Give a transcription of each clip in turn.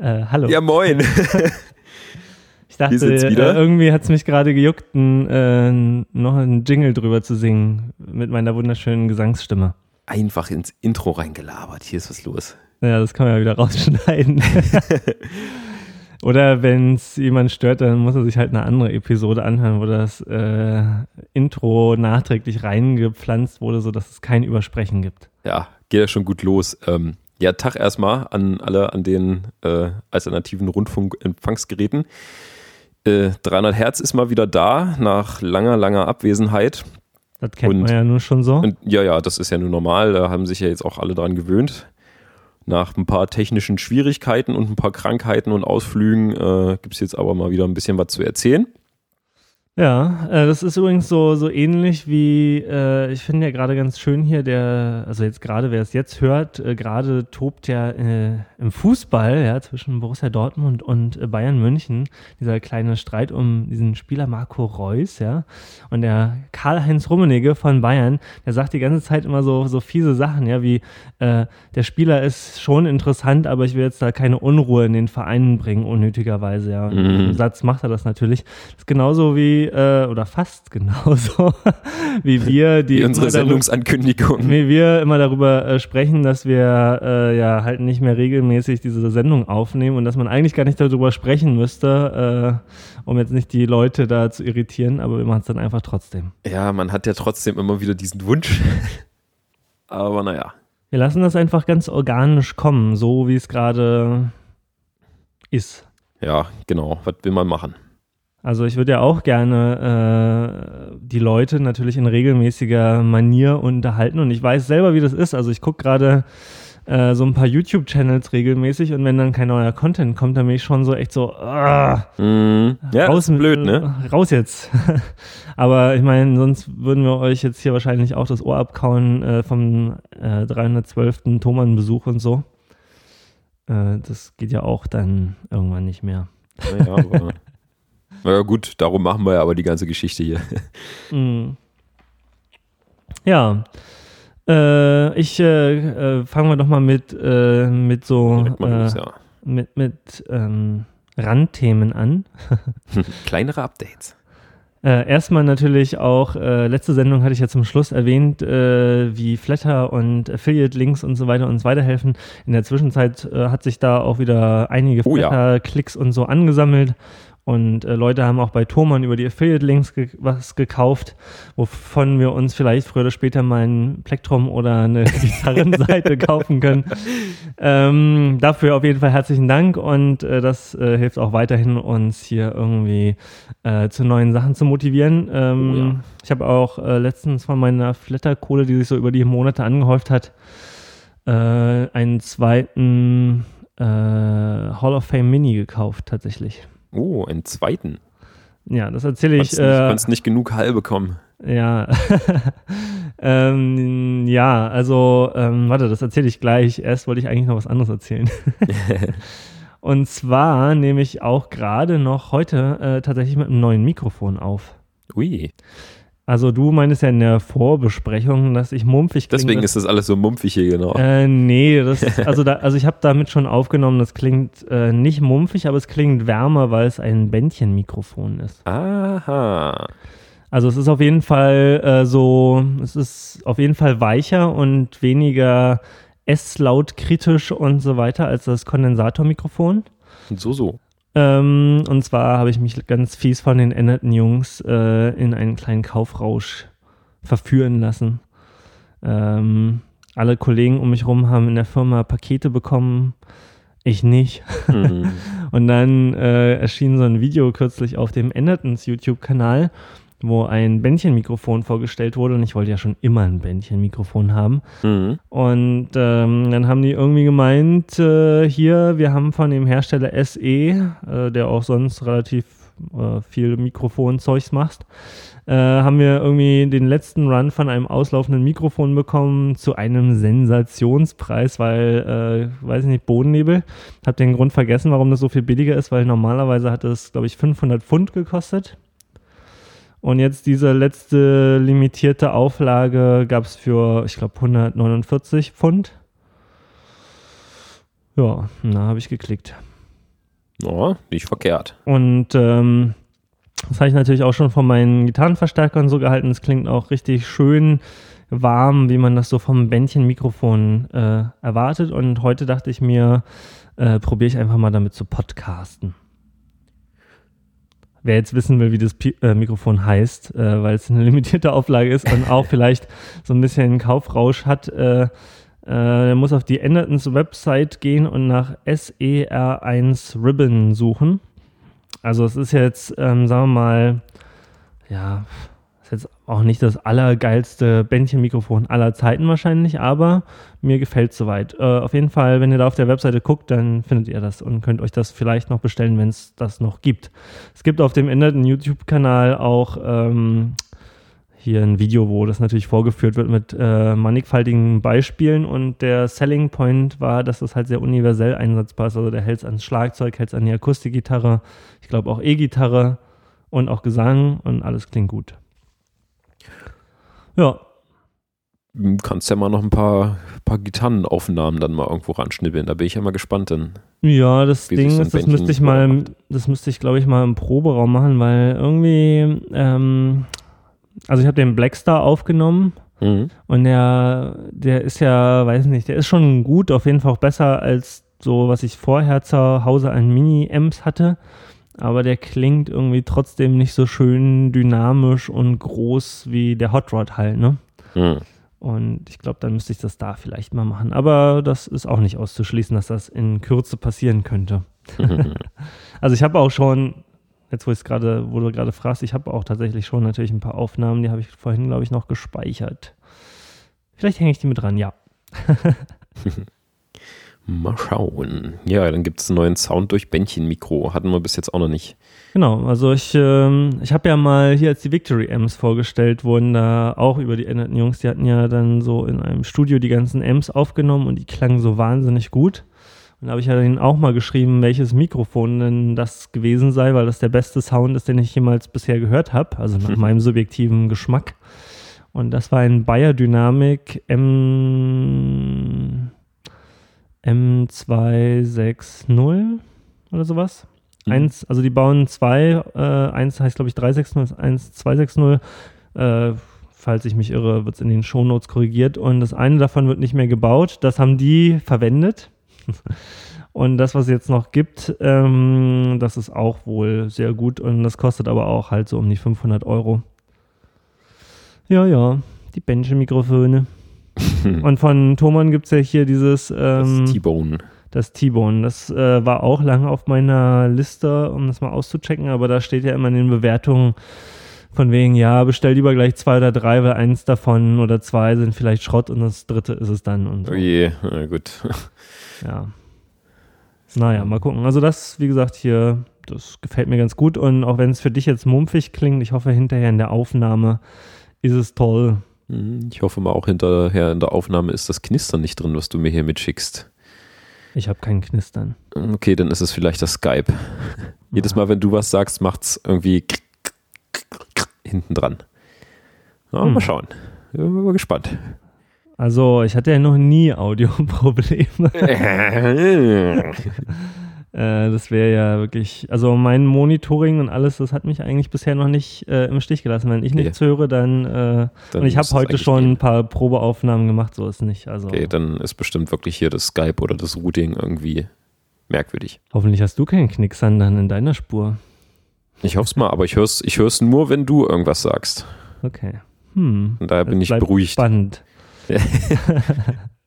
äh, hallo. Ja, moin. Ich dachte, äh, irgendwie hat es mich gerade gejuckt, n, äh, noch einen Jingle drüber zu singen mit meiner wunderschönen Gesangsstimme. Einfach ins Intro reingelabert. Hier ist was los. Ja, das kann man ja wieder rausschneiden. Oder wenn es jemand stört, dann muss er sich halt eine andere Episode anhören, wo das äh, Intro nachträglich reingepflanzt wurde, sodass es kein Übersprechen gibt. Ja, geht ja schon gut los. Ähm, ja, Tag erstmal an alle an den äh, alternativen Rundfunkempfangsgeräten. Äh, 300 Hertz ist mal wieder da, nach langer, langer Abwesenheit. Das kennt und, man ja nur schon so. Und, ja, ja, das ist ja nur normal. Da haben sich ja jetzt auch alle dran gewöhnt. Nach ein paar technischen Schwierigkeiten und ein paar Krankheiten und Ausflügen äh, gibt es jetzt aber mal wieder ein bisschen was zu erzählen. Ja, äh, das ist übrigens so, so ähnlich wie, äh, ich finde ja gerade ganz schön hier, der, also jetzt gerade, wer es jetzt hört, äh, gerade tobt ja äh, im Fußball, ja, zwischen Borussia Dortmund und äh, Bayern München, dieser kleine Streit um diesen Spieler Marco Reus, ja. Und der Karl-Heinz Rummenigge von Bayern, der sagt die ganze Zeit immer so, so fiese Sachen, ja, wie, äh, der Spieler ist schon interessant, aber ich will jetzt da keine Unruhe in den Vereinen bringen, unnötigerweise, ja. Mhm. Im Satz macht er das natürlich. Das ist genauso wie, äh, oder fast genauso wie wir, die wie unsere Sendungsankündigung, wie wir immer darüber äh, sprechen, dass wir äh, ja halt nicht mehr regelmäßig diese Sendung aufnehmen und dass man eigentlich gar nicht darüber sprechen müsste, äh, um jetzt nicht die Leute da zu irritieren, aber wir machen es dann einfach trotzdem. Ja, man hat ja trotzdem immer wieder diesen Wunsch. aber naja. Wir lassen das einfach ganz organisch kommen, so wie es gerade ist. Ja, genau. Was will man machen? Also ich würde ja auch gerne äh, die Leute natürlich in regelmäßiger Manier unterhalten und ich weiß selber, wie das ist. Also ich gucke gerade äh, so ein paar YouTube-Channels regelmäßig und wenn dann kein neuer Content kommt, dann bin ich schon so echt so, ah, mm, ja, raus, blöd, ne? raus jetzt. Aber ich meine, sonst würden wir euch jetzt hier wahrscheinlich auch das Ohr abkauen äh, vom äh, 312. Thomann-Besuch und so. Äh, das geht ja auch dann irgendwann nicht mehr. Naja, aber Na gut, darum machen wir ja aber die ganze Geschichte hier. Mm. Ja. Äh, ich äh, äh, fangen wir doch mal mit, äh, mit so los, äh, ja. mit, mit ähm, Randthemen an. Kleinere Updates. Äh, erstmal natürlich auch, äh, letzte Sendung hatte ich ja zum Schluss erwähnt, äh, wie Flatter und Affiliate-Links und so weiter uns weiterhelfen. In der Zwischenzeit hat sich da auch wieder einige oh, Flatter-Klicks ja. und so angesammelt. Und äh, Leute haben auch bei Thomann über die Affiliate-Links ge was gekauft, wovon wir uns vielleicht früher oder später mal ein Plektrum oder eine Gitarrenseite kaufen können. Ähm, dafür auf jeden Fall herzlichen Dank und äh, das äh, hilft auch weiterhin, uns hier irgendwie äh, zu neuen Sachen zu motivieren. Ähm, oh ja. Ich habe auch äh, letztens von meiner Flatterkohle, die sich so über die Monate angehäuft hat, äh, einen zweiten Hall of Fame Mini gekauft tatsächlich. Oh, einen zweiten. Ja, das erzähle ich. Du äh, konntest nicht genug Hall bekommen. Ja. ähm, ja, also, ähm, warte, das erzähle ich gleich. Erst wollte ich eigentlich noch was anderes erzählen. Und zwar nehme ich auch gerade noch heute äh, tatsächlich mit einem neuen Mikrofon auf. Ui. Also du meinst ja in der Vorbesprechung, dass ich mumpfig klinge. Deswegen ist das alles so mumpfig hier, genau. Äh, nee, das, also, da, also ich habe damit schon aufgenommen, das klingt äh, nicht mumpfig, aber es klingt wärmer, weil es ein Bändchenmikrofon ist. Aha. Also es ist auf jeden Fall äh, so, es ist auf jeden Fall weicher und weniger S-laut kritisch und so weiter als das Kondensatormikrofon. So, so. Ähm, und zwar habe ich mich ganz fies von den änderten Jungs äh, in einen kleinen Kaufrausch verführen lassen. Ähm, alle Kollegen um mich herum haben in der Firma Pakete bekommen, ich nicht. Mhm. und dann äh, erschien so ein Video kürzlich auf dem Ändertens YouTube-Kanal, wo ein Bändchenmikrofon vorgestellt wurde und ich wollte ja schon immer ein Bändchenmikrofon haben. Mhm. Und ähm, dann haben die irgendwie gemeint, äh, hier, wir haben von dem Hersteller SE, äh, der auch sonst relativ äh, viel Mikrofonzeugs macht, äh, haben wir irgendwie den letzten Run von einem auslaufenden Mikrofon bekommen zu einem Sensationspreis, weil, äh, weiß ich nicht, Bodennebel. Hab den Grund vergessen, warum das so viel billiger ist, weil normalerweise hat es, glaube ich, 500 Pfund gekostet. Und jetzt diese letzte limitierte Auflage gab es für, ich glaube, 149 Pfund. Ja, da habe ich geklickt. Oh, nicht verkehrt. Und ähm, das habe ich natürlich auch schon von meinen Gitarrenverstärkern so gehalten. Es klingt auch richtig schön warm, wie man das so vom Bändchenmikrofon äh, erwartet. Und heute dachte ich mir, äh, probiere ich einfach mal damit zu podcasten. Wer jetzt wissen will, wie das Pi äh, Mikrofon heißt, äh, weil es eine limitierte Auflage ist und auch vielleicht so ein bisschen Kaufrausch hat, äh, äh, der muss auf die Endertons Website gehen und nach SER1 Ribbon suchen. Also es ist jetzt, ähm, sagen wir mal, ja, ist jetzt auch nicht das allergeilste Bändchenmikrofon aller Zeiten wahrscheinlich, aber mir gefällt es soweit. Äh, auf jeden Fall, wenn ihr da auf der Webseite guckt, dann findet ihr das und könnt euch das vielleicht noch bestellen, wenn es das noch gibt. Es gibt auf dem änderten YouTube-Kanal auch ähm, hier ein Video, wo das natürlich vorgeführt wird mit äh, mannigfaltigen Beispielen und der Selling Point war, dass das halt sehr universell einsetzbar ist. Also der hält es ans Schlagzeug, hält es an die Akustikgitarre, ich glaube auch E-Gitarre und auch Gesang und alles klingt gut. Ja. Kannst ja mal noch ein paar, paar Gitarrenaufnahmen dann mal irgendwo ranschnibbeln. Da bin ich ja mal gespannt dann. Ja, das Ding ist, das müsste ich mal, das müsste ich glaube ich mal im Proberaum machen, weil irgendwie, ähm, also ich habe den Blackstar aufgenommen mhm. und der, der ist ja, weiß nicht, der ist schon gut, auf jeden Fall auch besser als so, was ich vorher zu Hause an Mini-Amps hatte aber der klingt irgendwie trotzdem nicht so schön dynamisch und groß wie der Hot Rod halt, ne? Mhm. Und ich glaube, dann müsste ich das da vielleicht mal machen. Aber das ist auch nicht auszuschließen, dass das in Kürze passieren könnte. also ich habe auch schon, jetzt wo ich es gerade, wo du gerade fragst, ich habe auch tatsächlich schon natürlich ein paar Aufnahmen, die habe ich vorhin, glaube ich, noch gespeichert. Vielleicht hänge ich die mit dran, ja. Mal schauen. Ja, dann gibt es einen neuen Sound durch Bändchen-Mikro. Hatten wir bis jetzt auch noch nicht. Genau, also ich, ähm, ich habe ja mal hier als die Victory Amps vorgestellt wurden, da auch über die änderten Jungs, die hatten ja dann so in einem Studio die ganzen Amps aufgenommen und die klangen so wahnsinnig gut. Und da habe ich ja ihnen auch mal geschrieben, welches Mikrofon denn das gewesen sei, weil das der beste Sound ist, den ich jemals bisher gehört habe, also nach meinem subjektiven Geschmack. Und das war ein Bayer Dynamic M M260 oder sowas. Mhm. Eins, also die bauen zwei, äh, eins heißt glaube ich 360, eins 260. Äh, falls ich mich irre, wird es in den Shownotes korrigiert. Und das eine davon wird nicht mehr gebaut. Das haben die verwendet. und das, was es jetzt noch gibt, ähm, das ist auch wohl sehr gut. Und das kostet aber auch halt so um die 500 Euro. Ja, ja, die Bench-Mikrofone. Und von Thomann gibt es ja hier dieses ähm, das T-Bone. Das T-Bone. Das äh, war auch lange auf meiner Liste, um das mal auszuchecken, aber da steht ja immer in den Bewertungen von wegen, ja, bestell lieber gleich zwei oder drei, weil eins davon oder zwei sind vielleicht Schrott und das dritte ist es dann. Und so. Oh je, na gut. Ja. Naja, mal gucken. Also das, wie gesagt, hier, das gefällt mir ganz gut und auch wenn es für dich jetzt mumpfig klingt, ich hoffe hinterher in der Aufnahme ist es toll. Mhm, ich hoffe mal auch hinterher in der Aufnahme ist das Knistern nicht drin, was du mir hier mitschickst. Ich habe kein Knistern. Okay, dann ist es vielleicht das Skype. Jedes Mal, wenn du was sagst, macht es irgendwie hinten dran. Ja, hm. Mal schauen. Ich bin mal gespannt. Also, ich hatte ja noch nie Audioprobleme. Äh, das wäre ja wirklich, also mein Monitoring und alles, das hat mich eigentlich bisher noch nicht äh, im Stich gelassen. Wenn ich nichts okay. höre, dann, äh, dann und ich habe heute schon gehen. ein paar Probeaufnahmen gemacht, so ist nicht. Also. Okay, dann ist bestimmt wirklich hier das Skype oder das Routing irgendwie merkwürdig. Hoffentlich hast du keinen Knicksand dann in deiner Spur. Ich hoffe es mal, aber ich höre es ich hör's nur, wenn du irgendwas sagst. Okay. Hm. Und daher bin ich beruhigt. Spannend.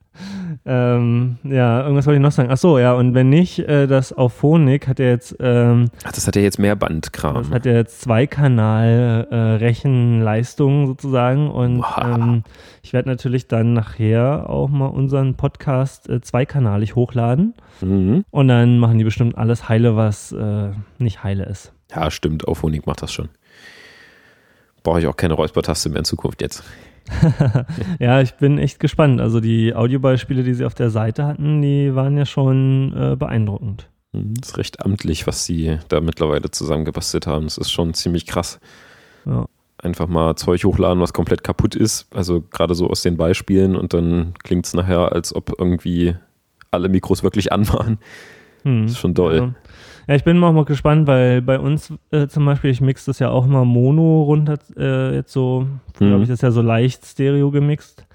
Ähm, ja, irgendwas wollte ich noch sagen. Ach so, ja, und wenn nicht, äh, das Auphonic hat ja jetzt. Ähm, Ach, das hat ja jetzt mehr Bandkram. Das hat ja jetzt zwei Kanal äh, Rechenleistung sozusagen. Und wow. ähm, ich werde natürlich dann nachher auch mal unseren Podcast äh, zweikanalig hochladen. Mhm. Und dann machen die bestimmt alles heile, was äh, nicht heile ist. Ja, stimmt. Auphonic macht das schon. Brauche ich auch keine Räuspertaste mehr in Zukunft jetzt. ja, ich bin echt gespannt. Also die Audiobeispiele, die sie auf der Seite hatten, die waren ja schon äh, beeindruckend. Mhm, das ist recht amtlich, was sie da mittlerweile zusammengebastelt haben. Das ist schon ziemlich krass. Ja. einfach mal Zeug hochladen, was komplett kaputt ist. Also gerade so aus den Beispielen und dann klingt es nachher, als ob irgendwie alle Mikros wirklich an waren. Hm. Das ist schon doll. Ja. Ja. ich bin auch mal gespannt, weil bei uns äh, zum Beispiel, ich mixe das ja auch mal Mono runter, äh, jetzt so, früher hm. habe ich das ja so leicht Stereo gemixt.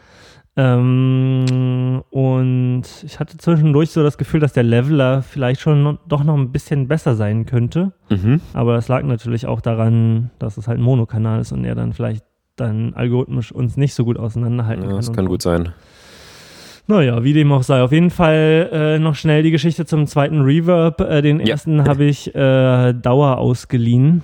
Ähm, und ich hatte zwischendurch so das Gefühl, dass der Leveler vielleicht schon noch, doch noch ein bisschen besser sein könnte. Mhm. Aber das lag natürlich auch daran, dass es halt ein Monokanal ist und er dann vielleicht dann algorithmisch uns nicht so gut auseinanderhalten ja, kann. Das kann gut sein. Naja, wie dem auch sei. Auf jeden Fall äh, noch schnell die Geschichte zum zweiten Reverb. Äh, den ja. ersten habe ich äh, Dauer ausgeliehen.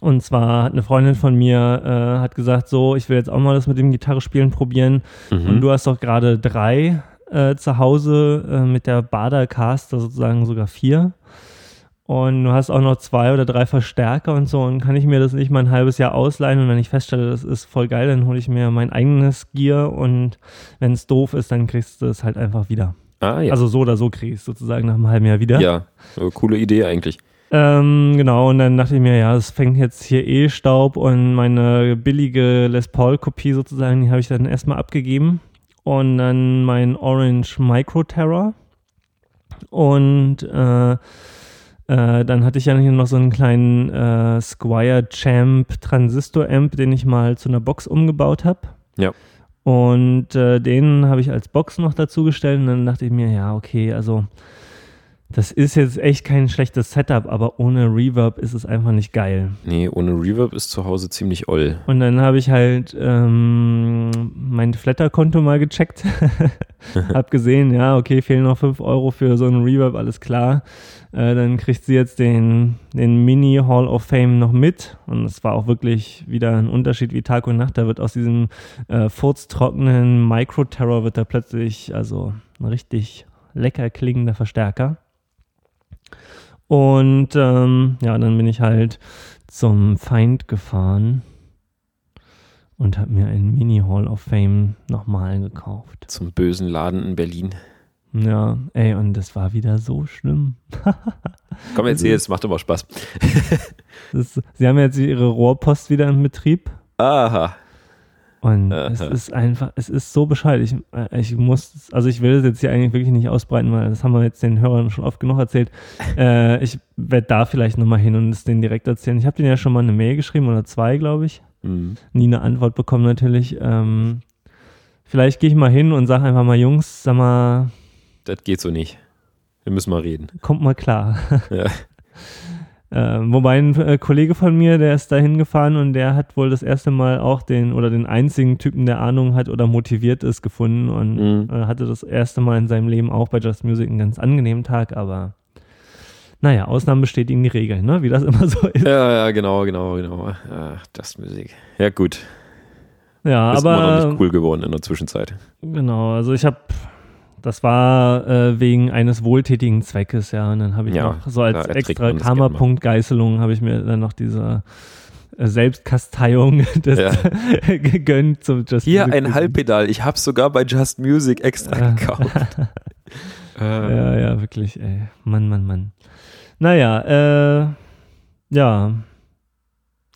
Und zwar hat eine Freundin von mir äh, hat gesagt, so, ich will jetzt auch mal das mit dem Gitarre spielen probieren. Mhm. Und du hast doch gerade drei äh, zu Hause äh, mit der Bader Caster sozusagen sogar vier. Und du hast auch noch zwei oder drei Verstärker und so. Und kann ich mir das nicht mal ein halbes Jahr ausleihen? Und wenn ich feststelle, das ist voll geil, dann hole ich mir mein eigenes Gear. Und wenn es doof ist, dann kriegst du es halt einfach wieder. Ah, ja. Also so oder so kriegst du sozusagen nach einem halben Jahr wieder. Ja, coole Idee eigentlich. Ähm, genau, und dann dachte ich mir, ja, es fängt jetzt hier eh Staub und meine billige Les Paul-Kopie sozusagen, die habe ich dann erstmal abgegeben. Und dann mein Orange Micro Terror. Und äh, äh, dann hatte ich ja noch so einen kleinen äh, Squire Champ Transistor Amp, den ich mal zu einer Box umgebaut habe. Ja. Und äh, den habe ich als Box noch dazu gestellt und dann dachte ich mir, ja, okay, also das ist jetzt echt kein schlechtes Setup, aber ohne Reverb ist es einfach nicht geil. Nee, ohne Reverb ist zu Hause ziemlich oll. Und dann habe ich halt ähm, mein Flatter-Konto mal gecheckt. hab gesehen, ja, okay, fehlen noch 5 Euro für so einen Reverb, alles klar. Äh, dann kriegt sie jetzt den, den Mini Hall of Fame noch mit. Und es war auch wirklich wieder ein Unterschied wie Tag und Nacht. Da wird aus diesem äh, furztrockenen Micro-Terror wird da plötzlich also ein richtig lecker klingender Verstärker. Und ähm, ja, dann bin ich halt zum Feind gefahren und habe mir einen Mini Hall of Fame nochmal gekauft. Zum bösen Laden in Berlin. Ja, ey, und das war wieder so schlimm. Komm, erzähl, es macht immer Spaß. ist, sie haben jetzt ihre Rohrpost wieder in Betrieb. Aha. Und Aha. es ist einfach, es ist so bescheid. Ich, äh, ich muss, also ich will es jetzt hier eigentlich wirklich nicht ausbreiten, weil das haben wir jetzt den Hörern schon oft genug erzählt. Äh, ich werde da vielleicht nochmal hin und es denen direkt erzählen. Ich habe denen ja schon mal eine Mail geschrieben oder zwei, glaube ich. Mhm. Nie eine Antwort bekommen natürlich. Ähm, vielleicht gehe ich mal hin und sage einfach mal, Jungs, sag mal. Das geht so nicht. Wir müssen mal reden. Kommt mal klar. Ja. Äh, wobei ein äh, Kollege von mir, der ist da hingefahren und der hat wohl das erste Mal auch den oder den einzigen Typen, der Ahnung hat oder motiviert ist, gefunden und mhm. äh, hatte das erste Mal in seinem Leben auch bei Just Music einen ganz angenehmen Tag, aber naja, Ausnahmen bestätigen die Regeln, ne? wie das immer so ist. Ja, ja, genau, genau, genau. Ja, Just Music. Ja, gut. Ja, ist aber. Immer noch nicht cool geworden in der Zwischenzeit. Genau, also ich habe das war äh, wegen eines wohltätigen Zweckes, ja. Und dann habe ich ja, noch so als extra Karma-Punkt Geißelung habe ich mir dann noch diese äh, Selbstkasteiung des ja. gegönnt zum Just Hier Music ein Halbpedal. Ich habe sogar bei Just Music extra gekauft. ja, ja, wirklich, ey. Mann, Mann, Mann. Naja, äh, ja.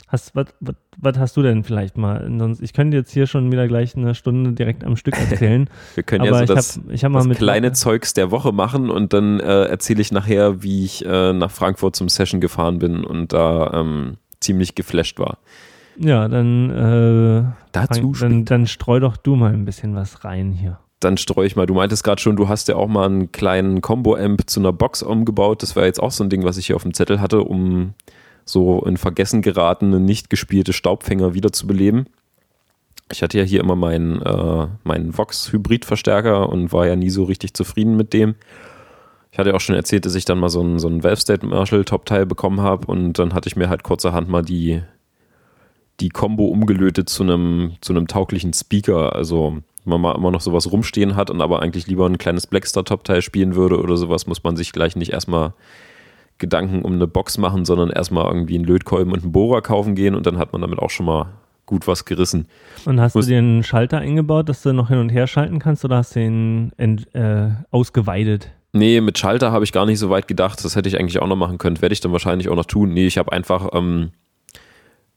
Hast, was, was, was hast du denn vielleicht mal? Sonst, ich könnte jetzt hier schon wieder gleich eine Stunde direkt am Stück erzählen. Wir können ja so das, hab, ich hab mal das mit kleine Zeugs der Woche machen und dann äh, erzähle ich nachher, wie ich äh, nach Frankfurt zum Session gefahren bin und da ähm, ziemlich geflasht war. Ja, dann, äh, Dazu dann, dann streu doch du mal ein bisschen was rein hier dann streue ich mal. Du meintest gerade schon, du hast ja auch mal einen kleinen Combo-Amp zu einer Box umgebaut. Das war jetzt auch so ein Ding, was ich hier auf dem Zettel hatte, um so in Vergessen geratene, nicht gespielte Staubfänger wiederzubeleben. Ich hatte ja hier immer meinen, äh, meinen Vox-Hybrid-Verstärker und war ja nie so richtig zufrieden mit dem. Ich hatte auch schon erzählt, dass ich dann mal so einen, so einen Valve State Marshall Top-Teil bekommen habe und dann hatte ich mir halt kurzerhand mal die, die Combo umgelötet zu einem, zu einem tauglichen Speaker. Also, wenn man mal immer noch sowas rumstehen hat und aber eigentlich lieber ein kleines Blackstar Top-Teil spielen würde oder sowas, muss man sich gleich nicht erstmal Gedanken um eine Box machen, sondern erstmal irgendwie einen Lötkolben und einen Bohrer kaufen gehen und dann hat man damit auch schon mal gut was gerissen. Und hast Muss du dir einen Schalter eingebaut, dass du noch hin und her schalten kannst oder hast du ihn äh, ausgeweidet? Nee, mit Schalter habe ich gar nicht so weit gedacht. Das hätte ich eigentlich auch noch machen können. Werde ich dann wahrscheinlich auch noch tun. Nee, ich habe einfach ähm,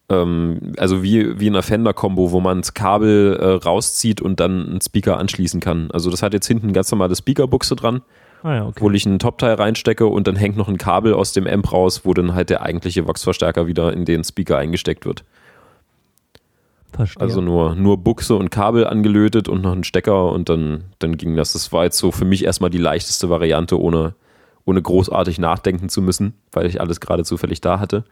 Ähm, also wie, wie in einer Fender-Kombo, wo man das Kabel äh, rauszieht und dann einen Speaker anschließen kann. Also das hat jetzt hinten ganz normale Speakerbuchse dran, Ah ja, okay. wo ich einen Top-Teil reinstecke und dann hängt noch ein Kabel aus dem Amp raus, wo dann halt der eigentliche Vox-Verstärker wieder in den Speaker eingesteckt wird. Verstehe. Also nur, nur Buchse und Kabel angelötet und noch ein Stecker und dann, dann ging das. Das war jetzt so für mich erstmal die leichteste Variante, ohne, ohne großartig nachdenken zu müssen, weil ich alles gerade zufällig da hatte.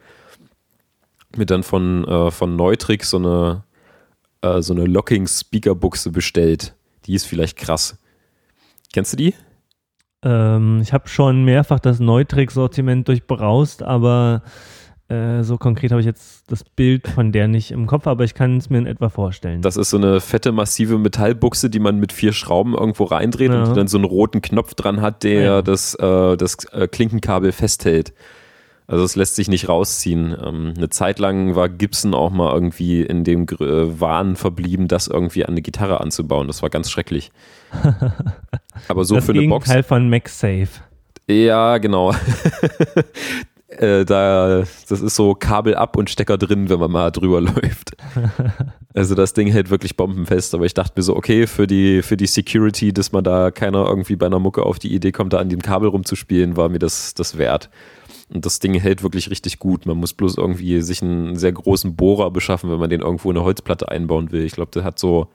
Mir dann von, äh, von Neutrix so eine, äh, so eine Locking-Speaker-Buchse bestellt. Die ist vielleicht krass. Kennst du die? Ähm, ich habe schon mehrfach das Neutrix-Sortiment durchbraust, aber äh, so konkret habe ich jetzt das Bild von der nicht im Kopf, aber ich kann es mir in etwa vorstellen. Das ist so eine fette, massive Metallbuchse, die man mit vier Schrauben irgendwo reindreht Ja. und die dann so einen roten Knopf dran hat, der Ja. das, äh, das äh, Klinkenkabel festhält. Also es lässt sich nicht rausziehen. Ähm, eine Zeit lang war Gibson auch mal irgendwie in dem äh, Wahn verblieben, das irgendwie an eine Gitarre anzubauen. Das war ganz schrecklich. Aber so das für eine Box. Gegenteil von MagSafe. Ja, genau. äh, da, das ist so Kabel ab und Stecker drin, wenn man mal drüber läuft. Also das Ding hält wirklich bombenfest, aber ich dachte mir so, okay, für die, für die Security, dass man da keiner irgendwie bei einer Mucke auf die Idee kommt, da an dem Kabel rumzuspielen, war mir das, das wert. Und das Ding hält wirklich richtig gut. Man muss bloß irgendwie sich einen sehr großen Bohrer beschaffen, wenn man den irgendwo in eine Holzplatte einbauen will. Ich glaube, der hat so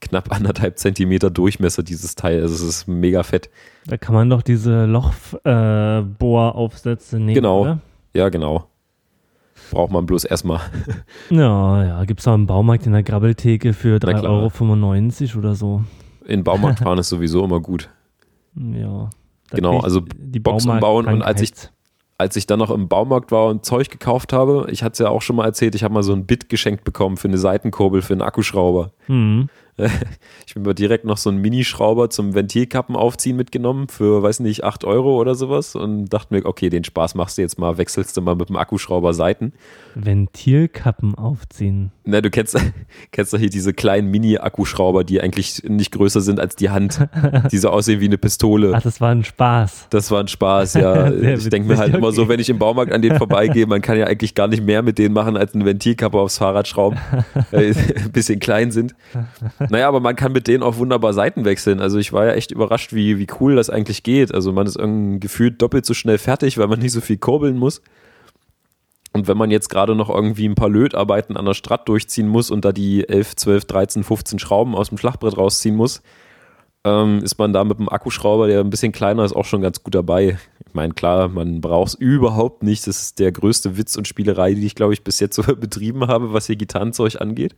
knapp anderthalb Zentimeter Durchmesser, dieses Teil. Also es ist mega fett. Da kann man doch diese Lochbohraufsätze nehmen. Genau. Oder? Ja, genau. Braucht man bloß erstmal. Ja, ja. Gibt es auch im Baumarkt in der Grabbeltheke für Na klar. 3,95 Euro oder so. In Baumarkt fahren ist sowieso immer gut. Ja. Da Genau, also die Boxen bauen und als ich-. Als ich dann noch im Baumarkt war und Zeug gekauft habe, ich hatte es ja auch schon mal erzählt, ich habe mal so ein Bit geschenkt bekommen für eine Seitenkurbel, für einen Akkuschrauber. Hm. Ich bin mir direkt noch so einen Minischrauber zum Ventilkappen aufziehen mitgenommen für, weiß nicht, 8 Euro oder sowas und dachte mir, okay, den Spaß machst du jetzt mal, wechselst du mal mit dem Akkuschrauber Seiten. Ventilkappen aufziehen. Na, du kennst, kennst doch hier diese kleinen Mini-Akkuschrauber, die eigentlich nicht größer sind als die Hand, die so aussehen wie eine Pistole. Ach, das war ein Spaß. Das war ein Spaß, ja. Ich denke mir halt immer so, okay. wenn ich im Baumarkt an denen vorbeigehe, man kann ja eigentlich gar nicht mehr mit denen machen, als eine Ventilkappe aufs Fahrrad schrauben, weil die ein bisschen klein sind. Naja, aber man kann mit denen auch wunderbar Seiten wechseln. Also ich war ja echt überrascht, wie, wie cool das eigentlich geht. Also man ist irgendwie gefühlt doppelt so schnell fertig, weil man nicht so viel kurbeln muss. Und wenn man jetzt gerade noch irgendwie ein paar Lötarbeiten an der Strat durchziehen muss und da die 11, 12, 13, 15 Schrauben aus dem Schlagbrett rausziehen muss, ähm, ist man da mit einem Akkuschrauber, der ein bisschen kleiner ist, auch schon ganz gut dabei. Ich meine, klar, man braucht es überhaupt nicht. Das ist der größte Witz und Spielerei, die ich, glaube ich, bis jetzt so betrieben habe, was hier Gitarrenzeug angeht.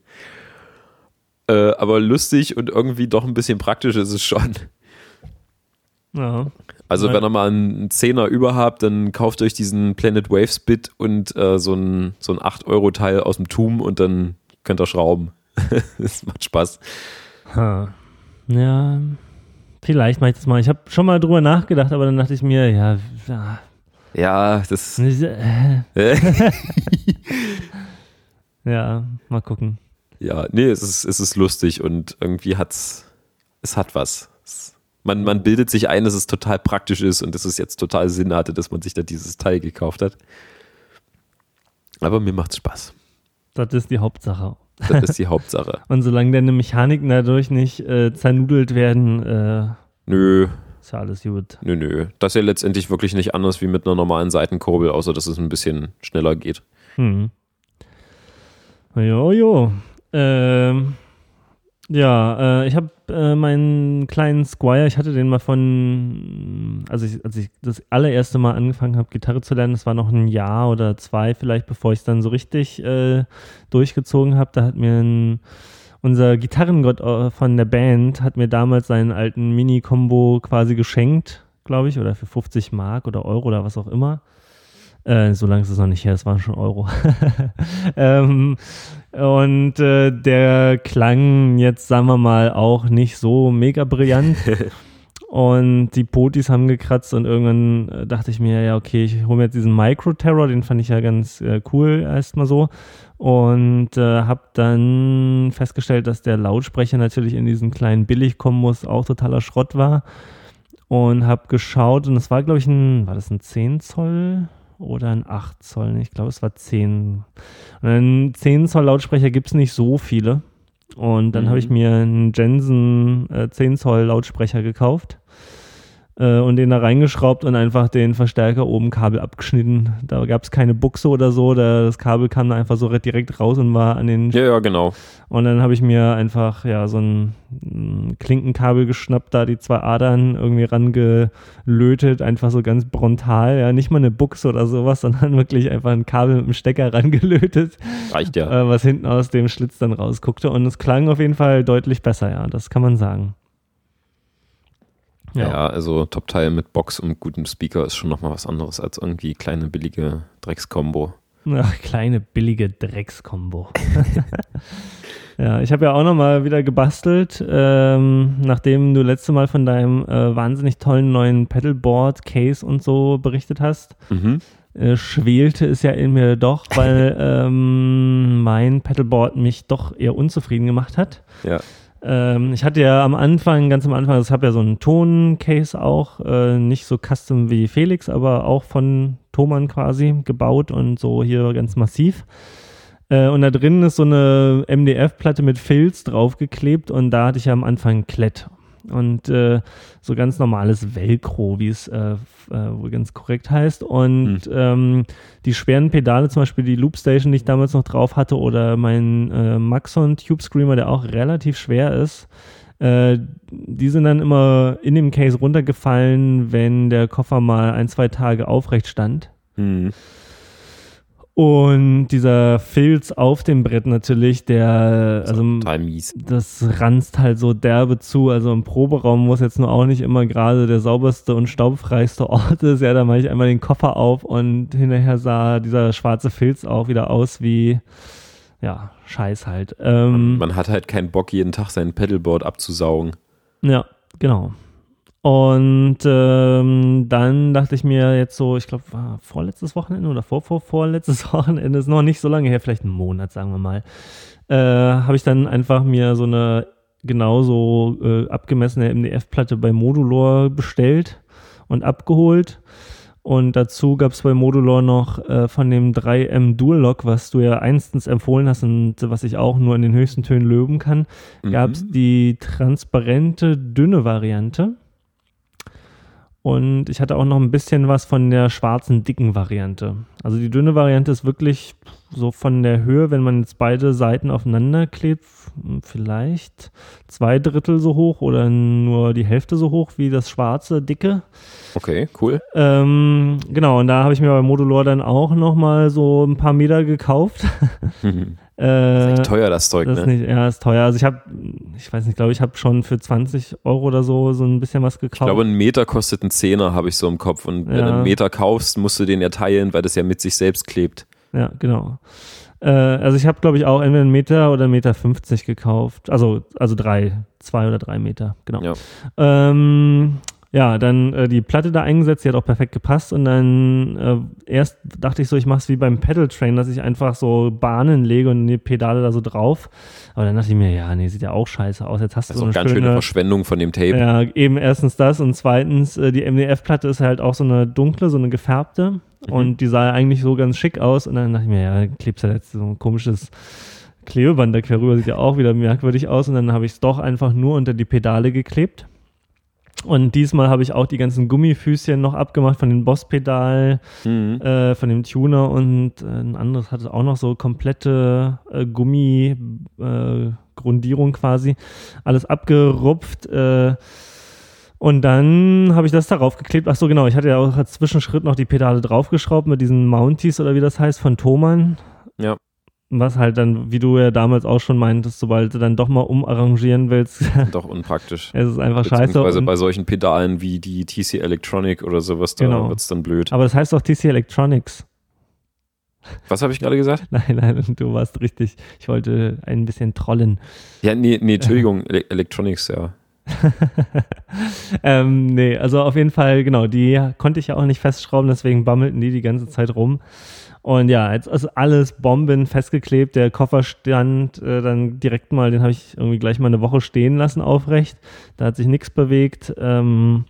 Äh, aber lustig und irgendwie doch ein bisschen praktisch ist es schon. Ja. Also wenn ihr mal einen Zehner über habt, dann kauft euch diesen Planet Waves Bit und äh, so ein, so ein 8-Euro-Teil aus dem Tum und dann könnt ihr schrauben. das macht Spaß. Ha. Ja, vielleicht mache ich das mal. Ich habe schon mal drüber nachgedacht, aber dann dachte ich mir, ja, ja Ja, das. Äh, ja, mal gucken. Ja, nee, es ist, es ist lustig und irgendwie hat's, es hat was. Es, man, man bildet sich ein, dass es total praktisch ist und dass es jetzt total Sinn hatte, dass man sich da dieses Teil gekauft hat. Aber mir macht's Spaß. Das ist die Hauptsache. Das ist die Hauptsache. Und solange deine Mechaniken dadurch nicht äh, zernudelt werden, äh, Nö, ist ja alles gut. nö, nö. Das ist ja letztendlich wirklich nicht anders wie mit einer normalen Seitenkurbel, außer dass es ein bisschen schneller geht. Hm. Jo, jo. Ähm, ja, äh, ich habe äh, meinen kleinen Squire, ich hatte den mal von, also ich, als ich das allererste Mal angefangen habe, Gitarre zu lernen, das war noch ein Jahr oder zwei vielleicht, bevor ich es dann so richtig äh, durchgezogen habe, da hat mir ein, unser Gitarrengott äh, von der Band hat mir damals seinen alten Mini-Combo quasi geschenkt, glaube ich, oder für 50 Mark oder Euro oder was auch immer. Äh, so lange ist es noch nicht her, es waren schon Euro. ähm, und äh, der klang jetzt, sagen wir mal, auch nicht so mega brillant. und die Potis haben gekratzt und irgendwann äh, dachte ich mir, ja, okay, ich hole mir jetzt diesen Micro-Terror, den fand ich ja ganz äh, cool erstmal so. Und äh, habe dann festgestellt, dass der Lautsprecher natürlich in diesen kleinen Billig-Kombos auch totaler Schrott war. Und habe geschaut und es war, glaube ich, ein, war das ein 10 Zoll oder ein 8 Zoll. Ich glaube, es war 10. Und einen 10 Zoll Lautsprecher gibt es nicht so viele. Und dann mhm. habe ich mir einen Jensen äh, 10 Zoll Lautsprecher gekauft und den da reingeschraubt und einfach den Verstärker oben Kabel abgeschnitten. Da gab es keine Buchse oder so, da, das Kabel kam da einfach so direkt raus und war an den. Ja, ja, genau. Und dann habe ich mir einfach ja so ein, ein, Klinkenkabel geschnappt, da die zwei Adern irgendwie rangelötet, einfach so ganz brontal, ja, nicht mal eine Buchse oder sowas, sondern wirklich einfach ein Kabel mit dem Stecker rangelötet. Reicht ja. Äh, was hinten aus dem Schlitz dann rausguckte. Und es klang auf jeden Fall deutlich besser, ja, das kann man sagen. Ja. ja, also Top-Teil mit Box und gutem Speaker ist schon nochmal was anderes als irgendwie kleine billige Dreckskombo. Ach, kleine billige Dreckskombo. ja, ich habe ja auch nochmal wieder gebastelt, ähm, nachdem du letzte Mal von deinem äh, wahnsinnig tollen neuen Pedalboard, Case und so berichtet hast. Mhm. Äh, schwelte es ja in mir doch, weil ähm, mein Pedalboard mich doch eher unzufrieden gemacht hat. Ja. Ähm, ich hatte ja am Anfang, ganz am Anfang, ich habe ja so einen Ton-Case auch, äh, nicht so custom wie Felix, aber auch von Thomann quasi gebaut und so hier ganz massiv. Äh, und da drin ist so eine MDF-Platte mit Filz draufgeklebt und da hatte ich ja am Anfang Klett und äh, so ganz normales Velcro, wie es äh, äh, wohl ganz korrekt heißt. Und mhm. ähm, die schweren Pedale, zum Beispiel die Loopstation, die ich damals noch drauf hatte, oder mein äh, Maxon Tube Screamer, der auch relativ schwer ist, äh, die sind dann immer in dem Case runtergefallen, wenn der Koffer mal ein, zwei Tage aufrecht stand. Mhm. Und dieser Filz auf dem Brett natürlich, der, also das ranzt halt so derbe zu. Also im Proberaum, wo es jetzt nur auch nicht immer gerade der sauberste und staubfreiste Ort ist, ja, da mache ich einmal den Koffer auf und hinterher sah dieser schwarze Filz auch wieder aus wie, ja, Scheiß halt. Ähm, man, man hat halt keinen Bock, jeden Tag sein Pedalboard abzusaugen. Ja, genau. Und ähm, dann dachte ich mir jetzt so, ich glaube, war vorletztes Wochenende oder vor, vor, vorletztes Wochenende, ist noch nicht so lange her, vielleicht einen Monat, sagen wir mal, äh, habe ich dann einfach mir so eine genauso äh, abgemessene MDF-Platte bei Modulor bestellt und abgeholt. Und dazu gab es bei Modulor noch äh, von dem 3M Dual Lock, was du ja einstens empfohlen hast und was ich auch nur in den höchsten Tönen löben kann, mhm. gab es die transparente, dünne Variante. Und ich hatte auch noch ein bisschen was von der schwarzen, dicken Variante. Also die dünne Variante ist wirklich so von der Höhe, wenn man jetzt beide Seiten aufeinander klebt, vielleicht zwei Drittel so hoch oder nur die Hälfte so hoch wie das schwarze, dicke. Okay, cool. Ähm, genau, und da habe ich mir bei Modulor dann auch nochmal so ein paar Meter gekauft. Äh, das ist echt teuer, das Zeug, das ne? Nicht, ja, ist teuer. Also ich habe, ich weiß nicht, glaube ich, habe schon für 20 Euro oder so so ein bisschen was gekauft. Ich glaube, ein Meter kostet ein Zehner, habe ich so im Kopf. Und wenn ja. du einen Meter kaufst, musst du den ja teilen, weil das ja mit sich selbst klebt. Ja, genau. Äh, also ich habe, glaube ich, auch entweder einen Meter oder einen Meter 50 gekauft. Also, also drei, zwei oder drei Meter, genau. Ja. Ähm, ja, dann äh, die Platte da eingesetzt, die hat auch perfekt gepasst und dann äh, erst dachte ich so, ich mache es wie beim Pedal Train, dass ich einfach so Bahnen lege und die Pedale da so drauf. Aber dann dachte ich mir, ja, nee, sieht ja auch scheiße aus. Jetzt hast das du so eine ganz schöne, schöne Verschwendung von dem Tape. Ja, eben erstens das und zweitens äh, die MDF-Platte ist halt auch so eine dunkle, so eine gefärbte mhm. und die sah ja eigentlich so ganz schick aus und dann dachte ich mir, ja, klebst ja jetzt so ein komisches Klebeband da quer rüber, sieht ja auch wieder merkwürdig aus und dann habe ich es doch einfach nur unter die Pedale geklebt und diesmal habe ich auch die ganzen Gummifüßchen noch abgemacht von den Boss-Pedal, mhm. äh, von dem Tuner und äh, ein anderes hatte auch noch so komplette äh, Gummi-Grundierung äh, quasi. Alles abgerupft. Äh, und dann habe ich das darauf geklebt. Ach so, genau. Ich hatte ja auch als Zwischenschritt noch die Pedale draufgeschraubt mit diesen Mounties oder wie das heißt von Thomann. Ja was halt dann, wie du ja damals auch schon meintest, sobald du dann doch mal umarrangieren willst. Doch unpraktisch. es ist einfach scheiße. Also bei solchen Pedalen wie die TC Electronic oder sowas, da genau. wird es dann blöd. Aber das heißt doch TC Electronics. Was habe ich gerade gesagt? Nein, nein, du warst richtig. Ich wollte ein bisschen trollen. Ja, nee, nee Entschuldigung, Electronics, ja. ähm, nee, also auf jeden Fall, genau, die konnte ich ja auch nicht festschrauben, deswegen bammelten die die ganze Zeit rum. Und ja, jetzt ist alles Bomben festgeklebt. Der Koffer stand äh, dann direkt mal, den habe ich irgendwie gleich mal eine Woche stehen lassen aufrecht. Da hat sich nichts bewegt. Ähm,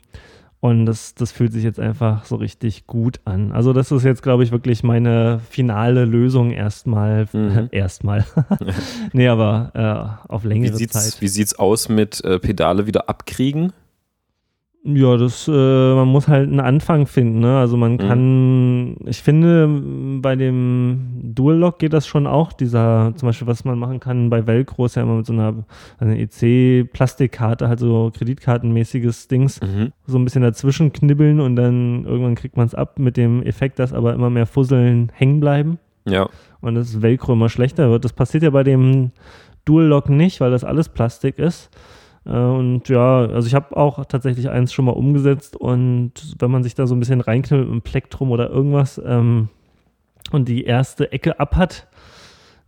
Und das, das fühlt sich jetzt einfach so richtig gut an. Also, das ist jetzt, glaube ich, wirklich meine finale Lösung erstmal. Mhm. erstmal. nee, aber äh, auf längere Wie sieht's, Zeit. wie sieht's aus mit äh, Pedale wieder abkriegen? Ja, das, äh, man muss halt einen Anfang finden, ne? Also man kann, ich finde, bei dem Dual Lock geht das schon auch, dieser, zum Beispiel, was man machen kann bei Velcro, ist ja immer mit so einer, einer EC-Plastikkarte, halt so kreditkartenmäßiges Dings, Mhm. so ein bisschen dazwischen knibbeln und dann irgendwann kriegt man es ab mit dem Effekt, dass aber immer mehr Fusseln hängen bleiben Ja. und das Velcro immer schlechter wird. Das passiert ja bei dem Dual Lock nicht, weil das alles Plastik ist. Äh, Und ja, also ich habe auch tatsächlich eins schon mal umgesetzt und wenn man sich da so ein bisschen reinknüllt mit einem Plektrum oder irgendwas ähm, und die erste Ecke ab hat,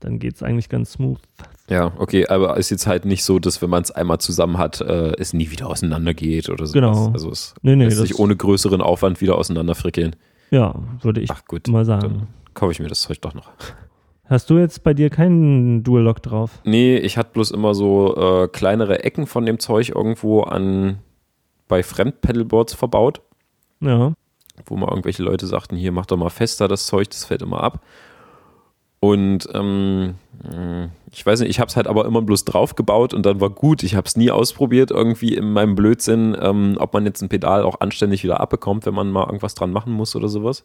dann geht es eigentlich ganz smooth. Ja, okay, aber ist jetzt halt nicht so, dass wenn man es einmal zusammen hat, äh, es nie wieder auseinandergeht oder so. Genau. Also es Nee, nee, lässt sich ohne größeren Aufwand wieder auseinanderfrickeln. ja, würde ich Ach gut, mal sagen. dann kaufe ich mir das Zeug doch noch. Hast du jetzt bei dir keinen Dual Lock drauf? Nee, ich hatte bloß immer so äh, kleinere Ecken von dem Zeug irgendwo an bei Fremdpedalboards verbaut, Ja. wo mal irgendwelche Leute sagten, hier mach doch mal fester das Zeug, das fällt immer ab. Und ähm, ich weiß nicht, ich habe es halt aber immer bloß drauf gebaut und dann war gut. Ich habe es nie ausprobiert, irgendwie in meinem Blödsinn, ähm, ob man jetzt ein Pedal auch anständig wieder abbekommt, wenn man mal irgendwas dran machen muss oder sowas.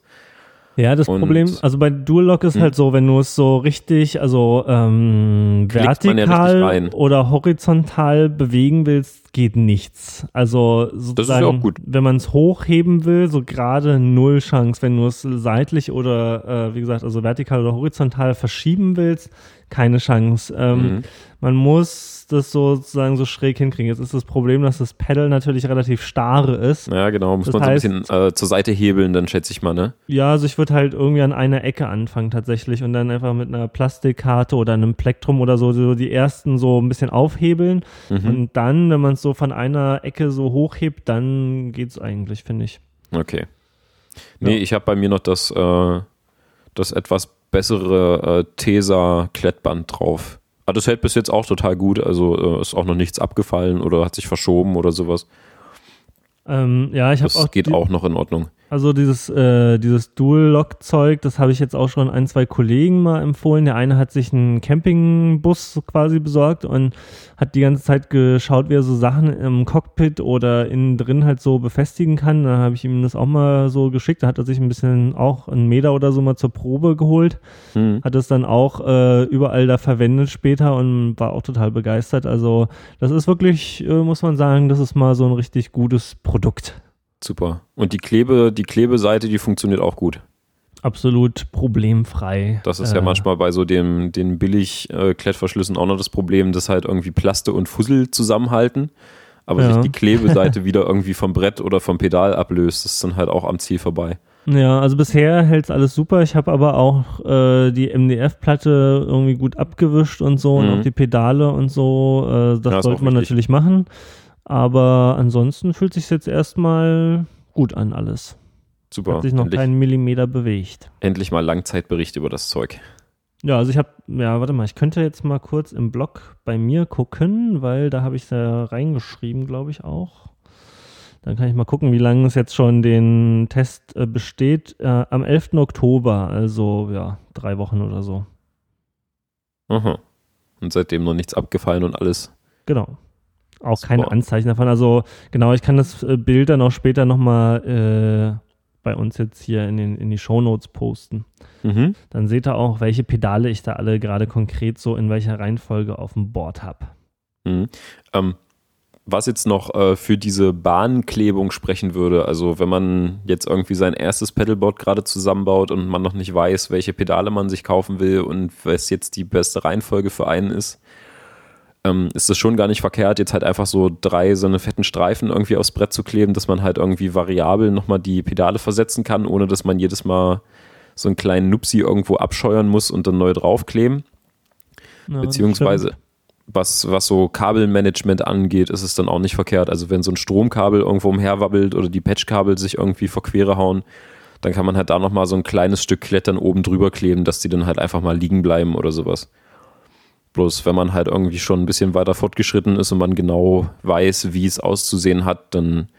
Ja, das Und- Problem, also bei Dual Lock ist Hm. halt so, wenn du es so richtig, also ähm, man ja vertikal richtig oder horizontal bewegen willst, geht nichts. Also sozusagen, gut. wenn man es hochheben will, so gerade null Chance. Wenn du es seitlich oder, äh, wie gesagt, also vertikal oder horizontal verschieben willst, keine Chance. Ähm, Mhm. Man muss das sozusagen so schräg hinkriegen. Jetzt ist das Problem, dass das Pedal natürlich relativ starre ist. Ja, genau, muss Das man so ein heißt- bisschen äh, zur Seite hebeln, dann schätze ich mal, ne? Ja, also ich würde halt irgendwie an einer Ecke anfangen tatsächlich und dann einfach mit einer Plastikkarte oder einem Plektrum oder so, so die ersten so ein bisschen aufhebeln Mhm. und dann, wenn man es so von einer Ecke so hochhebt, dann geht's eigentlich, finde ich. Okay. Nee, Ja. ich habe bei mir noch das, äh, das etwas bessere äh, Tesa-Klettband drauf. Aber das hält bis jetzt auch total gut. Also äh, ist auch noch nichts abgefallen oder hat sich verschoben oder sowas. Ähm, ja, ich habe Das auch, geht die, auch noch in Ordnung. Also dieses, äh, dieses Dual-Lock-Zeug, das habe ich jetzt auch schon ein, zwei Kollegen mal empfohlen. Der eine hat sich einen Campingbus quasi besorgt und hat die ganze Zeit geschaut, wie er so Sachen im Cockpit oder innen drin halt so befestigen kann. Da habe ich ihm das auch mal so geschickt. Da hat er sich ein bisschen auch einen Meter oder so mal zur Probe geholt. Hm. Hat es dann auch äh, überall da verwendet später und war auch total begeistert. Also das ist wirklich, äh, muss man sagen, das ist mal so ein richtig gutes Produkt. Super. Und die Klebe, die Klebeseite, die funktioniert auch gut. absolut problemfrei. Das ist ja Äh, manchmal bei so dem, den billig äh, auch noch das Problem, dass halt irgendwie Plaste und Fussel zusammenhalten, aber Ja. sich die Klebeseite wieder irgendwie vom Brett oder vom Pedal ablöst. Das ist dann halt auch am Ziel vorbei. Ja, also bisher hält es alles super. Ich habe aber auch äh, die MDF-Platte irgendwie gut abgewischt und so und Mhm. auch die Pedale und so. Äh, das Ja, sollte man wichtig. natürlich machen. Aber ansonsten fühlt sich jetzt erstmal gut an alles. Super. Hat sich noch endlich, keinen Millimeter bewegt. endlich mal Langzeitbericht über das Zeug. Ja, also ich habe, ja, warte mal, ich könnte jetzt mal kurz im Blog bei mir gucken, weil da habe ich da reingeschrieben, glaube ich auch. Dann kann ich mal gucken, wie lange es jetzt schon den Test äh, besteht. Äh, am 11. Oktober, also ja, drei Wochen oder so. Aha. Und seitdem noch nichts abgefallen und alles. Genau. Auch keine Super. Anzeichen davon. Also genau, ich kann das äh, Bild dann auch später nochmal äh, bei uns jetzt hier in, den, in die Shownotes posten. Mhm. Dann seht ihr auch, welche Pedale ich da alle gerade konkret so in welcher Reihenfolge auf dem Board habe. Mhm. Ähm, was jetzt noch äh, für diese Bahnklebung sprechen würde, also wenn man jetzt irgendwie sein erstes Pedalboard gerade zusammenbaut und man noch nicht weiß, welche Pedale man sich kaufen will und was jetzt die beste Reihenfolge für einen ist, ähm, ist es schon gar nicht verkehrt, jetzt halt einfach so drei so eine fetten Streifen irgendwie aufs Brett zu kleben, dass man halt irgendwie variabel nochmal die Pedale versetzen kann, ohne dass man jedes Mal so einen kleinen Nupsi irgendwo abscheuern muss und dann neu draufkleben. Ja, Beziehungsweise, was, was so Kabelmanagement angeht, ist es dann auch nicht verkehrt. Also wenn so ein Stromkabel irgendwo umherwabbelt oder die Patchkabel sich irgendwie vor Quere hauen, dann kann man halt da nochmal so ein kleines Stück Klettern oben drüber kleben, dass die dann halt einfach mal liegen bleiben oder sowas. Bloß wenn man halt irgendwie schon ein bisschen weiter fortgeschritten ist und man genau weiß, wie es auszusehen hat, dann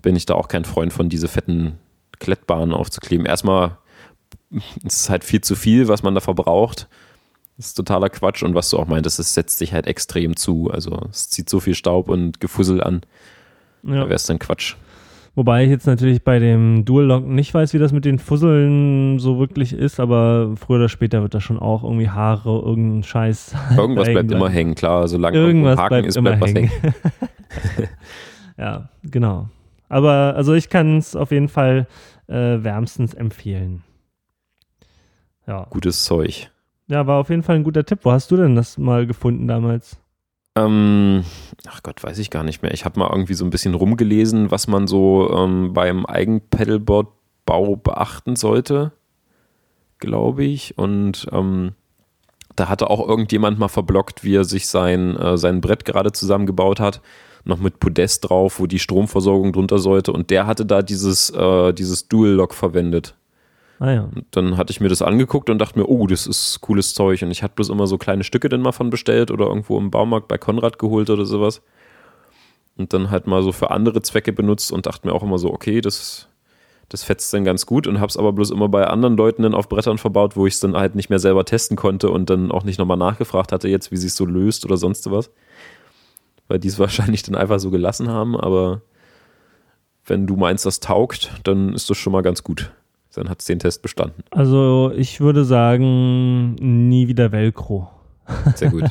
bin ich da auch kein Freund von, diese fetten Klettbahnen aufzukleben. Erstmal ist es halt viel zu viel, was man da verbraucht. Das ist totaler Quatsch und was du auch meintest, es setzt sich halt extrem zu. Also es zieht so viel Staub und Gefussel an. Ja. Da wäre es dann Quatsch. Wobei ich jetzt natürlich bei dem Dual Lock nicht weiß, wie das mit den Fusseln so wirklich ist, aber früher oder später wird da schon auch irgendwie Haare, irgendein Scheiß. Irgendwas bleibt immer hängen, klar, solange irgendwas Haken bleibt ist, bleibt was hängen. ja, genau. Aber also ich kann es auf jeden Fall äh, wärmstens empfehlen. Ja. Gutes Zeug. Ja, war auf jeden Fall ein guter Tipp. Wo hast du denn das mal gefunden damals? Ähm, ach Gott, weiß ich gar nicht mehr. Ich habe mal irgendwie so ein bisschen rumgelesen, was man so ähm, beim Eigenpedalboard-Bau beachten sollte, glaube ich. Und ähm, da hatte auch irgendjemand mal verblockt, wie er sich sein, äh, sein Brett gerade zusammengebaut hat. Noch mit Podest drauf, wo die Stromversorgung drunter sollte. Und der hatte da dieses, äh, dieses Dual-Lock verwendet. Ah ja. Und dann hatte ich mir das angeguckt und dachte mir, oh, das ist cooles Zeug. Und ich hatte bloß immer so kleine Stücke dann mal von bestellt oder irgendwo im Baumarkt bei Konrad geholt oder sowas. Und dann halt mal so für andere Zwecke benutzt und dachte mir auch immer so, okay, das, das fetzt dann ganz gut und hab's aber bloß immer bei anderen Leuten dann auf Brettern verbaut, wo ich es dann halt nicht mehr selber testen konnte und dann auch nicht nochmal nachgefragt hatte jetzt, wie sich so löst oder sonst was. Weil die es wahrscheinlich dann einfach so gelassen haben, aber wenn du meinst, das taugt, dann ist das schon mal ganz gut. Dann hat es den Test bestanden. Also ich würde sagen, nie wieder Velcro. Sehr gut.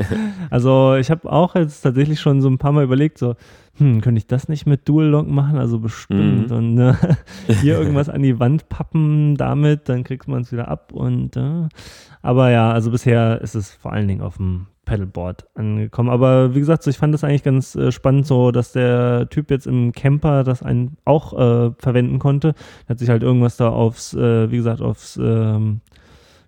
also ich habe auch jetzt tatsächlich schon so ein paar Mal überlegt, so, hm, könnte ich das nicht mit Dual Lock machen? Also bestimmt. Mhm. Und äh, hier irgendwas an die Wand pappen damit, dann kriegt man es wieder ab. Und äh, aber ja, also bisher ist es vor allen Dingen auf dem Pedalboard angekommen. Aber wie gesagt, so, ich fand das eigentlich ganz äh, spannend, so dass der Typ jetzt im Camper das einen auch äh, verwenden konnte. Er hat sich halt irgendwas da aufs, äh, wie gesagt, aufs ähm,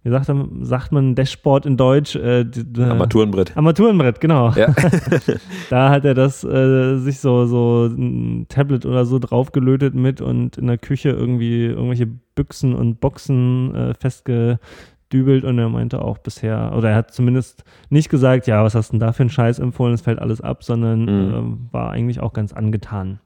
wie sagt, sagt man Dashboard in Deutsch? Äh, Armaturenbrett. Armaturenbrett, genau. Ja. da hat er das äh, sich so, so ein Tablet oder so draufgelötet mit und in der Küche irgendwie irgendwelche Büchsen und Boxen äh, festge dübelt und er meinte auch bisher, oder er hat zumindest nicht gesagt, ja, was hast du denn da für einen Scheiß empfohlen, es fällt alles ab, sondern mhm. äh, war eigentlich auch ganz angetan.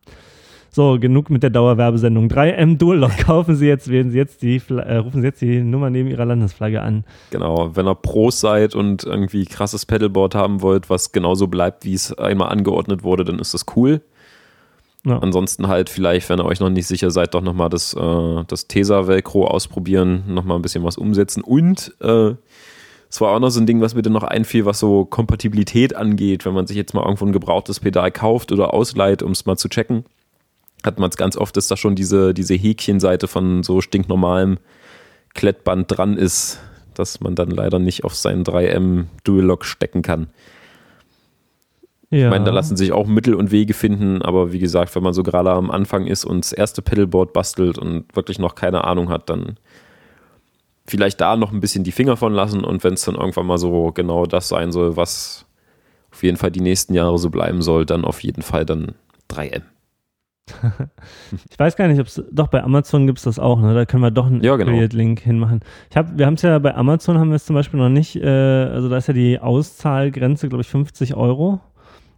So, genug mit der Dauerwerbesendung. 3M Dual Lock. Kaufen Sie jetzt, wählen Sie jetzt die, äh, rufen Sie jetzt die Nummer neben Ihrer Landesflagge an. Genau, wenn ihr Pros seid und irgendwie krasses Pedalboard haben wollt, was genauso bleibt, wie es einmal angeordnet wurde, dann ist das cool. Ja. Ansonsten halt vielleicht, wenn ihr euch noch nicht sicher seid, doch nochmal das, äh, das Tesa-Velcro ausprobieren, nochmal ein bisschen was umsetzen. Und äh, es war auch noch so ein Ding, was mir dann noch einfiel, was so Kompatibilität angeht, wenn man sich jetzt mal irgendwo ein gebrauchtes Pedal kauft oder ausleiht, um es mal zu checken. Hat man es ganz oft, dass da schon diese, diese Häkchenseite von so stinknormalem Klettband dran ist, dass man dann leider nicht auf seinen 3M Dual Lock stecken kann. Ja. Ich meine, da lassen sich auch Mittel und Wege finden, aber wie gesagt, wenn man so gerade am Anfang ist und das erste Pedalboard bastelt und wirklich noch keine Ahnung hat, dann vielleicht da noch ein bisschen die Finger von lassen und wenn es dann irgendwann mal so genau das sein soll, was auf jeden Fall die nächsten Jahre so bleiben soll, dann auf jeden Fall dann 3M. ich weiß gar nicht, ob es doch bei Amazon gibt es das auch, ne? Da können wir doch einen ja, genau. Affiliate-Link hinmachen. Ich hab, wir haben es ja bei Amazon haben wir es zum Beispiel noch nicht, äh, also da ist ja die Auszahlgrenze, glaube ich, 50 Euro.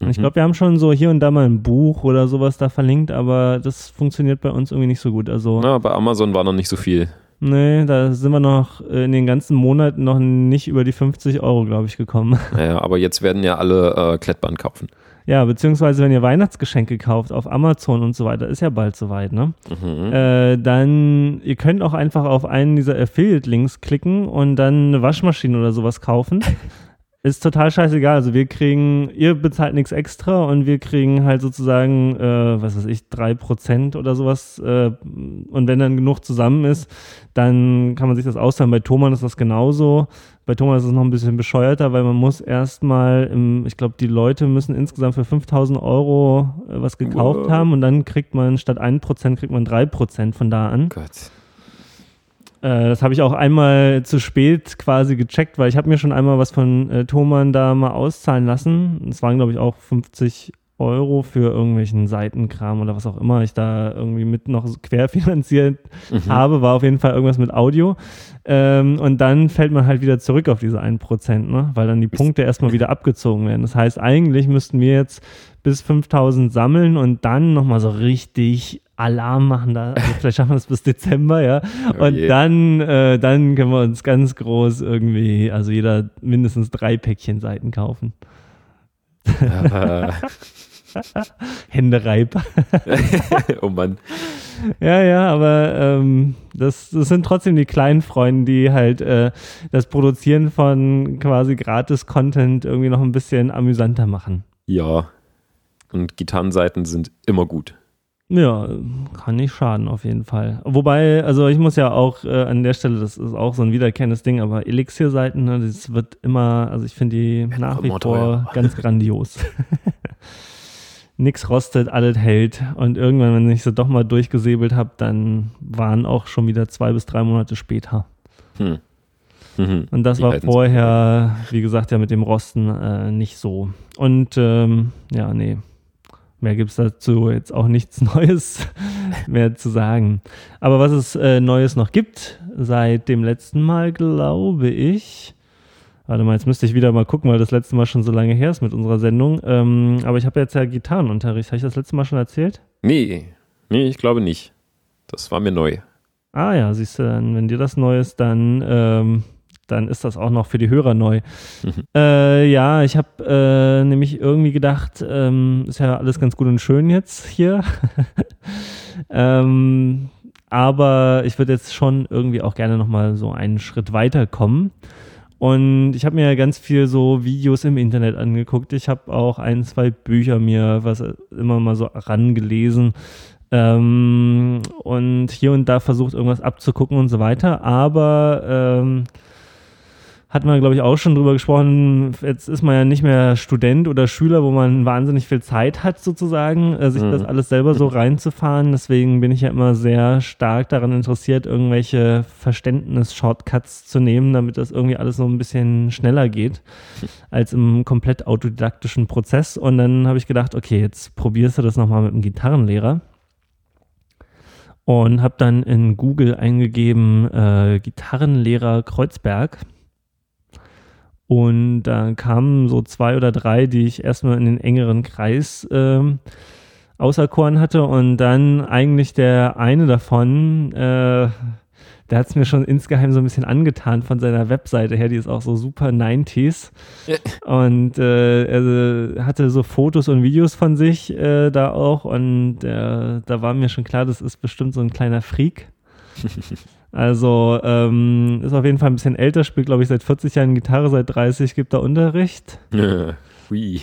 Mhm. Ich glaube, wir haben schon so hier und da mal ein Buch oder sowas da verlinkt, aber das funktioniert bei uns irgendwie nicht so gut. Also, Na, bei Amazon war noch nicht so viel. Nee, da sind wir noch in den ganzen Monaten noch nicht über die 50 Euro, glaube ich, gekommen. Naja, aber jetzt werden ja alle äh, Klettband kaufen. Ja, beziehungsweise wenn ihr Weihnachtsgeschenke kauft auf Amazon und so weiter, ist ja bald soweit, ne? Mhm. Äh, dann, ihr könnt auch einfach auf einen dieser Affiliate-Links klicken und dann eine Waschmaschine oder sowas kaufen. ist total scheißegal. Also wir kriegen, ihr bezahlt nichts extra und wir kriegen halt sozusagen, äh, was weiß ich, drei Prozent oder sowas. Äh, und wenn dann genug zusammen ist, dann kann man sich das auszahlen. Bei Thomann ist das genauso. Bei Thomann ist es noch ein bisschen bescheuerter, weil man muss erstmal, ich glaube, die Leute müssen insgesamt für 5000 Euro äh, was gekauft wow. haben und dann kriegt man statt 1% kriegt man 3% von da an. Gott. Äh, das habe ich auch einmal zu spät quasi gecheckt, weil ich habe mir schon einmal was von äh, Thomann da mal auszahlen lassen. Es waren, glaube ich, auch 50 Euro für irgendwelchen Seitenkram oder was auch immer ich da irgendwie mit noch querfinanziert mhm. habe, war auf jeden Fall irgendwas mit Audio. Ähm, und dann fällt man halt wieder zurück auf diese 1%, ne? weil dann die Punkte erstmal wieder abgezogen werden. Das heißt, eigentlich müssten wir jetzt bis 5000 sammeln und dann nochmal so richtig Alarm machen. Da, also vielleicht schaffen wir es bis Dezember, ja. Oh und je. dann, äh, dann können wir uns ganz groß irgendwie, also jeder mindestens drei Päckchen Seiten kaufen. Hände reib. oh Mann. Ja, ja, aber ähm, das, das sind trotzdem die kleinen Freunde, die halt äh, das Produzieren von quasi Gratis-Content irgendwie noch ein bisschen amüsanter machen. Ja. Und Gitarrenseiten sind immer gut. Ja, kann nicht schaden auf jeden Fall. Wobei, also ich muss ja auch äh, an der Stelle, das ist auch so ein wiederkehrendes Ding, aber Elixir-Seiten, ne, das wird immer, also ich finde die ja, nach wie vor teuer. ganz grandios. Nix rostet, alles hält. Und irgendwann, wenn ich sie doch mal durchgesäbelt habe, dann waren auch schon wieder zwei bis drei Monate später. Hm. Mhm. Und das die war vorher, wie gesagt, ja mit dem Rosten äh, nicht so. Und ähm, ja, nee, Mehr gibt es dazu jetzt auch nichts Neues mehr zu sagen. Aber was es äh, Neues noch gibt, seit dem letzten Mal, glaube ich. Warte mal, jetzt müsste ich wieder mal gucken, weil das letzte Mal schon so lange her ist mit unserer Sendung. Ähm, aber ich habe jetzt ja Gitarrenunterricht. Habe ich das letzte Mal schon erzählt? Nee, nee, ich glaube nicht. Das war mir neu. Ah ja, siehst du, wenn dir das neu ist, dann ähm, dann ist das auch noch für die Hörer neu. Mhm. Äh, ja, ich habe äh, nämlich irgendwie gedacht, ähm, ist ja alles ganz gut und schön jetzt hier. ähm, aber ich würde jetzt schon irgendwie auch gerne nochmal so einen Schritt weiter kommen. Und ich habe mir ja ganz viel so Videos im Internet angeguckt. Ich habe auch ein, zwei Bücher mir was immer mal so rangelesen. Ähm, und hier und da versucht, irgendwas abzugucken und so weiter. Aber ähm, hat man, glaube ich, auch schon drüber gesprochen. Jetzt ist man ja nicht mehr Student oder Schüler, wo man wahnsinnig viel Zeit hat, sozusagen, äh, sich mhm. das alles selber so reinzufahren. Deswegen bin ich ja immer sehr stark daran interessiert, irgendwelche Verständnis-Shortcuts zu nehmen, damit das irgendwie alles so ein bisschen schneller geht als im komplett autodidaktischen Prozess. Und dann habe ich gedacht, okay, jetzt probierst du das nochmal mit einem Gitarrenlehrer und habe dann in Google eingegeben äh, Gitarrenlehrer Kreuzberg und da kamen so zwei oder drei, die ich erstmal in den engeren Kreis ähm, auserkoren hatte. Und dann eigentlich der eine davon, äh, der hat es mir schon insgeheim so ein bisschen angetan von seiner Webseite her, die ist auch so super 90s. und äh, er hatte so Fotos und Videos von sich äh, da auch. Und äh, da war mir schon klar, das ist bestimmt so ein kleiner Freak. Also ähm, ist auf jeden Fall ein bisschen älter, spielt glaube ich seit 40 Jahren Gitarre, seit 30 gibt er Unterricht.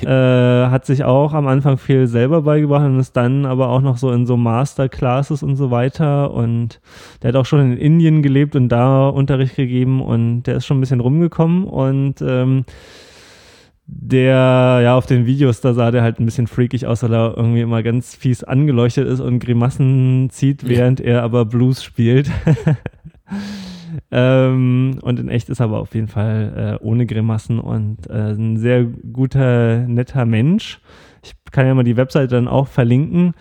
äh, hat sich auch am Anfang viel selber beigebracht und ist dann aber auch noch so in so Masterclasses und so weiter. Und der hat auch schon in Indien gelebt und da Unterricht gegeben und der ist schon ein bisschen rumgekommen und ähm, der, ja, auf den Videos, da sah der halt ein bisschen freakig aus, weil er irgendwie immer ganz fies angeleuchtet ist und Grimassen zieht, während er aber Blues spielt. ähm, und in echt ist er aber auf jeden Fall äh, ohne Grimassen und äh, ein sehr guter, netter Mensch. Ich kann ja mal die Webseite dann auch verlinken.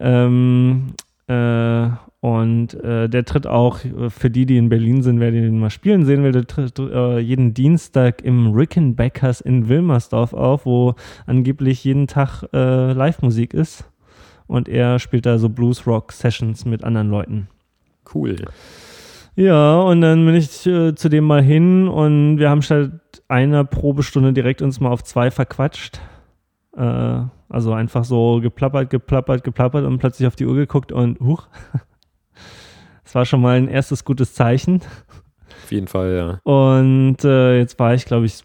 Ähm, äh, und äh, der tritt auch äh, für die, die in Berlin sind, wer den mal spielen sehen will, der tritt äh, jeden Dienstag im Rickenbackers in Wilmersdorf auf, wo angeblich jeden Tag Live-Musik ist. Und er spielt da so Blues-Rock-Sessions mit anderen Leuten. Cool. Ja, und dann bin ich äh, zu dem mal hin und wir haben statt einer Probestunde direkt uns mal auf zwei verquatscht. Äh, also einfach so geplappert, geplappert, geplappert und plötzlich auf die Uhr geguckt und huch. Das war schon mal ein erstes gutes Zeichen. Jeden Fall, ja. Und äh, jetzt war ich, glaube ich,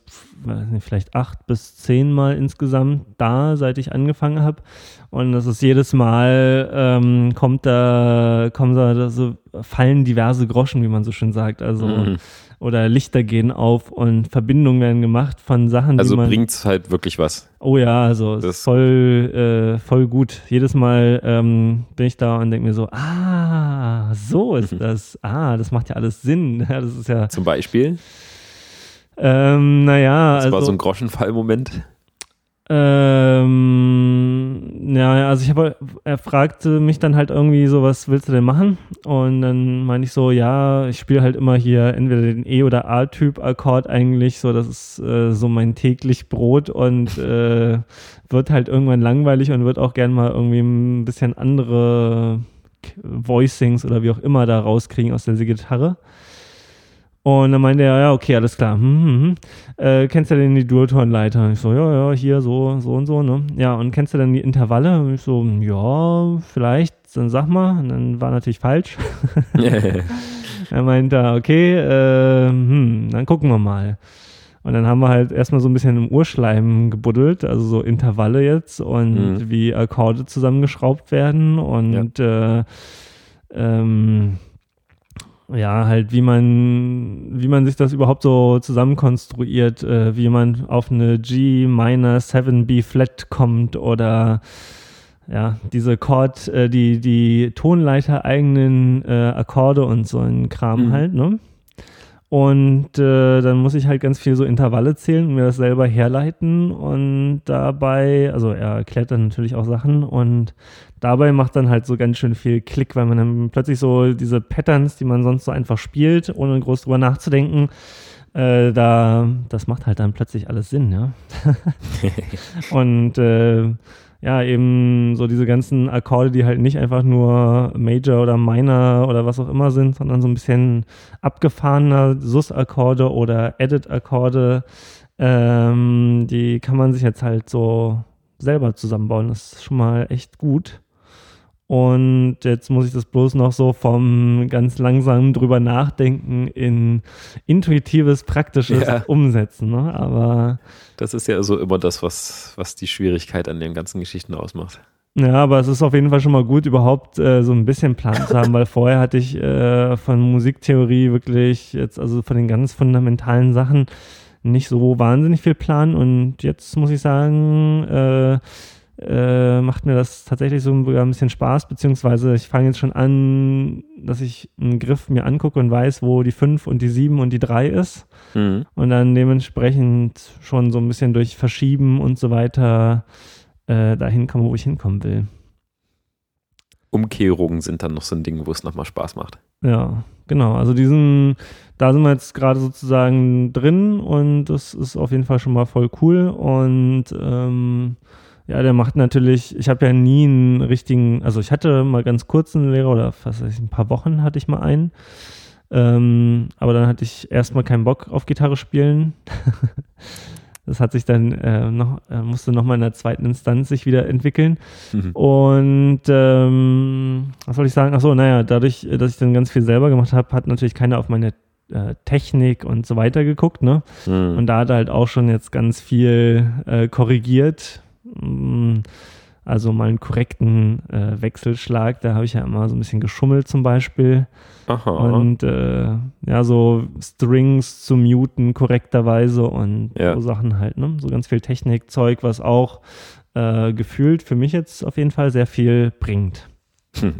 vielleicht acht bis zehn Mal insgesamt da, seit ich angefangen habe. Und das ist jedes Mal, ähm, kommt da, kommen da so, fallen diverse Groschen, wie man so schön sagt. Also mhm oder Lichter gehen auf und Verbindungen werden gemacht von Sachen, also die man... Also bringt es halt wirklich was. Oh ja, also das voll, äh, voll gut. Jedes Mal ähm, bin ich da und denke mir so, ah, so ist mhm. das. Ah, das macht ja alles Sinn. das ist ja... Zum Beispiel? Ähm, naja, Das also, war so ein Groschenfall-Moment? Ähm, ja, also ich habe, er fragte mich dann halt irgendwie so, was willst du denn machen? Und dann meine ich so, ja, ich spiele halt immer hier entweder den E- oder A-Typ-Akkord eigentlich, so das ist äh, so mein täglich Brot und äh, wird halt irgendwann langweilig und wird auch gern mal irgendwie ein bisschen andere Voicings oder wie auch immer da rauskriegen aus der Gitarre. Und dann meinte er, ja, okay, alles klar. Hm, hm, hm. Äh, kennst du denn die Dualton-Leiter? Ich so, ja, ja, hier so, so und so, ne? Ja, und kennst du denn die Intervalle? Und ich so, ja, vielleicht, dann sag mal. Und dann war natürlich falsch. er meinte, okay, äh, hm, dann gucken wir mal. Und dann haben wir halt erstmal so ein bisschen im Urschleim gebuddelt, also so Intervalle jetzt und mhm. wie Akkorde zusammengeschraubt werden und ja. äh, ähm, ja, halt, wie man, wie man sich das überhaupt so zusammenkonstruiert, äh, wie man auf eine G minor 7B Flat kommt oder ja, diese Chord, äh, die, die Tonleiter eigenen äh, Akkorde und so ein Kram mhm. halt, ne? Und äh, dann muss ich halt ganz viel so Intervalle zählen und mir das selber herleiten. Und dabei, also er erklärt dann natürlich auch Sachen und dabei macht dann halt so ganz schön viel Klick, weil man dann plötzlich so diese Patterns, die man sonst so einfach spielt, ohne groß drüber nachzudenken, äh, da, das macht halt dann plötzlich alles Sinn, ja. und äh, ja, eben so diese ganzen Akkorde, die halt nicht einfach nur Major oder Minor oder was auch immer sind, sondern so ein bisschen abgefahrener Sus-Akkorde oder Edit-Akkorde, ähm, die kann man sich jetzt halt so selber zusammenbauen. Das ist schon mal echt gut. Und jetzt muss ich das bloß noch so vom ganz langsam drüber nachdenken in intuitives, praktisches ja. Umsetzen. Ne? Aber das ist ja so immer das, was, was die Schwierigkeit an den ganzen Geschichten ausmacht. Ja, aber es ist auf jeden Fall schon mal gut, überhaupt äh, so ein bisschen Plan zu haben, weil vorher hatte ich äh, von Musiktheorie wirklich jetzt, also von den ganz fundamentalen Sachen nicht so wahnsinnig viel Plan und jetzt muss ich sagen, äh, äh, macht mir das tatsächlich so ein bisschen Spaß, beziehungsweise ich fange jetzt schon an, dass ich einen Griff mir angucke und weiß, wo die 5 und die 7 und die 3 ist. Mhm. Und dann dementsprechend schon so ein bisschen durch Verschieben und so weiter äh, dahin komme, wo ich hinkommen will. Umkehrungen sind dann noch so ein Ding, wo es nochmal Spaß macht. Ja, genau. Also diesen, da sind wir jetzt gerade sozusagen drin und das ist auf jeden Fall schon mal voll cool und ähm, ja, der macht natürlich, ich habe ja nie einen richtigen, also ich hatte mal ganz kurz einen Lehrer oder fast ein paar Wochen hatte ich mal einen. Ähm, aber dann hatte ich erstmal keinen Bock auf Gitarre spielen. das hat sich dann äh, noch, äh, musste nochmal in der zweiten Instanz sich wieder entwickeln. Mhm. Und ähm, was soll ich sagen? Achso, naja, dadurch, dass ich dann ganz viel selber gemacht habe, hat natürlich keiner auf meine äh, Technik und so weiter geguckt, ne? Mhm. Und da hat er halt auch schon jetzt ganz viel äh, korrigiert, also mal einen korrekten äh, Wechselschlag, da habe ich ja immer so ein bisschen geschummelt zum Beispiel. Aha. Und äh, ja, so Strings zu muten korrekterweise und ja. so Sachen halt, ne? So ganz viel Technikzeug, was auch äh, gefühlt für mich jetzt auf jeden Fall sehr viel bringt. Hm.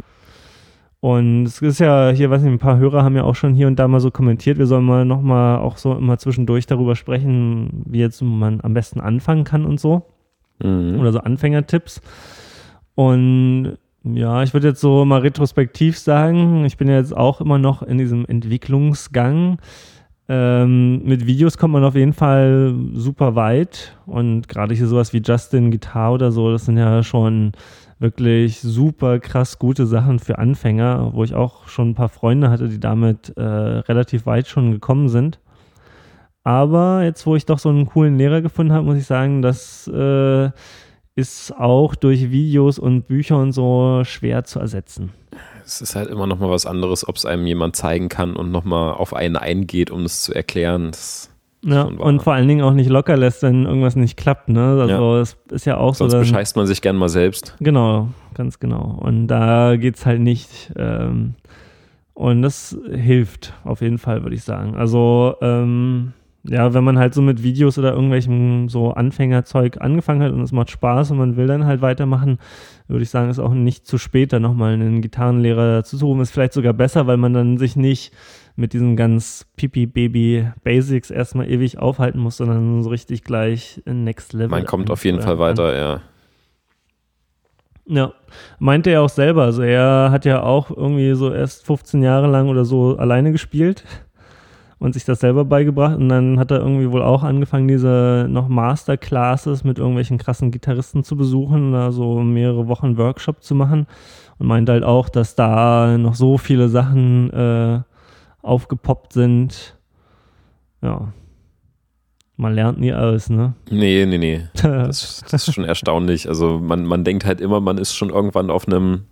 Und es ist ja hier, weiß nicht, ein paar Hörer haben ja auch schon hier und da mal so kommentiert, wir sollen mal nochmal auch so immer zwischendurch darüber sprechen, wie jetzt man am besten anfangen kann und so mhm. oder so Anfängertipps. Und ja, ich würde jetzt so mal retrospektiv sagen, ich bin ja jetzt auch immer noch in diesem Entwicklungsgang. Ähm, mit Videos kommt man auf jeden Fall super weit und gerade hier sowas wie Justin Guitar oder so, das sind ja schon wirklich super krass gute Sachen für Anfänger, wo ich auch schon ein paar Freunde hatte, die damit äh, relativ weit schon gekommen sind. Aber jetzt, wo ich doch so einen coolen Lehrer gefunden habe, muss ich sagen, das äh, ist auch durch Videos und Bücher und so schwer zu ersetzen. Es ist halt immer noch mal was anderes, ob es einem jemand zeigen kann und noch mal auf einen eingeht, um es zu erklären. Das ja, und vor allen Dingen auch nicht locker lässt, wenn irgendwas nicht klappt. Ne? Also ja. es ist ja auch Sonst so. Sonst bescheißt man sich gern mal selbst. Genau, ganz genau. Und da geht es halt nicht. Ähm, und das hilft auf jeden Fall, würde ich sagen. Also ähm, ja, wenn man halt so mit Videos oder irgendwelchem so Anfängerzeug angefangen hat und es macht Spaß und man will dann halt weitermachen, würde ich sagen, ist auch nicht zu spät, da nochmal einen Gitarrenlehrer dazu zu rufen. Ist vielleicht sogar besser, weil man dann sich nicht mit diesen ganz Pipi-Baby-Basics erstmal ewig aufhalten muss, sondern so richtig gleich in Next Level. Man kommt auf jeden Fall weiter, ja. Ja, meinte er auch selber. Also er hat ja auch irgendwie so erst 15 Jahre lang oder so alleine gespielt und sich das selber beigebracht. Und dann hat er irgendwie wohl auch angefangen, diese noch Masterclasses mit irgendwelchen krassen Gitarristen zu besuchen, da so mehrere Wochen Workshop zu machen. Und meinte halt auch, dass da noch so viele Sachen äh, aufgepoppt sind. Ja, man lernt nie alles, ne? Nee, nee, nee. Das, das ist schon erstaunlich. Also man, man denkt halt immer, man ist schon irgendwann auf einem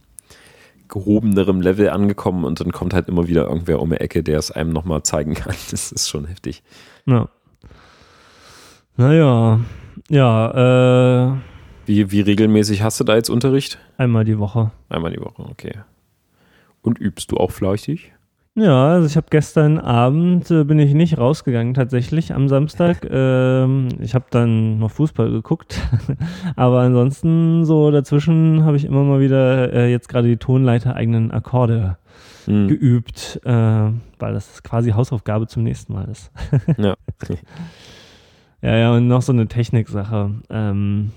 gehobenerem Level angekommen und dann kommt halt immer wieder irgendwer um die Ecke, der es einem nochmal zeigen kann. Das ist schon heftig. Ja. Naja, ja, äh. Wie, wie regelmäßig hast du da jetzt Unterricht? Einmal die Woche. Einmal die Woche, okay. Und übst du auch fleißig? Ja, also ich habe gestern Abend äh, bin ich nicht rausgegangen tatsächlich am Samstag. Ähm, ich habe dann noch Fußball geguckt, aber ansonsten so dazwischen habe ich immer mal wieder äh, jetzt gerade die Tonleiter eigenen Akkorde mhm. geübt, äh, weil das quasi Hausaufgabe zum nächsten Mal ist. ja. ja, ja und noch so eine Techniksache. Ähm,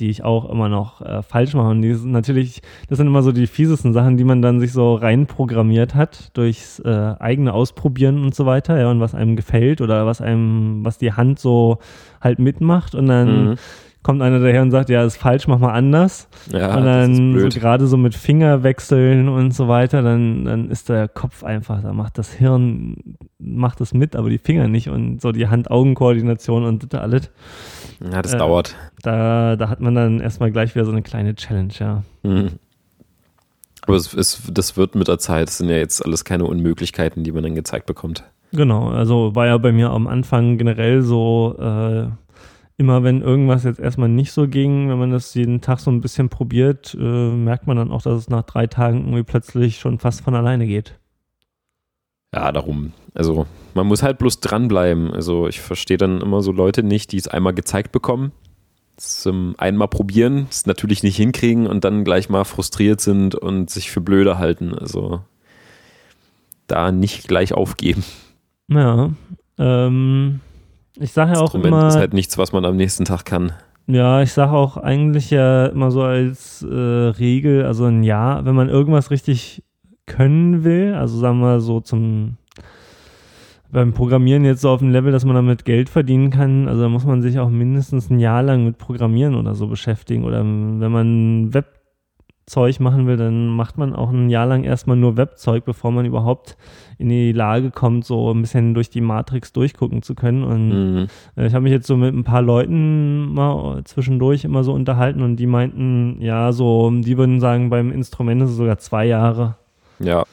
die ich auch immer noch äh, falsch mache. Und die sind natürlich, das sind immer so die fiesesten Sachen, die man dann sich so reinprogrammiert hat durchs äh, eigene Ausprobieren und so weiter, ja, und was einem gefällt oder was einem, was die Hand so halt mitmacht und dann mhm kommt einer daher und sagt, ja, ist falsch, mach mal anders. Ja, und dann so gerade so mit Fingerwechseln und so weiter, dann, dann ist der Kopf einfach, da macht das Hirn, macht das mit, aber die Finger nicht und so die Hand-Augen-Koordination und das alles. Ja, das äh, dauert. Da, da hat man dann erstmal gleich wieder so eine kleine Challenge, ja. Mhm. Aber es, es, das wird mit der Zeit, das sind ja jetzt alles keine Unmöglichkeiten, die man dann gezeigt bekommt. Genau, also war ja bei mir am Anfang generell so, äh, immer wenn irgendwas jetzt erstmal nicht so ging, wenn man das jeden Tag so ein bisschen probiert, äh, merkt man dann auch, dass es nach drei Tagen irgendwie plötzlich schon fast von alleine geht. Ja, darum. Also man muss halt bloß dranbleiben. Also ich verstehe dann immer so Leute nicht, die es einmal gezeigt bekommen, zum einmal probieren, es natürlich nicht hinkriegen und dann gleich mal frustriert sind und sich für blöde halten. Also da nicht gleich aufgeben. Ja, ähm, ich sage ja auch immer. ist halt nichts, was man am nächsten Tag kann. Ja, ich sage auch eigentlich ja immer so als äh, Regel, also ein Jahr, wenn man irgendwas richtig können will, also sagen wir so zum beim Programmieren jetzt so auf dem Level, dass man damit Geld verdienen kann, also da muss man sich auch mindestens ein Jahr lang mit Programmieren oder so beschäftigen. Oder wenn man Web Zeug machen will, dann macht man auch ein Jahr lang erstmal nur Webzeug, bevor man überhaupt in die Lage kommt, so ein bisschen durch die Matrix durchgucken zu können. Und mhm. Äh, ich habe mich jetzt so mit ein paar Leuten mal zwischendurch immer so unterhalten und die meinten, ja, so, die würden sagen, beim Instrument ist es sogar zwei Jahre. Ja.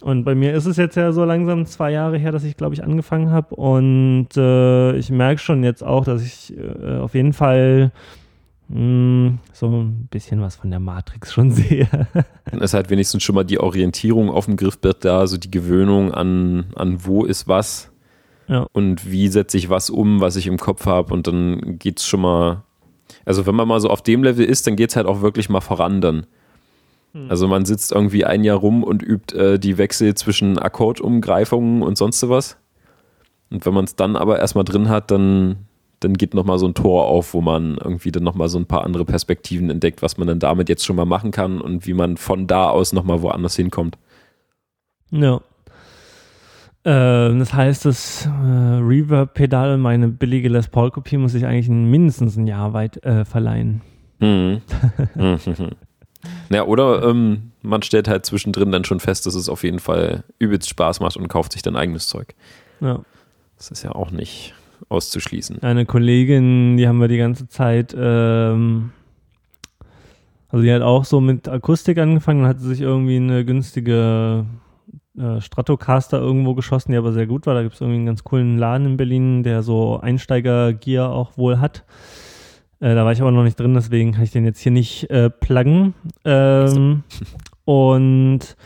Und bei mir ist es jetzt ja so langsam zwei Jahre her, dass ich, glaube ich, angefangen habe. Und äh, ich merke schon jetzt auch, dass ich äh, auf jeden Fall so ein bisschen was von der Matrix schon sehe. Dann ist halt wenigstens schon mal die Orientierung auf dem Griffbrett da, also die Gewöhnung an, an wo ist was ja. und wie setze ich was um, was ich im Kopf habe und dann geht es schon mal, also wenn man mal so auf dem Level ist, dann geht es halt auch wirklich mal voran dann. Hm. Also man sitzt irgendwie ein Jahr rum und übt äh, die Wechsel zwischen Akkordumgreifungen und sonst was. Und wenn man es dann aber erstmal drin hat, dann dann geht nochmal so ein Tor auf, wo man irgendwie dann nochmal so ein paar andere Perspektiven entdeckt, was man dann damit jetzt schon mal machen kann und wie man von da aus nochmal woanders hinkommt. Ja. Äh, das heißt, das äh, Reverb-Pedal, meine billige Les Paul-Kopie, muss ich eigentlich mindestens ein Jahr weit äh, verleihen. Mhm. ja, oder ähm, man stellt halt zwischendrin dann schon fest, dass es auf jeden Fall übelst Spaß macht und kauft sich dann eigenes Zeug. Ja. Das ist ja auch nicht auszuschließen. Eine Kollegin, die haben wir die ganze Zeit, ähm, also die hat auch so mit Akustik angefangen und hat sich irgendwie eine günstige äh, Stratocaster irgendwo geschossen, die aber sehr gut war. Da gibt es irgendwie einen ganz coolen Laden in Berlin, der so Einsteiger-Gear auch wohl hat. Äh, da war ich aber noch nicht drin, deswegen kann ich den jetzt hier nicht äh, pluggen. Ähm, und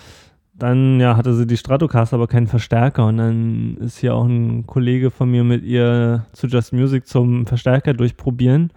dann ja, hatte sie die Stratocaster, aber keinen Verstärker. Und dann ist hier auch ein Kollege von mir mit ihr zu Just Music zum Verstärker durchprobieren.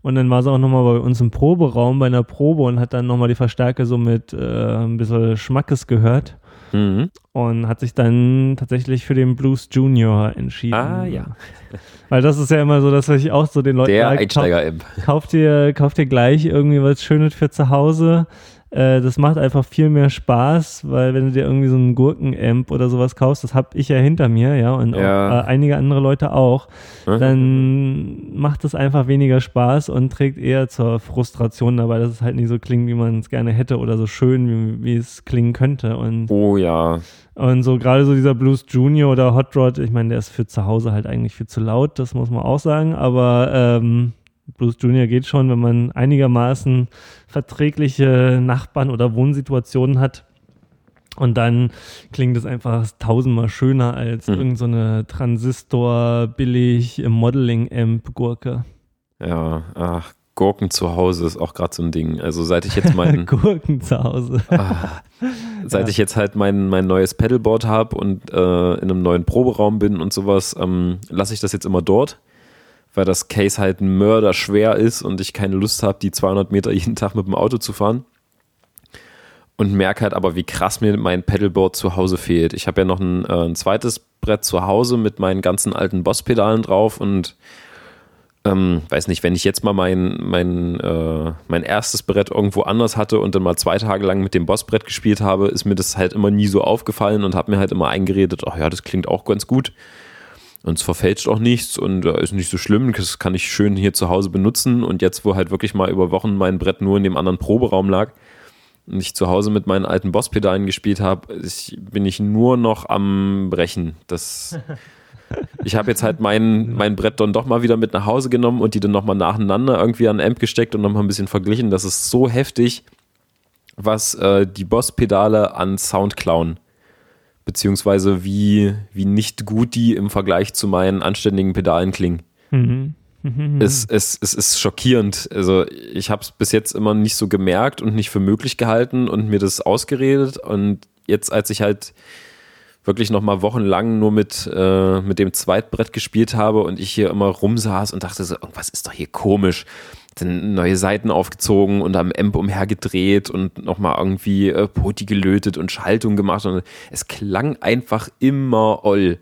Und dann war sie auch nochmal bei uns im Proberaum bei einer Probe und hat dann nochmal die Verstärker so mit äh, ein bisschen Schmackes gehört. mhm. und hat sich dann tatsächlich für den Blues Junior entschieden. Ah, ja. Weil das ist ja immer so, dass ich auch so den Leuten Der Einsteiger-App. Kauf, kauf, dir, kauf dir gleich irgendwie was Schönes für zu Hause äh, das macht einfach viel mehr Spaß, weil wenn du dir irgendwie so einen Gurken-Amp oder sowas kaufst, das habe ich ja hinter mir, ja, und ja. Auch, äh, einige andere Leute auch, dann macht es einfach weniger Spaß und trägt eher zur Frustration dabei, dass es halt nicht so klingt, wie man es gerne hätte oder so schön, wie, wie es klingen könnte. Und, oh ja. Und so gerade so dieser Blues Junior oder Hot Rod, ich meine, der ist für zu Hause halt eigentlich viel zu laut, das muss man auch sagen, aber ähm, Blues Junior geht schon, wenn man einigermaßen verträgliche Nachbarn oder Wohnsituationen hat. Und dann klingt es einfach tausendmal schöner als mhm. irgendeine so Transistor billig Modeling Amp Gurke. Ja, ach, Gurken zu Hause ist auch gerade so ein Ding. Also seit ich jetzt mein Gurken zu Hause. ah, seit ja. ich jetzt halt mein, mein neues Pedalboard habe und äh, in einem neuen Proberaum bin und sowas, ähm, lasse ich das jetzt immer dort weil das Case halt mörderschwer ist und ich keine Lust habe, die 200 Meter jeden Tag mit dem Auto zu fahren. Und merke halt aber, wie krass mir mein Pedalboard zu Hause fehlt. Ich habe ja noch ein, äh, ein, zweites Brett zu Hause mit meinen ganzen alten Boss-Pedalen drauf und ähm, weiß nicht, wenn ich jetzt mal mein, mein, äh, mein erstes Brett irgendwo anders hatte und dann mal zwei Tage lang mit dem Bossbrett gespielt habe, ist mir das halt immer nie so aufgefallen und habe mir halt immer eingeredet, ach ja, das klingt auch ganz gut. Und es verfälscht auch nichts und äh, ist nicht so schlimm. Das kann ich schön hier zu Hause benutzen. Und jetzt, wo halt wirklich mal über Wochen mein Brett nur in dem anderen Proberaum lag und ich zu Hause mit meinen alten Bosspedalen gespielt habe, bin ich nur noch am Brechen. Das, ich habe jetzt halt mein, mein Brett dann doch mal wieder mit nach Hause genommen und die dann nochmal nacheinander irgendwie an Amp gesteckt und nochmal ein bisschen verglichen. Das ist so heftig, was äh, die Boss-Pedale an Sound klauen beziehungsweise wie, wie nicht gut die im Vergleich zu meinen anständigen Pedalen klingen. Mhm. Mhm. Es, es, es ist schockierend. Also ich habe es bis jetzt immer nicht so gemerkt und nicht für möglich gehalten und mir das ausgeredet. Und jetzt, als ich halt wirklich noch mal wochenlang nur mit, äh, mit dem Zweitbrett gespielt habe und ich hier immer rumsaß und dachte so, irgendwas ist doch hier komisch dann neue Seiten aufgezogen und am Amp umhergedreht und nochmal irgendwie äh, Poti gelötet und Schaltung gemacht und es klang einfach immer oll.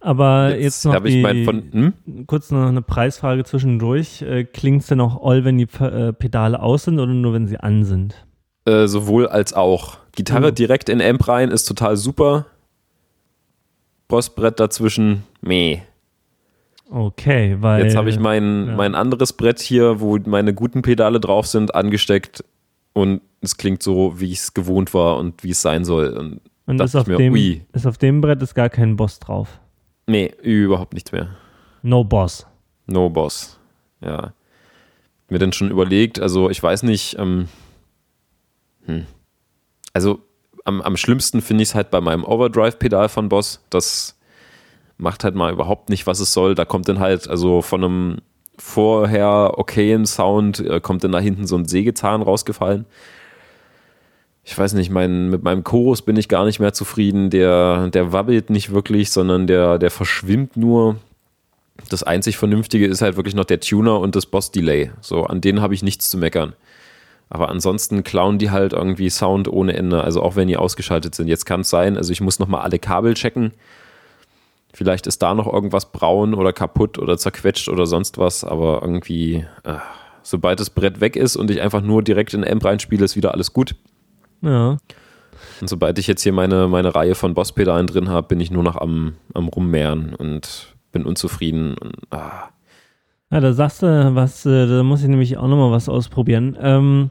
Aber jetzt, jetzt noch die, mein, von, hm? kurz noch eine Preisfrage zwischendurch. Äh, Klingt es denn auch oll, wenn die äh, Pedale aus sind oder nur wenn sie an sind? Äh, sowohl als auch. Gitarre oh. direkt in Amp rein ist total super. Bossbrett dazwischen, meh. Okay, weil. Jetzt habe ich mein, ja. mein anderes Brett hier, wo meine guten Pedale drauf sind, angesteckt und es klingt so, wie ich es gewohnt war und wie es sein soll. Und, und ist, auf mir, dem, ui. ist auf dem Brett ist gar kein Boss drauf. Nee, überhaupt nichts mehr. No Boss. No Boss. Ja. Mir dann schon überlegt, also ich weiß nicht, ähm, hm. also am, am schlimmsten finde ich es halt bei meinem Overdrive-Pedal von Boss. Das macht halt mal überhaupt nicht, was es soll. Da kommt dann halt, also von einem vorher okayen Sound, äh, kommt dann da hinten so ein Sägezahn rausgefallen. Ich weiß nicht, mein, mit meinem Chorus bin ich gar nicht mehr zufrieden. Der, der wabbelt nicht wirklich, sondern der, der verschwimmt nur. Das einzig Vernünftige ist halt wirklich noch der Tuner und das Boss-Delay. So, an denen habe ich nichts zu meckern. Aber ansonsten klauen die halt irgendwie Sound ohne Ende, also auch wenn die ausgeschaltet sind. Jetzt kann es sein, also ich muss nochmal alle Kabel checken Vielleicht ist da noch irgendwas braun oder kaputt oder zerquetscht oder sonst was, aber irgendwie, äh, sobald das Brett weg ist und ich einfach nur direkt in Amp reinspiele, ist wieder alles gut. Ja. Und sobald ich jetzt hier meine, meine Reihe von Bosspedalen drin habe, bin ich nur noch am, am Rummehren und bin unzufrieden. Und, ah. Ja, da sagst du was, äh, da muss ich nämlich auch nochmal was ausprobieren. Ähm,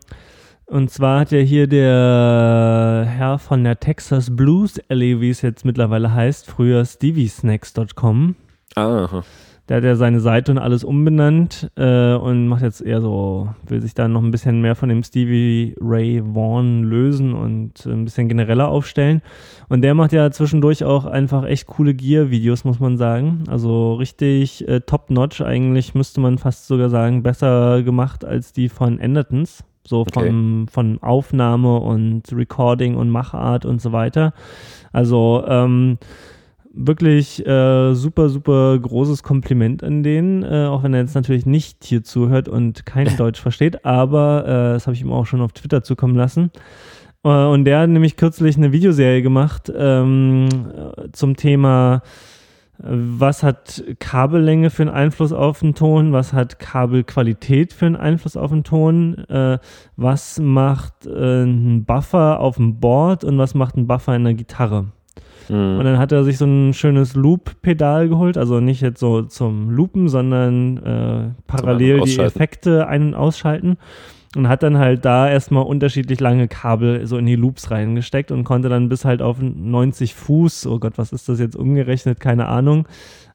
und zwar hat ja hier der Herr von der Texas Blues Alley, wie es jetzt mittlerweile heißt, früher steviesnacks.com. Aha. Der hat ja seine Seite und alles umbenannt äh, und macht jetzt eher so, will sich da noch ein bisschen mehr von dem Stevie Ray Vaughan lösen und ein bisschen genereller aufstellen. Und der macht ja zwischendurch auch einfach echt coole Gear-Videos, muss man sagen. Also richtig äh, top-notch eigentlich, müsste man fast sogar sagen, besser gemacht als die von Endertons so von, okay. von Aufnahme und Recording und Machart und so weiter. Also ähm, wirklich äh, super, super großes Kompliment an den, äh, auch wenn er jetzt natürlich nicht hier zuhört und kein Deutsch versteht, aber äh, das habe ich ihm auch schon auf Twitter zukommen lassen. Äh, und der hat nämlich kürzlich eine Videoserie gemacht ähm, zum Thema, was hat Kabellänge für einen Einfluss auf den Ton, was hat Kabelqualität für einen Einfluss auf den Ton, äh, was macht äh, ein Buffer auf dem Board und was macht ein Buffer in der Gitarre. Mhm. Und dann hat er sich so ein schönes Loop-Pedal geholt, also nicht jetzt so zum Loopen, sondern äh, parallel die Effekte ein- und ausschalten und hat dann halt da erstmal unterschiedlich lange Kabel so in die Loops reingesteckt und konnte dann bis halt auf 90 Fuß, oh Gott, was ist das jetzt umgerechnet, keine Ahnung,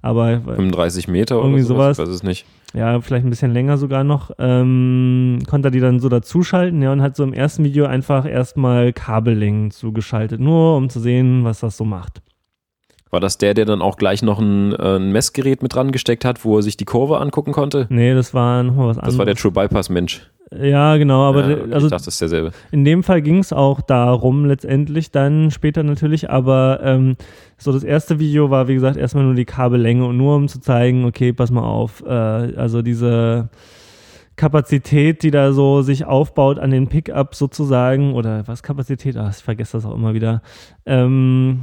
aber 35 Meter irgendwie oder sowas, sowas, weiß es nicht. Ja, vielleicht ein bisschen länger sogar noch, ähm, konnte er die dann so dazuschalten, ja, und hat so im ersten Video einfach erstmal Kabellängen zugeschaltet, nur um zu sehen, was das so macht. War das der, der dann auch gleich noch ein, äh, ein Messgerät mit dran gesteckt hat, wo er sich die Kurve angucken konnte? Nee, das war nochmal was anderes. Das war der True Bypass Mensch. Ja, genau, aber ja, okay, also ich dachte, das ist derselbe. in dem Fall ging es auch darum, letztendlich dann später natürlich, aber ähm, so das erste Video war, wie gesagt, erstmal nur die Kabellänge und nur um zu zeigen, okay, pass mal auf, äh, also diese Kapazität, die da so sich aufbaut an den Pickup sozusagen, oder was Kapazität, ach, ich vergesse das auch immer wieder, ähm,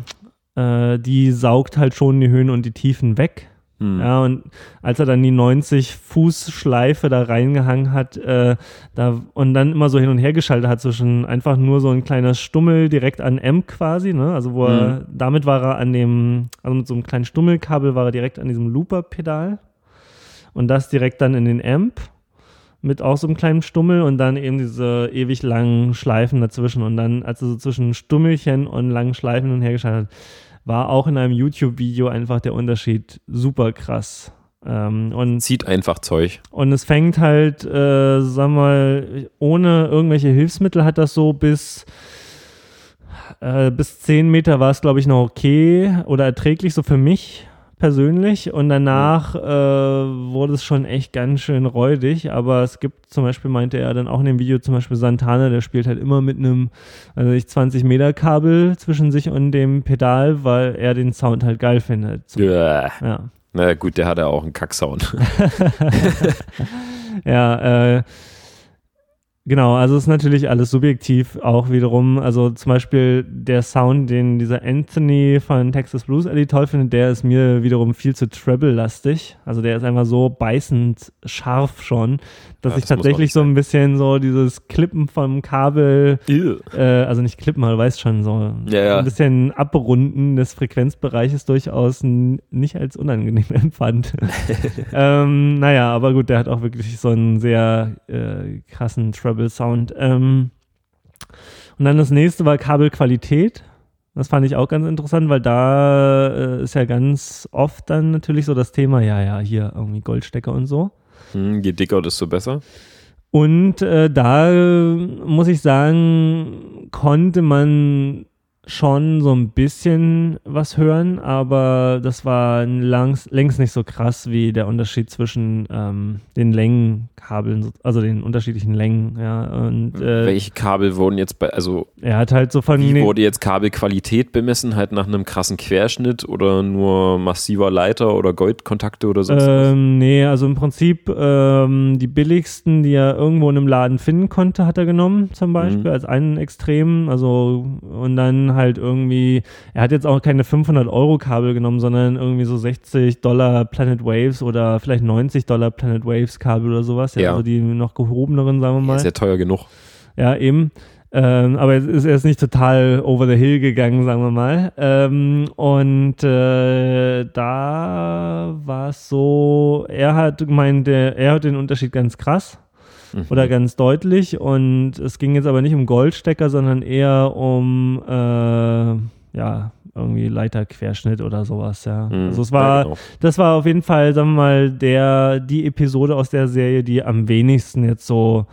äh, die saugt halt schon die Höhen und die Tiefen weg. Hm. Ja, und als er dann die 90 Fuß Schleife da reingehangen hat, äh, da und dann immer so hin und her geschaltet hat zwischen einfach nur so ein kleiner Stummel direkt an M quasi, ne? Also wo hm. er, damit war er an dem, also mit so einem kleinen Stummelkabel war er direkt an diesem Looper-Pedal und das direkt dann in den Amp mit auch so einem kleinen Stummel und dann eben diese ewig langen Schleifen dazwischen und dann, als er so zwischen Stummelchen und langen Schleifen hin und her geschaltet hat, war auch in einem YouTube-Video einfach der Unterschied super krass. Ähm, und Zieht einfach Zeug. Und es fängt halt, äh, sag mal, ohne irgendwelche Hilfsmittel hat das so bis, äh, bis 10 Meter war es, glaube ich, noch okay oder erträglich, so für mich persönlich und danach äh, wurde es schon echt ganz schön räudig, aber es gibt zum Beispiel, meinte er dann auch in dem Video, zum Beispiel Santana, der spielt halt immer mit einem, also ich 20 Meter Kabel zwischen sich und dem Pedal, weil er den Sound halt geil findet. Zum, ja. ja. Na gut, der hat ja auch einen Kacksound. ja, äh, Genau, also ist natürlich alles subjektiv auch wiederum. Also zum Beispiel der Sound, den dieser Anthony von Texas Blues Eddie toll findet, der ist mir wiederum viel zu treble-lastig. Also der ist einfach so beißend scharf schon, dass ja, ich das tatsächlich so ein bisschen so dieses Klippen vom Kabel, äh, also nicht Klippen, aber du weißt schon, so ja, ja. ein bisschen Abrunden des Frequenzbereiches durchaus nicht als unangenehm empfand. ähm, naja, aber gut, der hat auch wirklich so einen sehr äh, krassen Treble Sound. Ähm, und dann das nächste war Kabelqualität. Das fand ich auch ganz interessant, weil da äh, ist ja ganz oft dann natürlich so das Thema, ja, ja, hier irgendwie Goldstecker und so. Hm, je dicker, desto besser. Und äh, da muss ich sagen, konnte man schon so ein bisschen was hören, aber das war langs, längst nicht so krass wie der Unterschied zwischen ähm, den Längenkabeln, also den unterschiedlichen Längen. Ja, und, äh, Welche Kabel wurden jetzt bei, also er hat halt so von wie wurde jetzt Kabelqualität bemessen, halt nach einem krassen Querschnitt oder nur massiver Leiter oder Goldkontakte oder so? Ähm, nee, also im Prinzip ähm, die billigsten, die er irgendwo in einem Laden finden konnte, hat er genommen, zum Beispiel, mhm. als einen Extrem. Also und dann halt irgendwie, er hat jetzt auch keine 500 Euro Kabel genommen, sondern irgendwie so 60 Dollar Planet Waves oder vielleicht 90 Dollar Planet Waves Kabel oder sowas. Ja. Also die noch gehobeneren, sagen wir mal. Ist ja teuer genug. Ja, eben. Ähm, aber es ist erst nicht total over the hill gegangen, sagen wir mal. Ähm, und äh, da war es so, er hat gemeint, er hat den Unterschied ganz krass mhm. oder ganz deutlich. Und es ging jetzt aber nicht um Goldstecker, sondern eher um äh, ja, irgendwie Leiterquerschnitt oder sowas, ja. Mhm, also es war, ja, genau. das war auf jeden Fall, sagen wir mal, der, die Episode aus der Serie, die am wenigsten jetzt so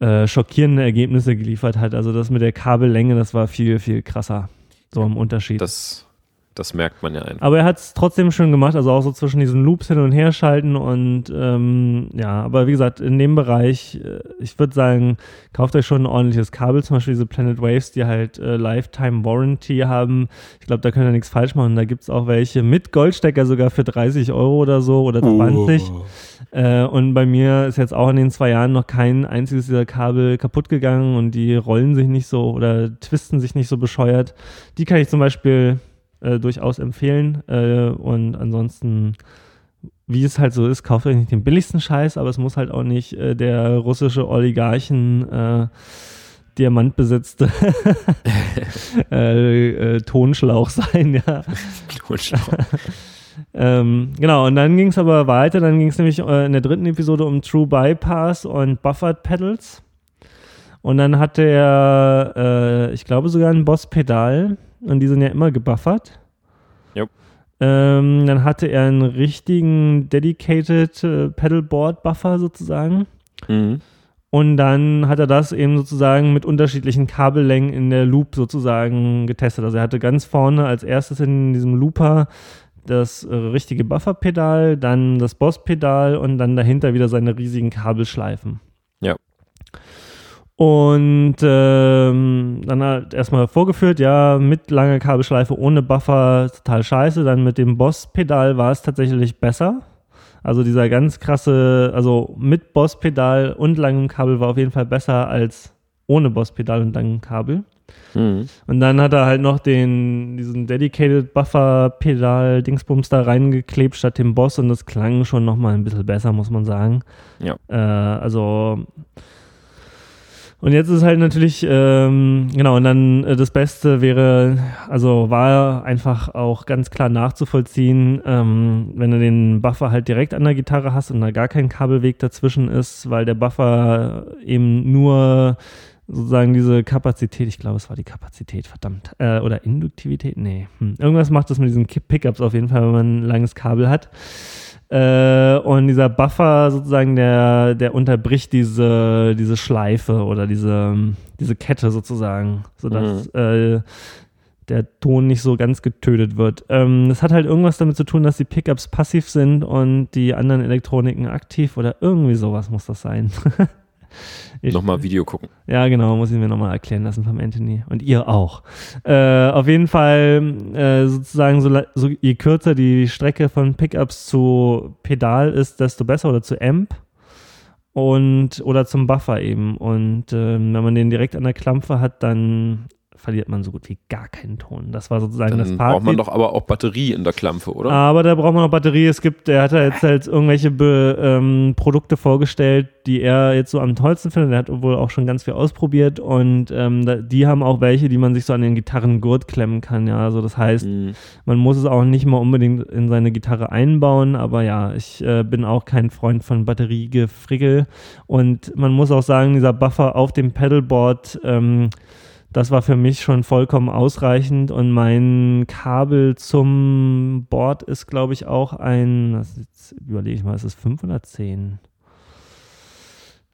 äh, schockierende Ergebnisse geliefert hat. Also das mit der Kabellänge, das war viel, viel krasser. So im Unterschied. Das Das merkt man ja einfach. Aber er hat es trotzdem schön gemacht, also auch so zwischen diesen Loops hin und her schalten und ähm, ja, aber wie gesagt, in dem Bereich, äh, ich würde sagen, kauft euch schon ein ordentliches Kabel, zum Beispiel diese Planet Waves, die halt äh, Lifetime Warranty haben. Ich glaube, da könnt ihr nichts falsch machen. Da gibt es auch welche mit Goldstecker sogar für 30 Euro oder so oder 20. Oh. Äh, und bei mir ist jetzt auch in den zwei Jahren noch kein einziges dieser Kabel kaputt gegangen und die rollen sich nicht so oder twisten sich nicht so bescheuert. Die kann ich zum Beispiel äh, durchaus empfehlen. Äh, und ansonsten, wie es halt so ist, kauft euch nicht den billigsten Scheiß, aber es muss halt auch nicht äh, der russische Oligarchen äh, diamantbesetzte äh, äh, Tonschlauch sein, ja. Tonschlauch. ähm, genau, und dann ging es aber weiter. Dann ging es nämlich äh, in der dritten Episode um True Bypass und Buffered Pedals. Und dann hatte er, äh, ich glaube, sogar ein Boss-Pedal und die sind ja immer gebuffert. Yep. Ähm, dann hatte er einen richtigen Dedicated äh, Pedalboard Buffer sozusagen. Mhm. Und dann hat er das eben sozusagen mit unterschiedlichen Kabellängen in der Loop sozusagen getestet. Also er hatte ganz vorne als erstes in diesem Looper das äh, richtige Bufferpedal, dann das Boss-Pedal und dann dahinter wieder seine riesigen Kabelschleifen. Und ähm, dann halt erstmal vorgeführt, ja, mit langer Kabelschleife ohne Buffer total scheiße. Dann mit dem Boss-Pedal war es tatsächlich besser. Also dieser ganz krasse, also mit Boss-Pedal und langem Kabel war auf jeden Fall besser als ohne Boss-Pedal und langem Kabel. Mhm. Und dann hat er halt noch den, diesen Dedicated Buffer-Pedal Dingsbums da reingeklebt statt dem Boss und das klang schon nochmal ein bisschen besser, muss man sagen. Ja. Äh, also und jetzt ist halt natürlich, ähm, genau, und dann äh, das Beste wäre, also war einfach auch ganz klar nachzuvollziehen, ähm, wenn du den Buffer halt direkt an der Gitarre hast und da gar kein Kabelweg dazwischen ist, weil der Buffer eben nur sozusagen diese Kapazität, ich glaube, es war die Kapazität, verdammt, äh, oder Induktivität, nee, hm. irgendwas macht das mit diesen Pickups auf jeden Fall, wenn man ein langes Kabel hat. Äh, und dieser Buffer sozusagen, der, der unterbricht diese, diese Schleife oder diese, diese Kette sozusagen, sodass mhm. äh, der Ton nicht so ganz getötet wird. Ähm, das hat halt irgendwas damit zu tun, dass die Pickups passiv sind und die anderen Elektroniken aktiv oder irgendwie sowas muss das sein. nochmal Video gucken. Ja, genau, muss ich mir nochmal erklären lassen vom Anthony. Und ihr auch. Äh, auf jeden Fall äh, sozusagen, so, so, je kürzer die Strecke von Pickups zu Pedal ist, desto besser oder zu Amp und oder zum Buffer eben. Und äh, wenn man den direkt an der Klampfe hat, dann verliert man so gut wie gar keinen Ton. Das war sozusagen Dann das Fazit. braucht man doch aber auch Batterie in der Klampfe, oder? Aber da braucht man noch Batterie. Es gibt, er hat ja jetzt halt irgendwelche Be, ähm, Produkte vorgestellt, die er jetzt so am tollsten findet. Er hat wohl auch schon ganz viel ausprobiert und ähm, die haben auch welche, die man sich so an den Gitarrengurt klemmen kann. Ja, also das heißt, mhm. man muss es auch nicht mal unbedingt in seine Gitarre einbauen. Aber ja, ich äh, bin auch kein Freund von Batteriegefrickel und man muss auch sagen, dieser Buffer auf dem Pedalboard ähm, das war für mich schon vollkommen ausreichend und mein Kabel zum Board ist, glaube ich, auch ein, jetzt überlege ich mal, ist es 510?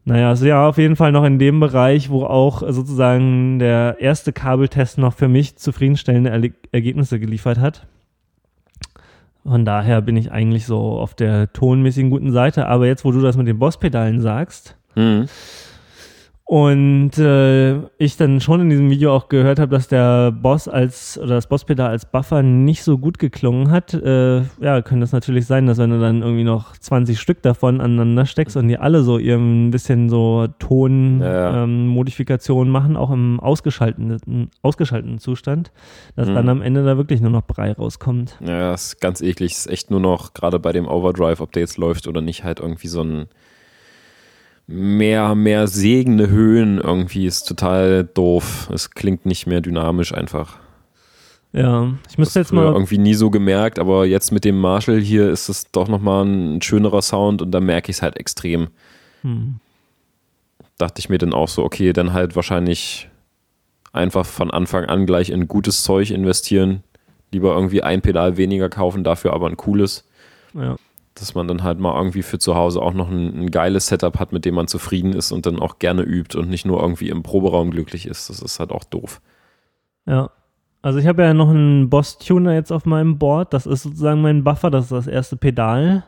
Naja, also ja, auf jeden Fall noch in dem Bereich, wo auch sozusagen der erste Kabeltest noch für mich zufriedenstellende er Ergebnisse geliefert hat. Von daher bin ich eigentlich so auf der tonmäßigen guten Seite. Aber jetzt, wo du das mit den Bosspedalen sagst, mhm und äh, ich dann schon in diesem Video auch gehört habe, dass der Boss als oder das Bosspedal als Buffer nicht so gut geklungen hat. Äh, ja, könnte es natürlich sein, dass wenn du dann irgendwie noch 20 Stück davon aneinander steckst und die alle so ihrem bisschen so Tonmodifikationen ja, ja. ähm, machen, auch im ausgeschalteten, ausgeschalteten Zustand, dass mhm. dann am Ende da wirklich nur noch Brei rauskommt. Ja, das ist ganz eklig. Es ist echt nur noch, gerade bei dem Overdrive, ob der jetzt läuft oder nicht, halt irgendwie so ein mehr, mehr segende Höhen irgendwie ist total doof. Es klingt nicht mehr dynamisch einfach. Ja, ich müsste das jetzt mal. irgendwie nie so gemerkt, aber jetzt mit dem Marshall hier ist es doch nochmal ein schönerer Sound und da merke ich es halt extrem. Hm. Dachte ich mir dann auch so, okay, dann halt wahrscheinlich einfach von Anfang an gleich in gutes Zeug investieren. Lieber irgendwie ein Pedal weniger kaufen, dafür aber ein cooles. Ja dass man dann halt mal irgendwie für zu Hause auch noch ein, ein, geiles Setup hat, mit dem man zufrieden ist und dann auch gerne übt und nicht nur irgendwie im Proberaum glücklich ist. Das ist halt auch doof. Ja. Also ich habe ja noch einen Boss-Tuner jetzt auf meinem Board. Das ist sozusagen mein Buffer, das ist das erste Pedal.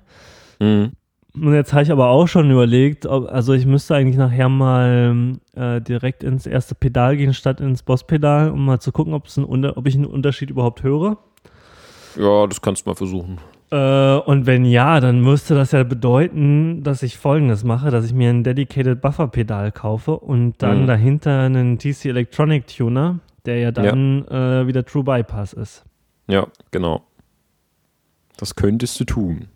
Mhm. Und jetzt habe ich aber auch schon überlegt, ob, also ich müsste eigentlich nachher mal äh, direkt ins erste Pedal gehen, statt ins Boss-Pedal, um mal zu gucken, ob, es ein, Unter- ob ich einen Unterschied überhaupt höre. Ja, das kannst du mal versuchen. Äh, und wenn ja, dann müsste das ja bedeuten, dass ich folgendes mache, dass ich mir ein Dedicated Buffer-Pedal kaufe und dann Mhm. dahinter einen TC Electronic Tuner, der ja dann Äh, wieder True Bypass ist. Ja, genau. Das könntest du tun.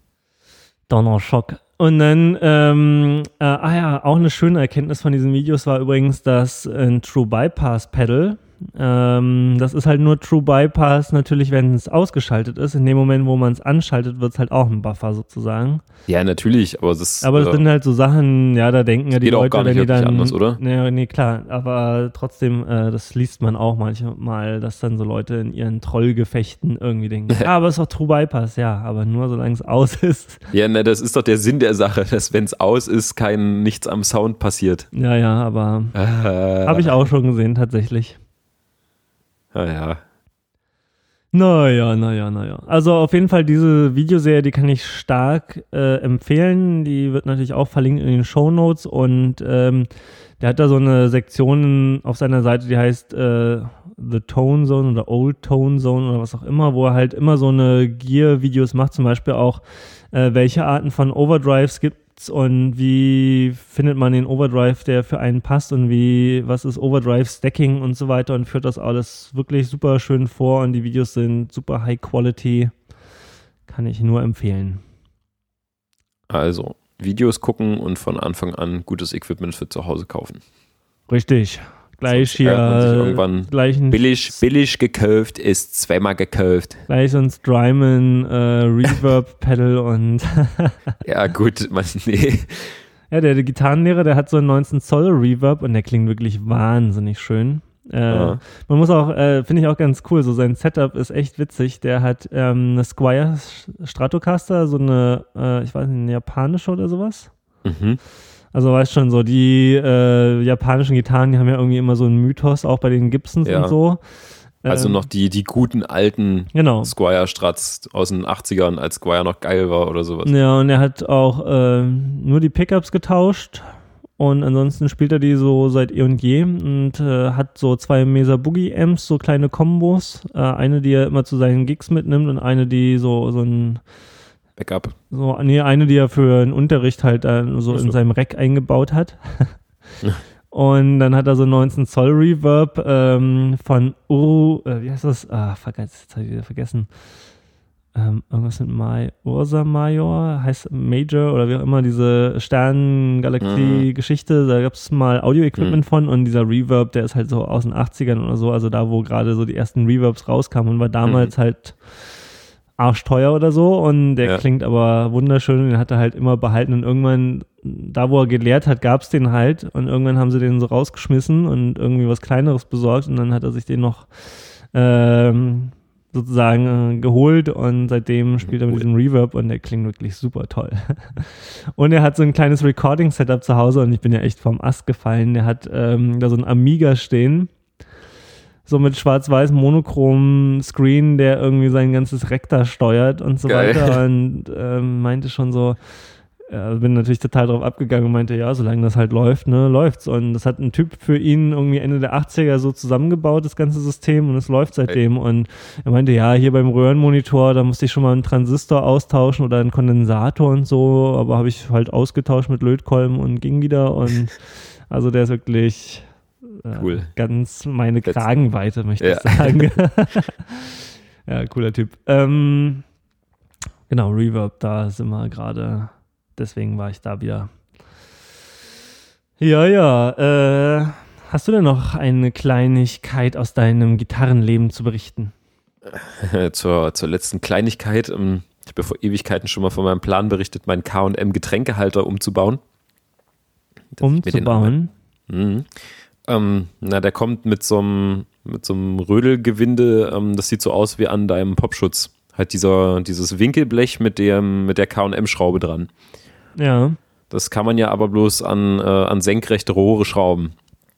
Donnerschock. Und dann, ähm, äh, ah ja, auch eine schöne Erkenntnis von diesen Videos war übrigens, dass ein True Bypass Pedal, ähm, das ist halt nur True Bypass natürlich, wenn es ausgeschaltet ist. In dem Moment, wo man es anschaltet, wird es halt auch ein Buffer sozusagen. Ja, natürlich, aber das Aber das äh, sind halt so Sachen, ja, da denken ja die Leute, gar nicht wenn die dann. anders, oder? Nee, nee, klar. Aber trotzdem, äh, das liest man auch manchmal, dass dann so Leute in ihren Trollgefechten irgendwie denken, ja, aber es ist doch True Bypass, ja, aber nur solange es aus ist. Ja, ne, das ist doch der Sinn der Sache, dass wenn es aus ist, kein nichts am Sound passiert. Ja, ja, aber Äh, habe ich auch schon gesehen, tatsächlich. Naja. Naja, naja, naja. Also auf jeden Fall diese Videoserie, die kann ich stark äh, empfehlen. Die wird natürlich auch verlinkt in den Show Notes und ähm, der hat da so eine Sektion auf seiner Seite, die heißt äh, The Tone Zone oder Old Tone Zone oder was auch immer, wo er halt immer so eine Gear-Videos macht, zum Beispiel auch, äh, welche Arten von Overdrives gibt's und wie findet man den Overdrive, der für einen passt und wie, was ist Overdrive Stacking und so weiter und führt das alles wirklich super schön vor und die Videos sind super High Quality. Kann ich nur empfehlen. Also, Videos gucken und von Anfang an gutes Equipment für zu Hause kaufen. Richtig. Gleich hier irgendwann gleich ein, Billig, billig gekauft ist zweimal gekauft. gleich so ein Strymon äh, Reverb Pedal und Ja, gut, man, nee. ja, der, der Gitarrenlehrer, der hat so einen 19 Zoll Reverb und der klingt wirklich wahnsinnig schön. Äh, Ja. Man muss auch, äh, finde ich auch ganz cool, so sein Setup ist echt witzig. Der hat ähm, eine Squire Stratocaster, so eine, äh, ich weiß nicht, eine japanische oder sowas. Mhm. Also weißt schon, so die äh, japanischen Gitarren, die haben ja irgendwie immer so einen Mythos, auch bei den Gibsons Ja. und so. Also Ähm, noch die, die guten alten Genau. Squire Strats aus den 80ern, als Squire noch geil war oder sowas. Ja, und er hat auch äh, nur die Pickups getauscht und ansonsten spielt er die so seit eh und je und äh, hat so zwei Mesa Boogie Amps, so kleine Kombos. Äh, eine, die er immer zu seinen Gigs mitnimmt und eine, die so, so ein Backup. So, nee, eine, die er für einen Unterricht halt äh, so so. in seinem Rack eingebaut hat. Und dann hat er so 19 Zoll Reverb ähm, von Uru, äh, wie heißt das? Ah, fuck, jetzt, jetzt habe ich wieder vergessen. Ähm, irgendwas mit Mai, Ursa Major, heißt Major oder wie auch immer, diese Sternengalaxie-Geschichte. Da gab es mal Audio-Equipment von und dieser Reverb, der ist halt so aus den 80ern oder so, also da, wo gerade so die ersten Reverbs rauskamen und war damals halt arschteuer oder so und der Ja. klingt aber wunderschön und den hat er halt immer behalten und irgendwann, da wo er gelehrt hat, gab es den halt und irgendwann haben sie den so rausgeschmissen und irgendwie was Kleineres besorgt und dann hat er sich den noch ähm, sozusagen äh, geholt und seitdem spielt er mit diesem Reverb und der klingt wirklich super toll. und er hat so ein kleines Recording-Setup zu Hause und ich bin ja echt vom Ast gefallen. Der hat ähm, da so ein Amiga stehen so mit schwarz-weiß monochrom Screen, der irgendwie sein ganzes Rektor steuert und so Geil. weiter und ähm, meinte schon so, äh, bin natürlich total drauf abgegangen und meinte, ja, solange das halt läuft, ne, läuft's. Und das hat ein Typ für ihn irgendwie Ende der 80er so zusammengebaut, das ganze System, und es läuft seitdem. Und er meinte, ja, hier beim Röhrenmonitor, da musste ich schon mal einen Transistor austauschen oder einen Kondensator und so, aber habe ich halt ausgetauscht mit Lötkolben und ging wieder. Und also der ist wirklich äh, Cool. ganz meine Jetzt- Kragenweite, möchte Ja. ich sagen. ja, cooler Typ. Ähm, genau, Reverb, da sind wir gerade. Deswegen war ich da wieder. Ja, ja. Äh, hast du denn noch eine Kleinigkeit aus deinem Gitarrenleben zu berichten? zur, zur letzten Kleinigkeit. ähm, Ich habe ja vor Ewigkeiten schon mal von meinem Plan berichtet, meinen KM Getränkehalter umzubauen. Umzubauen? Mhm. Ähm, na, der kommt mit so einem mit so einem Rödelgewinde, ähm, das sieht so aus wie an deinem Popschutz. Halt dieser, dieses Winkelblech mit dem, mit der KM-Schraube dran. Ja, Das kann man ja aber bloß an, äh, an senkrechte Rohre schrauben,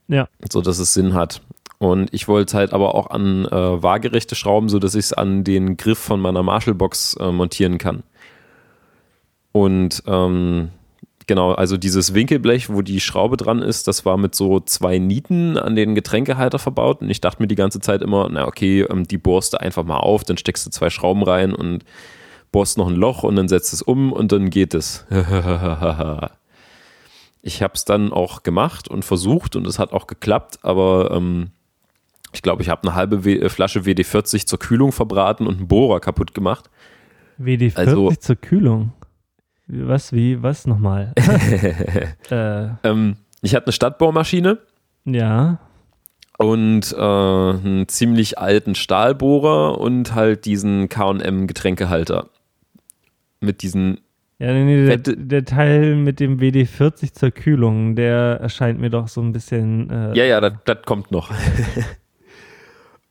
ja. so dass es Sinn hat. Und ich wollte halt aber auch an äh, waagerechte Schrauben, sodass ich es an den Griff von meiner Marshall-Box äh, montieren kann. Und ähm, genau, also dieses Winkelblech, wo die Schraube dran ist, das war mit so zwei Nieten an den Getränkehalter verbaut. Und ich dachte mir die ganze Zeit immer, na okay, ähm, die bohrst du einfach mal auf, dann steckst du zwei Schrauben rein und bohrst noch ein Loch und dann setzt es um und dann geht es. ich habe es dann auch gemacht und versucht und es hat auch geklappt, aber ähm, ich glaube, ich habe eine halbe w äh, Flasche WD-40 zur Kühlung verbraten und einen Bohrer kaputt gemacht. WD-40 also, zur Kühlung? Was, wie, was nochmal? äh. ähm, ich hatte eine Stadtbohrmaschine. Ja. Und äh, einen ziemlich alten Stahlbohrer und halt diesen KM-Getränkehalter. Mit diesen. Ja, nee, nee, der, der, Teil mit dem WD-40 zur Kühlung, der erscheint mir doch so ein bisschen. Äh, ja, ja, das kommt noch.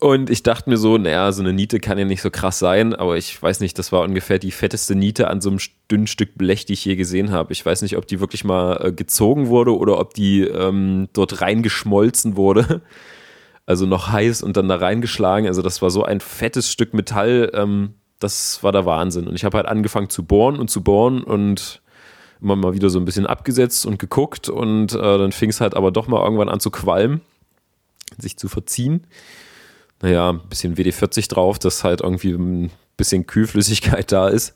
Und ich dachte mir so, naja, so eine Niete kann ja nicht so krass sein, aber ich weiß nicht, das war ungefähr die fetteste Niete an so einem dünnen Stück Blech, die ich je gesehen habe. Ich weiß nicht, ob die wirklich mal äh, gezogen wurde oder ob die ähm, dort reingeschmolzen wurde. Also noch heiß und dann da reingeschlagen. Also das war so ein fettes Stück Metall, ähm, das war der Wahnsinn. Und ich habe halt angefangen zu bohren und zu bohren und immer mal wieder so ein bisschen abgesetzt und geguckt und äh, dann fing es halt aber doch mal irgendwann an zu qualmen, sich zu verziehen naja, ein bisschen WD-40 drauf, dass halt irgendwie ein bisschen Kühlflüssigkeit da ist.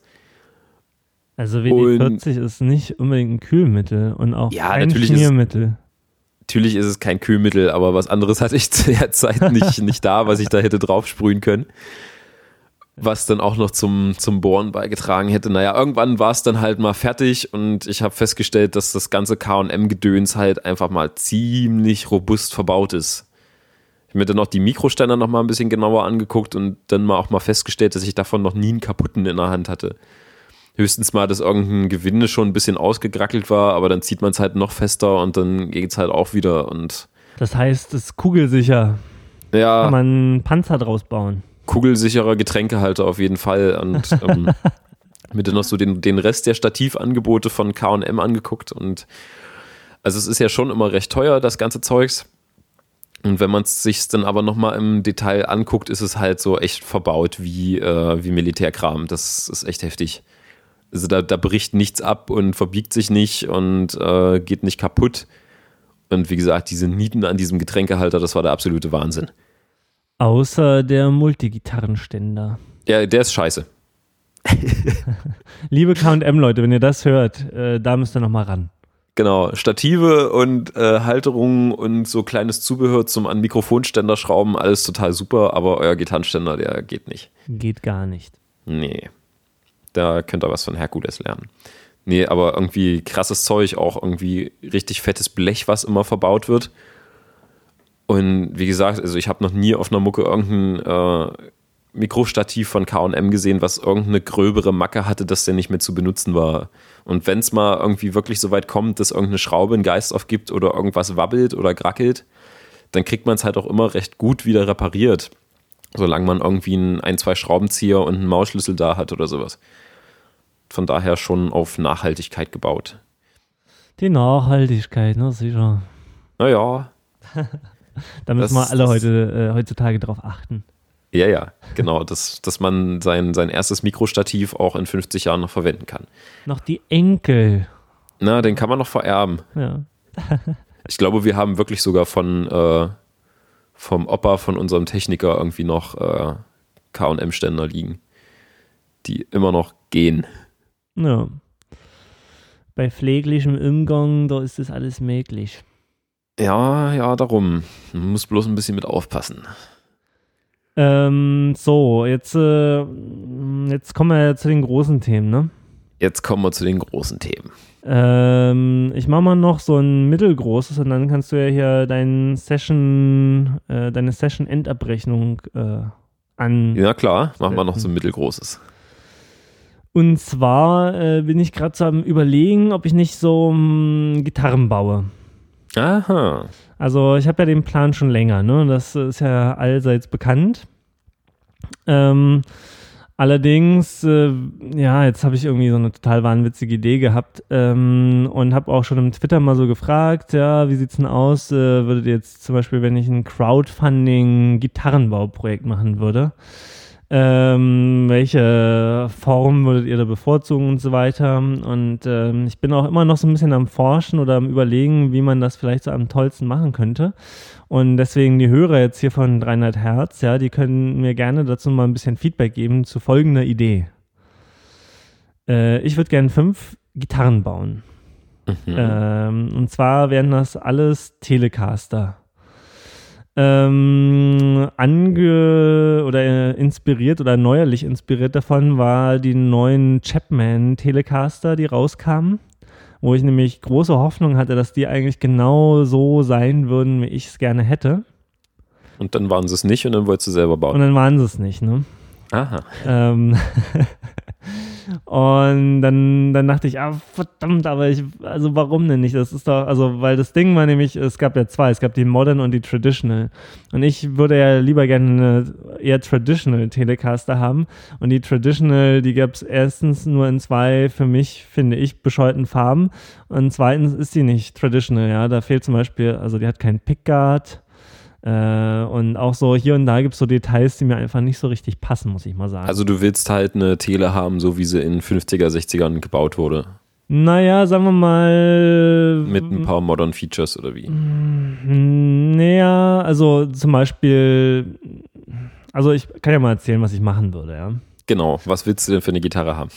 Also WD-40 ist nicht unbedingt ein Kühlmittel und auch ja, kein natürlich Schmiermittel. Ist, natürlich ist es kein Kühlmittel, aber was anderes hatte ich zu der Zeit nicht, nicht da, was ich da hätte draufsprühen können. Was dann auch noch zum, zum Bohren beigetragen hätte. Naja, irgendwann war es dann halt mal fertig und ich habe festgestellt, dass das ganze KM-Gedöns halt einfach mal ziemlich robust verbaut ist. Ich habe mir dann noch die Mikroständer noch mal ein bisschen genauer angeguckt und dann mal auch mal festgestellt, dass ich davon noch nie einen kaputten in der Hand hatte. Höchstens mal, dass irgendein Gewinde schon ein bisschen ausgegrackelt war, aber dann zieht man es halt noch fester und dann geht es halt auch wieder. Und das heißt, es ist kugelsicher. Ja. Kann man einen Panzer draus bauen. Kugelsicherer Getränkehalter auf jeden Fall. Und ähm, mir dann noch so den, den Rest der Stativangebote von KM angeguckt. Und also es ist ja schon immer recht teuer, das ganze Zeugs. Und wenn man es sich dann aber nochmal im Detail anguckt, ist es halt so echt verbaut wie, äh, wie Militärkram. Das ist echt heftig. Also da, da bricht nichts ab und verbiegt sich nicht und äh, geht nicht kaputt. Und wie gesagt, diese Nieten an diesem Getränkehalter, das war der absolute Wahnsinn. Außer der Multigitarrenständer. Ja, der ist scheiße. Liebe KM-Leute, wenn ihr das hört, äh, da müsst ihr nochmal ran. Genau, Stative und äh, Halterungen und so kleines Zubehör zum an Mikrofonständer schrauben, alles total super, aber euer Gitarrenständer, der geht nicht. Geht gar nicht. Nee. Da könnt ihr was von Herkules lernen. Nee, aber irgendwie krasses Zeug, auch irgendwie richtig fettes Blech, was immer verbaut wird. Und wie gesagt, also ich habe noch nie auf einer Mucke irgendein äh, Mikrostativ von KM gesehen, was irgendeine gröbere Macke hatte, dass der nicht mehr zu benutzen war. Und wenn es mal irgendwie wirklich so weit kommt, dass irgendeine Schraube einen Geist aufgibt oder irgendwas wabbelt oder grackelt, dann kriegt man es halt auch immer recht gut wieder repariert. Solange man irgendwie ein, ein, zwei Schraubenzieher und einen Mausschlüssel da hat oder sowas. Von daher schon auf Nachhaltigkeit gebaut. Die Nachhaltigkeit, ne, sicher. Naja. da müssen wir alle heute, äh, heutzutage drauf achten. Ja, ja, genau, dass, dass man sein, sein erstes Mikrostativ auch in 50 Jahren noch verwenden kann. Noch die Enkel. Na, den kann man noch vererben. Ja. ich glaube, wir haben wirklich sogar von äh, vom Opa von unserem Techniker irgendwie noch äh, KM-Ständer liegen, die immer noch gehen. Ja. Bei pfleglichem Umgang, da ist das alles möglich. Ja, ja, darum. Man muss bloß ein bisschen mit aufpassen. Ähm, so, jetzt, äh, jetzt kommen wir zu den großen Themen, ne? Jetzt kommen wir zu den großen Themen. Ähm, ich mache mal noch so ein mittelgroßes und dann kannst du ja hier dein Session, äh, deine Session-Endabrechnung äh, an. Ja, klar, machen wir noch so ein mittelgroßes. Und zwar äh, bin ich gerade so am Überlegen, ob ich nicht so um, Gitarren baue. Aha. Also ich habe ja den Plan schon länger, ne? Das ist ja allseits bekannt. Ähm, Allerdings, äh, ja, jetzt habe ich irgendwie so eine total wahnwitzige Idee gehabt ähm, und habe auch schon im Twitter mal so gefragt, ja, wie sieht's denn aus? Äh, würdet ihr jetzt zum Beispiel, wenn ich ein Crowdfunding-Gitarrenbauprojekt machen würde, ähm, welche Form würdet ihr da bevorzugen und so weiter. Und ähm, ich bin auch immer noch so ein bisschen am Forschen oder am Überlegen, wie man das vielleicht so am tollsten machen könnte. Und deswegen die Hörer jetzt hier von 300 Hertz, ja, die können mir gerne dazu mal ein bisschen Feedback geben zu folgender Idee. Äh, ich würde gerne fünf Gitarren bauen. Mhm. Ähm, und zwar wären das alles Telecaster ähm, ange oder äh, inspiriert oder neuerlich inspiriert davon war die neuen Chapman Telecaster, die rauskamen, wo ich nämlich große Hoffnung hatte, dass die eigentlich genau so sein würden, wie ich es gerne hätte. Und dann waren sie es nicht und dann wolltest du selber bauen. Und dann waren sie es nicht, ne? Aha. Ähm, Und dann, dann dachte ich, ah, verdammt, aber ich, also warum denn nicht? Das ist doch, also, weil das Ding war nämlich, es gab ja zwei, es gab die Modern und die Traditional. Und ich würde ja lieber gerne eine eher Traditional Telecaster haben. Und die Traditional, die gab es erstens nur in zwei, für mich, finde ich, bescheuerten Farben. Und zweitens ist sie nicht Traditional, ja. Da fehlt zum Beispiel, also die hat keinen Pickguard äh, und auch so hier und da gibt es so Details, die mir einfach nicht so richtig passen, muss ich mal sagen. Also du willst halt eine Tele haben, so wie sie in 50er, 60ern gebaut wurde. Naja, sagen wir mal. Mit ein paar Modern Features oder wie? Naja, also zum Beispiel. Also ich kann ja mal erzählen, was ich machen würde, ja. Genau, was willst du denn für eine Gitarre haben?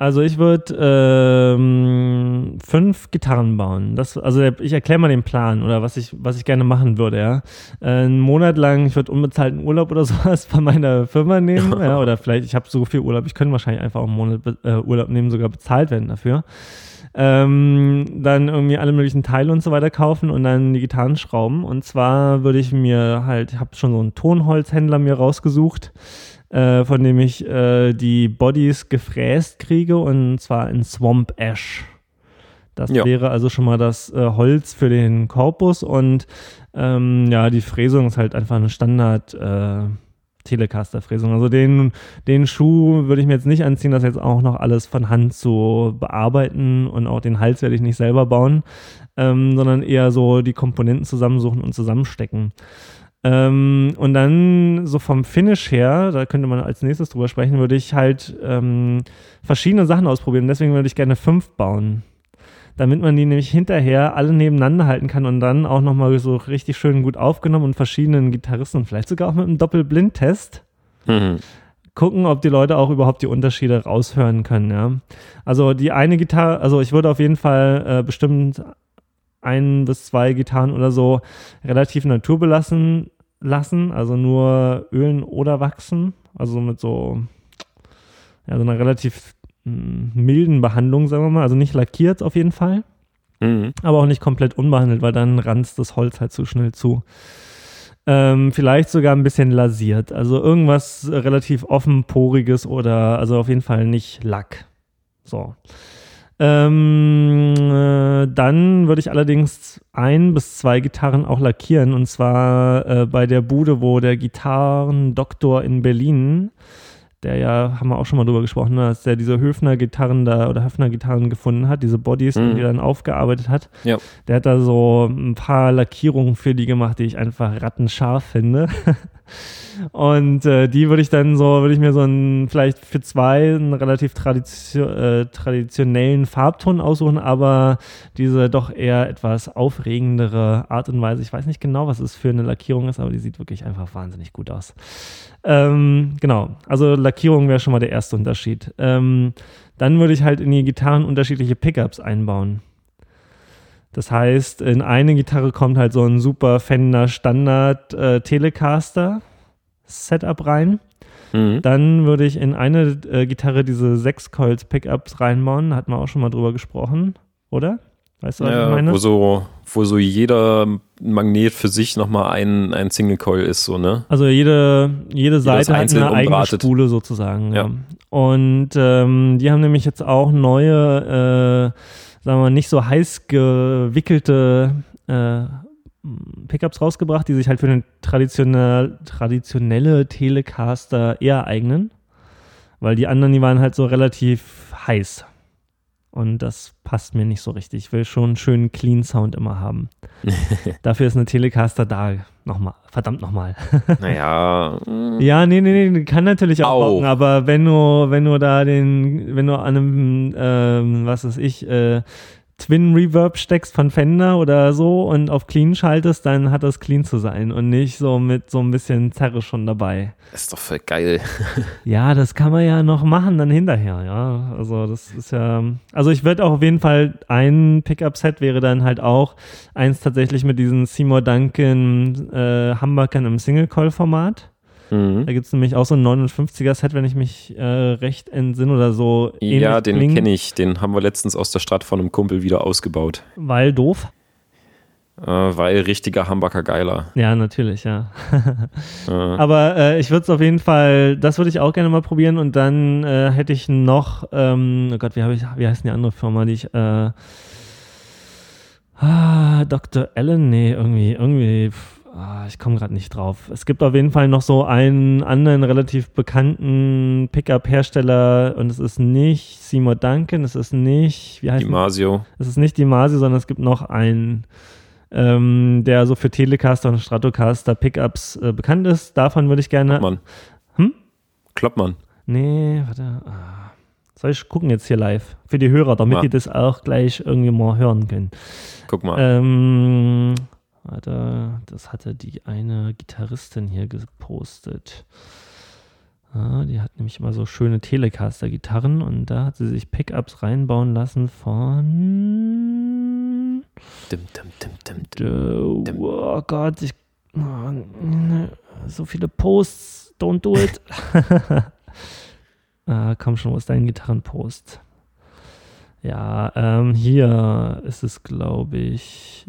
Also ich würde ähm, fünf Gitarren bauen. Das, also ich erkläre mal den Plan oder was ich, was ich gerne machen würde, ja. Äh, einen Monat lang, ich würde unbezahlten Urlaub oder sowas von meiner Firma nehmen, ja, oder vielleicht, ich habe so viel Urlaub, ich könnte wahrscheinlich einfach auch einen Monat äh, Urlaub nehmen, sogar bezahlt werden dafür. Ähm, dann irgendwie alle möglichen Teile und so weiter kaufen und dann die Gitarren schrauben. Und zwar würde ich mir halt, ich habe schon so einen Tonholzhändler mir rausgesucht äh, von dem ich äh, die Bodies gefräst kriege und zwar in Swamp Ash. Das ja. wäre also schon mal das äh, Holz für den Korpus und ähm, ja, die Fräsung ist halt einfach eine Standard äh, Telecaster-Fräsung. Also den, den Schuh würde ich mir jetzt nicht anziehen, das jetzt auch noch alles von Hand zu bearbeiten und auch den Hals werde ich nicht selber bauen, ähm, sondern eher so die Komponenten zusammensuchen und zusammenstecken. Ähm, und dann so vom Finish her, da könnte man als nächstes drüber sprechen, würde ich halt ähm, verschiedene Sachen ausprobieren. Deswegen würde ich gerne fünf bauen. Damit man die nämlich hinterher alle nebeneinander halten kann und dann auch nochmal so richtig schön gut aufgenommen und verschiedenen Gitarristen, vielleicht sogar auch mit einem Doppelblindtest, mhm. gucken, ob die Leute auch überhaupt die Unterschiede raushören können. Ja. Also die eine Gitarre, also ich würde auf jeden Fall äh, bestimmt ein bis zwei Gitarren oder so relativ naturbelassen lassen, also nur ölen oder wachsen, also mit so, ja, so einer relativ hm, milden Behandlung, sagen wir mal, also nicht lackiert auf jeden Fall, mhm. aber auch nicht komplett unbehandelt, weil dann ranzt das Holz halt zu schnell zu. Ähm, vielleicht sogar ein bisschen lasiert, also irgendwas relativ offenporiges oder also auf jeden Fall nicht Lack. So. Ähm, äh, dann würde ich allerdings ein bis zwei Gitarren auch lackieren und zwar äh, bei der Bude, wo der Gitarrendoktor in Berlin, der ja, haben wir auch schon mal drüber gesprochen, ne, dass der diese Höfner-Gitarren da oder Höfner-Gitarren gefunden hat, diese Bodies, mhm. die er dann aufgearbeitet hat. Ja. Der hat da so ein paar Lackierungen für die gemacht, die ich einfach rattenscharf finde. Und äh, die würde ich dann so, würde ich mir so einen, vielleicht für zwei einen relativ tradition, äh, traditionellen Farbton aussuchen, aber diese doch eher etwas aufregendere Art und Weise. Ich weiß nicht genau, was es für eine Lackierung ist, aber die sieht wirklich einfach wahnsinnig gut aus. Ähm, genau, also Lackierung wäre schon mal der erste Unterschied. Ähm, dann würde ich halt in die Gitarren unterschiedliche Pickups einbauen. Das heißt, in eine Gitarre kommt halt so ein super Fender Standard äh, Telecaster Setup rein. Mhm. Dann würde ich in eine äh, Gitarre diese 6 Coils Pickups reinbauen. Hatten wir auch schon mal drüber gesprochen, oder? Weißt du, was ja, ich meine? Wo so, wo so jeder Magnet für sich nochmal ein, ein Single Coil ist, so, ne? Also jede, jede Seite hat eine eigene Spule sozusagen. Ja. ja. Und ähm, die haben nämlich jetzt auch neue, äh, sagen wir mal, nicht so heiß gewickelte äh, Pickups rausgebracht, die sich halt für eine traditionelle, traditionelle Telecaster eher eignen. Weil die anderen, die waren halt so relativ heiß. Und das passt mir nicht so richtig. Ich will schon einen schönen Clean Sound immer haben. Dafür ist eine Telecaster da. Nochmal, verdammt nochmal. naja. ja, nee, nee, nee, kann natürlich auch, rocken, aber wenn du, wenn du da den, wenn du an einem, ähm, was weiß ich, äh, Twin Reverb steckst von Fender oder so und auf Clean schaltest, dann hat das clean zu sein und nicht so mit so ein bisschen Zerre schon dabei. Ist doch voll geil. Ja, das kann man ja noch machen dann hinterher, ja. Also das ist ja, also ich würde auch auf jeden Fall ein Pickup-Set wäre dann halt auch eins tatsächlich mit diesen Seymour Duncan äh, Humbuckern im Single-Coil-Format. Mhm. Da gibt es nämlich auch so ein 59er-Set, wenn ich mich äh, recht entsinne oder so. Ja, den kenne ich. Den haben wir letztens aus der Stadt von einem Kumpel wieder ausgebaut. Weil doof. Äh, weil richtiger Hamburger Geiler. Ja, natürlich, ja. Äh, Aber ich würde es auf jeden Fall, das würde ich auch gerne mal probieren und dann äh, hätte ich noch, ähm, oh Gott, wie, ich, wie heißt denn die andere Firma, die ich, äh, ah, Dr. Allen, nee, irgendwie, irgendwie, ah, ich komme gerade nicht drauf. Es gibt auf jeden Fall noch so einen anderen relativ bekannten Pickup-Hersteller und es ist nicht Seymour Duncan, es ist nicht, wie heißt die Masio. es ist nicht die Masi, sondern es gibt noch einen, ähm, der so für Telecaster und Stratocaster Pickups äh, bekannt ist. Davon würde ich gerne. Kloppmann. Hm? Kloppmann. Nee, warte. Ah. Soll ich gucken jetzt hier live? Für die Hörer, damit Ja. die das auch gleich irgendwie mal hören können. Guck mal. Ähm, warte, das hatte die eine Gitarristin hier gepostet. Ah, die hat nämlich immer so schöne Telecaster-Gitarren und da hat sie sich Pickups reinbauen lassen von. Dim, dim, dim, dim, dim. Oh Gott, ich, oh, so viele Posts, don't do it. ah, komm schon, wo ist dein Gitarrenpost? Ja, ähm, hier ist es, glaube ich.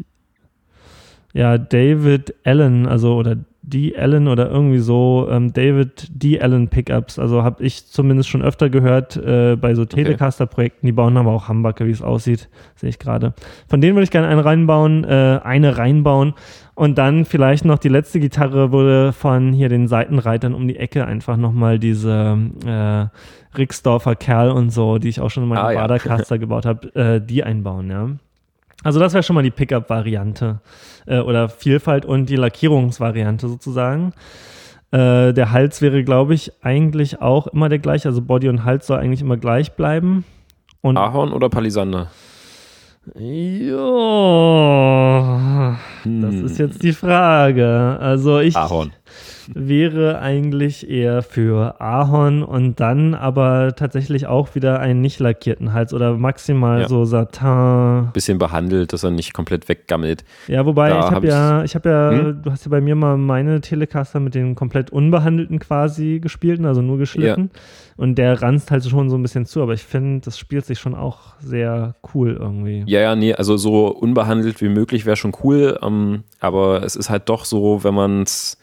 Ja, David Allen, also oder D. Allen oder irgendwie so, ähm, David D. Allen Pickups. Also habe ich zumindest schon öfter gehört äh, bei so Telecaster-Projekten. Die bauen aber auch Humbucker, wie es aussieht, sehe ich gerade. Von denen würde ich gerne einen reinbauen, äh, eine reinbauen. Und dann vielleicht noch die letzte Gitarre wurde von hier den Seitenreitern um die Ecke einfach nochmal diese äh, Rixdorfer Kerl und so, die ich auch schon in meinem Ah, ja. Badercaster gebaut habe, äh, die einbauen, ja. Also das wäre schon mal die Pickup-Variante äh, oder Vielfalt und die Lackierungsvariante sozusagen. Äh, der Hals wäre, glaube ich, eigentlich auch immer der gleiche. Also Body und Hals soll eigentlich immer gleich bleiben. Und Ahorn oder Palisander? ja, das Hm. ist jetzt die Frage. Also ich Ahorn. Wäre eigentlich eher für Ahorn und dann aber tatsächlich auch wieder einen nicht lackierten Hals oder maximal Ja. so Satin. Bisschen behandelt, dass er nicht komplett weggammelt. Ja, wobei Da ich hab habe ja, ich habe ja, Hm? du hast ja bei mir mal meine Telecaster mit den komplett unbehandelten quasi gespielt, also nur geschliffen. Und der ranzt halt schon so ein bisschen zu, aber ich finde, das spielt sich schon auch sehr cool irgendwie. Ja, ja, nee, also so unbehandelt wie möglich wäre schon cool, ähm, aber es ist halt doch so, wenn man es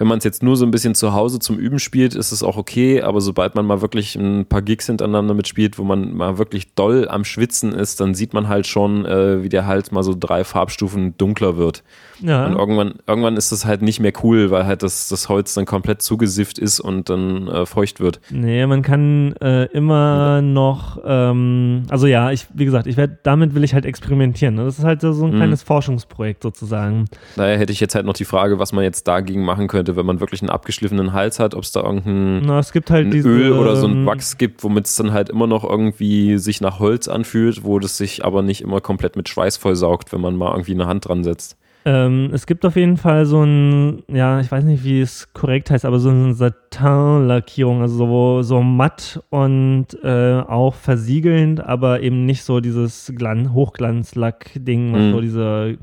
wenn man es jetzt nur so ein bisschen zu Hause zum Üben spielt, ist es auch okay, aber sobald man mal wirklich ein paar Gigs hintereinander mitspielt, wo man mal wirklich doll am Schwitzen ist, dann sieht man halt schon, äh, wie der Hals mal so drei Farbstufen dunkler wird. Ja, Und irgendwann, irgendwann ist das halt nicht mehr cool, weil halt das, das Holz dann komplett zugesifft ist und dann äh, feucht wird. nee, man kann äh, immer noch, ähm, also ja, ich, wie gesagt, ich werde, damit will ich halt experimentieren. ne? Das ist halt so ein Mhm. kleines Forschungsprojekt sozusagen. Daher hätte ich jetzt halt noch die Frage, was man jetzt dagegen machen könnte, wenn man wirklich einen abgeschliffenen Hals hat, ob es da irgendein Na, es gibt halt ein diese, Öl oder so ein ähm, Wachs gibt, womit es dann halt immer noch irgendwie sich nach Holz anfühlt, wo das sich aber nicht immer komplett mit Schweiß vollsaugt, wenn man mal irgendwie eine Hand dran setzt. Ähm, es gibt auf jeden Fall so ein, ja, ich weiß nicht, wie es korrekt heißt, aber so eine Satin-Lackierung, also so, so matt und äh, auch versiegelnd, aber eben nicht so dieses Glan Hochglanzlack-Ding, was Mhm. so diese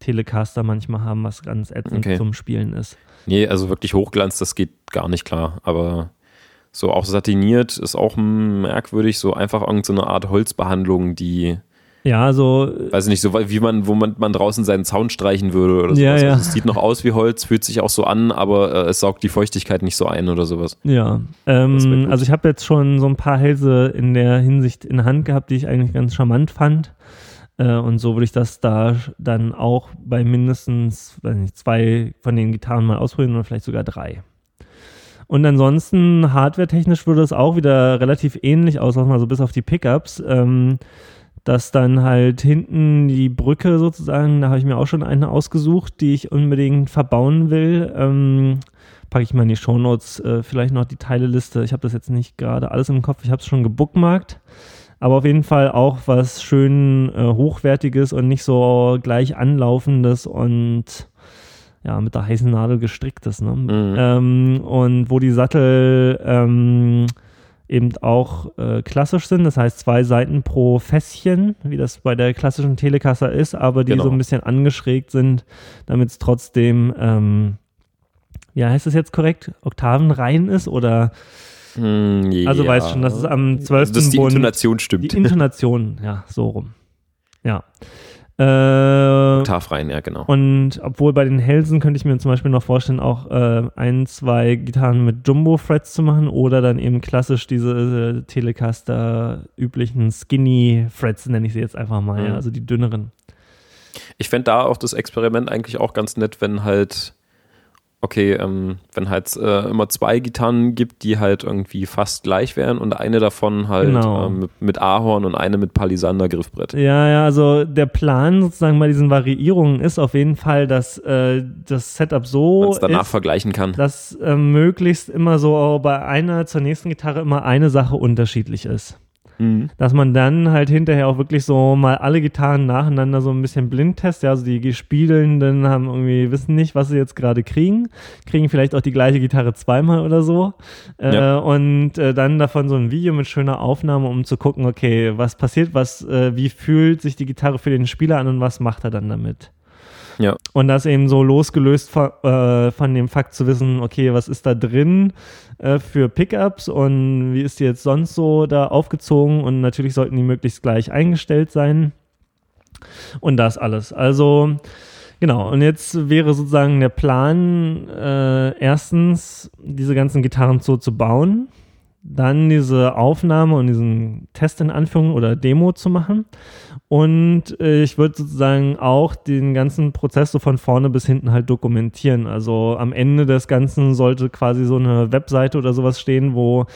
Telecaster manchmal haben, was ganz ätzend Okay. zum Spielen ist. Nee, also wirklich Hochglanz, das geht gar nicht klar, aber so auch satiniert ist auch merkwürdig, so einfach irgendeine so eine Art Holzbehandlung, die, Ja, also weiß ich nicht, so wie man, wo man, man draußen seinen Zaun streichen würde oder sowas. Ja, ja. Also es sieht noch aus wie Holz, fühlt sich auch so an, aber äh, es saugt die Feuchtigkeit nicht so ein oder sowas. Ja, ähm, also ich habe jetzt schon so ein paar Hälse in der Hinsicht in der Hand gehabt, die ich eigentlich ganz charmant fand. Äh, und so würde ich das da dann auch bei mindestens nicht, zwei von den Gitarren mal ausprobieren oder vielleicht sogar drei. Und ansonsten, hardware-technisch würde es auch wieder relativ ähnlich auslaufen, also bis auf die Pickups. Ähm, dass dann halt hinten die Brücke sozusagen, da habe ich mir auch schon eine ausgesucht, die ich unbedingt verbauen will. Ähm, packe ich mal in die Shownotes äh, vielleicht noch die Teileliste. Ich habe das jetzt nicht gerade alles im Kopf, ich habe es schon gebookmarkt. Aber auf jeden Fall auch was schön äh, hochwertiges und nicht so gleich anlaufendes und ja, mit der heißen Nadel gestricktes. Ne? Mhm. Ähm, und wo die Sattel ähm, eben auch äh, klassisch sind, das heißt zwei Seiten pro Fässchen, wie das bei der klassischen Telecaster ist, aber die genau. so ein bisschen angeschrägt sind, damit es trotzdem, ähm, ja, heißt das jetzt korrekt, Oktavenrein ist oder hm, ja. Also weißt schon, dass es am 12. Dass die Bund, Intonation stimmt. Die Intonation, ja, so rum. Ja. Äh, Oktavrein, ja, genau. Und obwohl bei den Helsen könnte ich mir zum Beispiel noch vorstellen, auch äh, ein, zwei Gitarren mit Jumbo-Frets zu machen oder dann eben klassisch diese äh, Telecaster üblichen Skinny-Frets, nenne ich sie jetzt einfach mal, mhm. ja, also die dünneren. Ich fände da auch das Experiment eigentlich auch ganz nett, wenn halt okay, ähm, wenn halt äh, immer zwei Gitarren gibt, die halt irgendwie fast gleich wären und eine davon halt genau. ähm, mit, mit, Ahorn und eine mit Palisander Griffbrett. Ja, ja, also der Plan sozusagen bei diesen Variierungen ist auf jeden Fall, dass äh, das Setup so Man's danach ist, vergleichen kann. Dass äh, möglichst immer so bei einer zur nächsten Gitarre immer eine Sache unterschiedlich ist. Mhm. Dass man dann halt hinterher auch wirklich so mal alle Gitarren nacheinander so ein bisschen blind testet. Ja, also die Spielenden haben irgendwie, wissen nicht, was sie jetzt gerade kriegen, kriegen vielleicht auch die gleiche Gitarre zweimal oder so. Äh, ja. Und äh, dann davon so ein Video mit schöner Aufnahme, um zu gucken, okay, was passiert, was, äh, wie fühlt sich die Gitarre für den Spieler an und was macht er dann damit. Ja. Und das eben so losgelöst von, äh, von dem Fakt zu wissen, okay, was ist da drin äh, für Pickups und wie ist die jetzt sonst so da aufgezogen und natürlich sollten die möglichst gleich eingestellt sein. Und das alles. Also, genau. Und jetzt wäre sozusagen der Plan, äh, erstens diese ganzen Gitarren so zu bauen dann diese Aufnahme und diesen Test in Anführung oder Demo zu machen. Und äh, ich würde sozusagen auch den ganzen Prozess so von vorne bis hinten halt dokumentieren. Also am Ende des Ganzen sollte quasi so eine Webseite oder sowas stehen, wo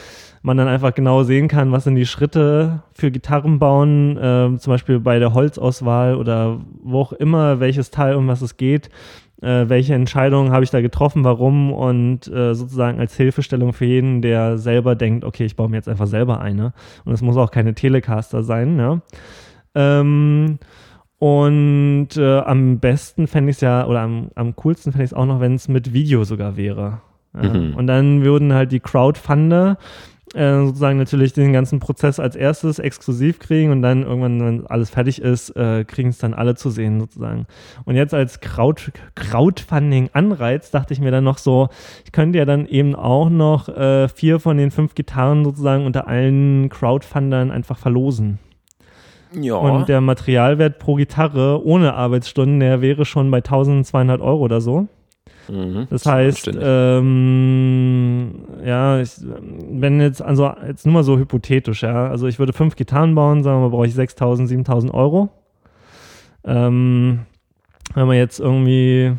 man dann einfach genau sehen kann, was sind die Schritte für Gitarren bauen, äh, zum Beispiel bei der Holzauswahl oder wo auch immer, welches Teil, um was es geht äh, welche Entscheidungen habe ich da getroffen, warum und äh, sozusagen als Hilfestellung für jeden, der selber denkt, okay, ich baue mir jetzt einfach selber eine. Und es muss auch keine Telecaster sein, ja. Ähm, und äh, am besten fände ich es ja, oder am, am coolsten fände ich es auch noch, wenn es mit Video sogar wäre. Ja. Mhm. Und dann würden halt die Crowdfunder äh, sozusagen natürlich den ganzen Prozess als erstes exklusiv kriegen und dann irgendwann, wenn alles fertig ist, äh, kriegen es dann alle zu sehen sozusagen. Und jetzt als Crowd, Crowdfunding-Anreiz dachte ich mir dann noch so, ich könnte ja dann eben auch noch äh, vier von den fünf Gitarren sozusagen unter allen Crowdfundern einfach verlosen. Ja. Und der Materialwert pro Gitarre ohne Arbeitsstunden, der wäre schon bei 1200 Euro oder so. Mhm, das heißt, ähm, ja, ich, wenn jetzt, also jetzt nur mal so hypothetisch, ja, also ich würde fünf Gitarren bauen, sagen wir mal, brauche ich 6000, 7000 Euro. Ähm, wenn man jetzt irgendwie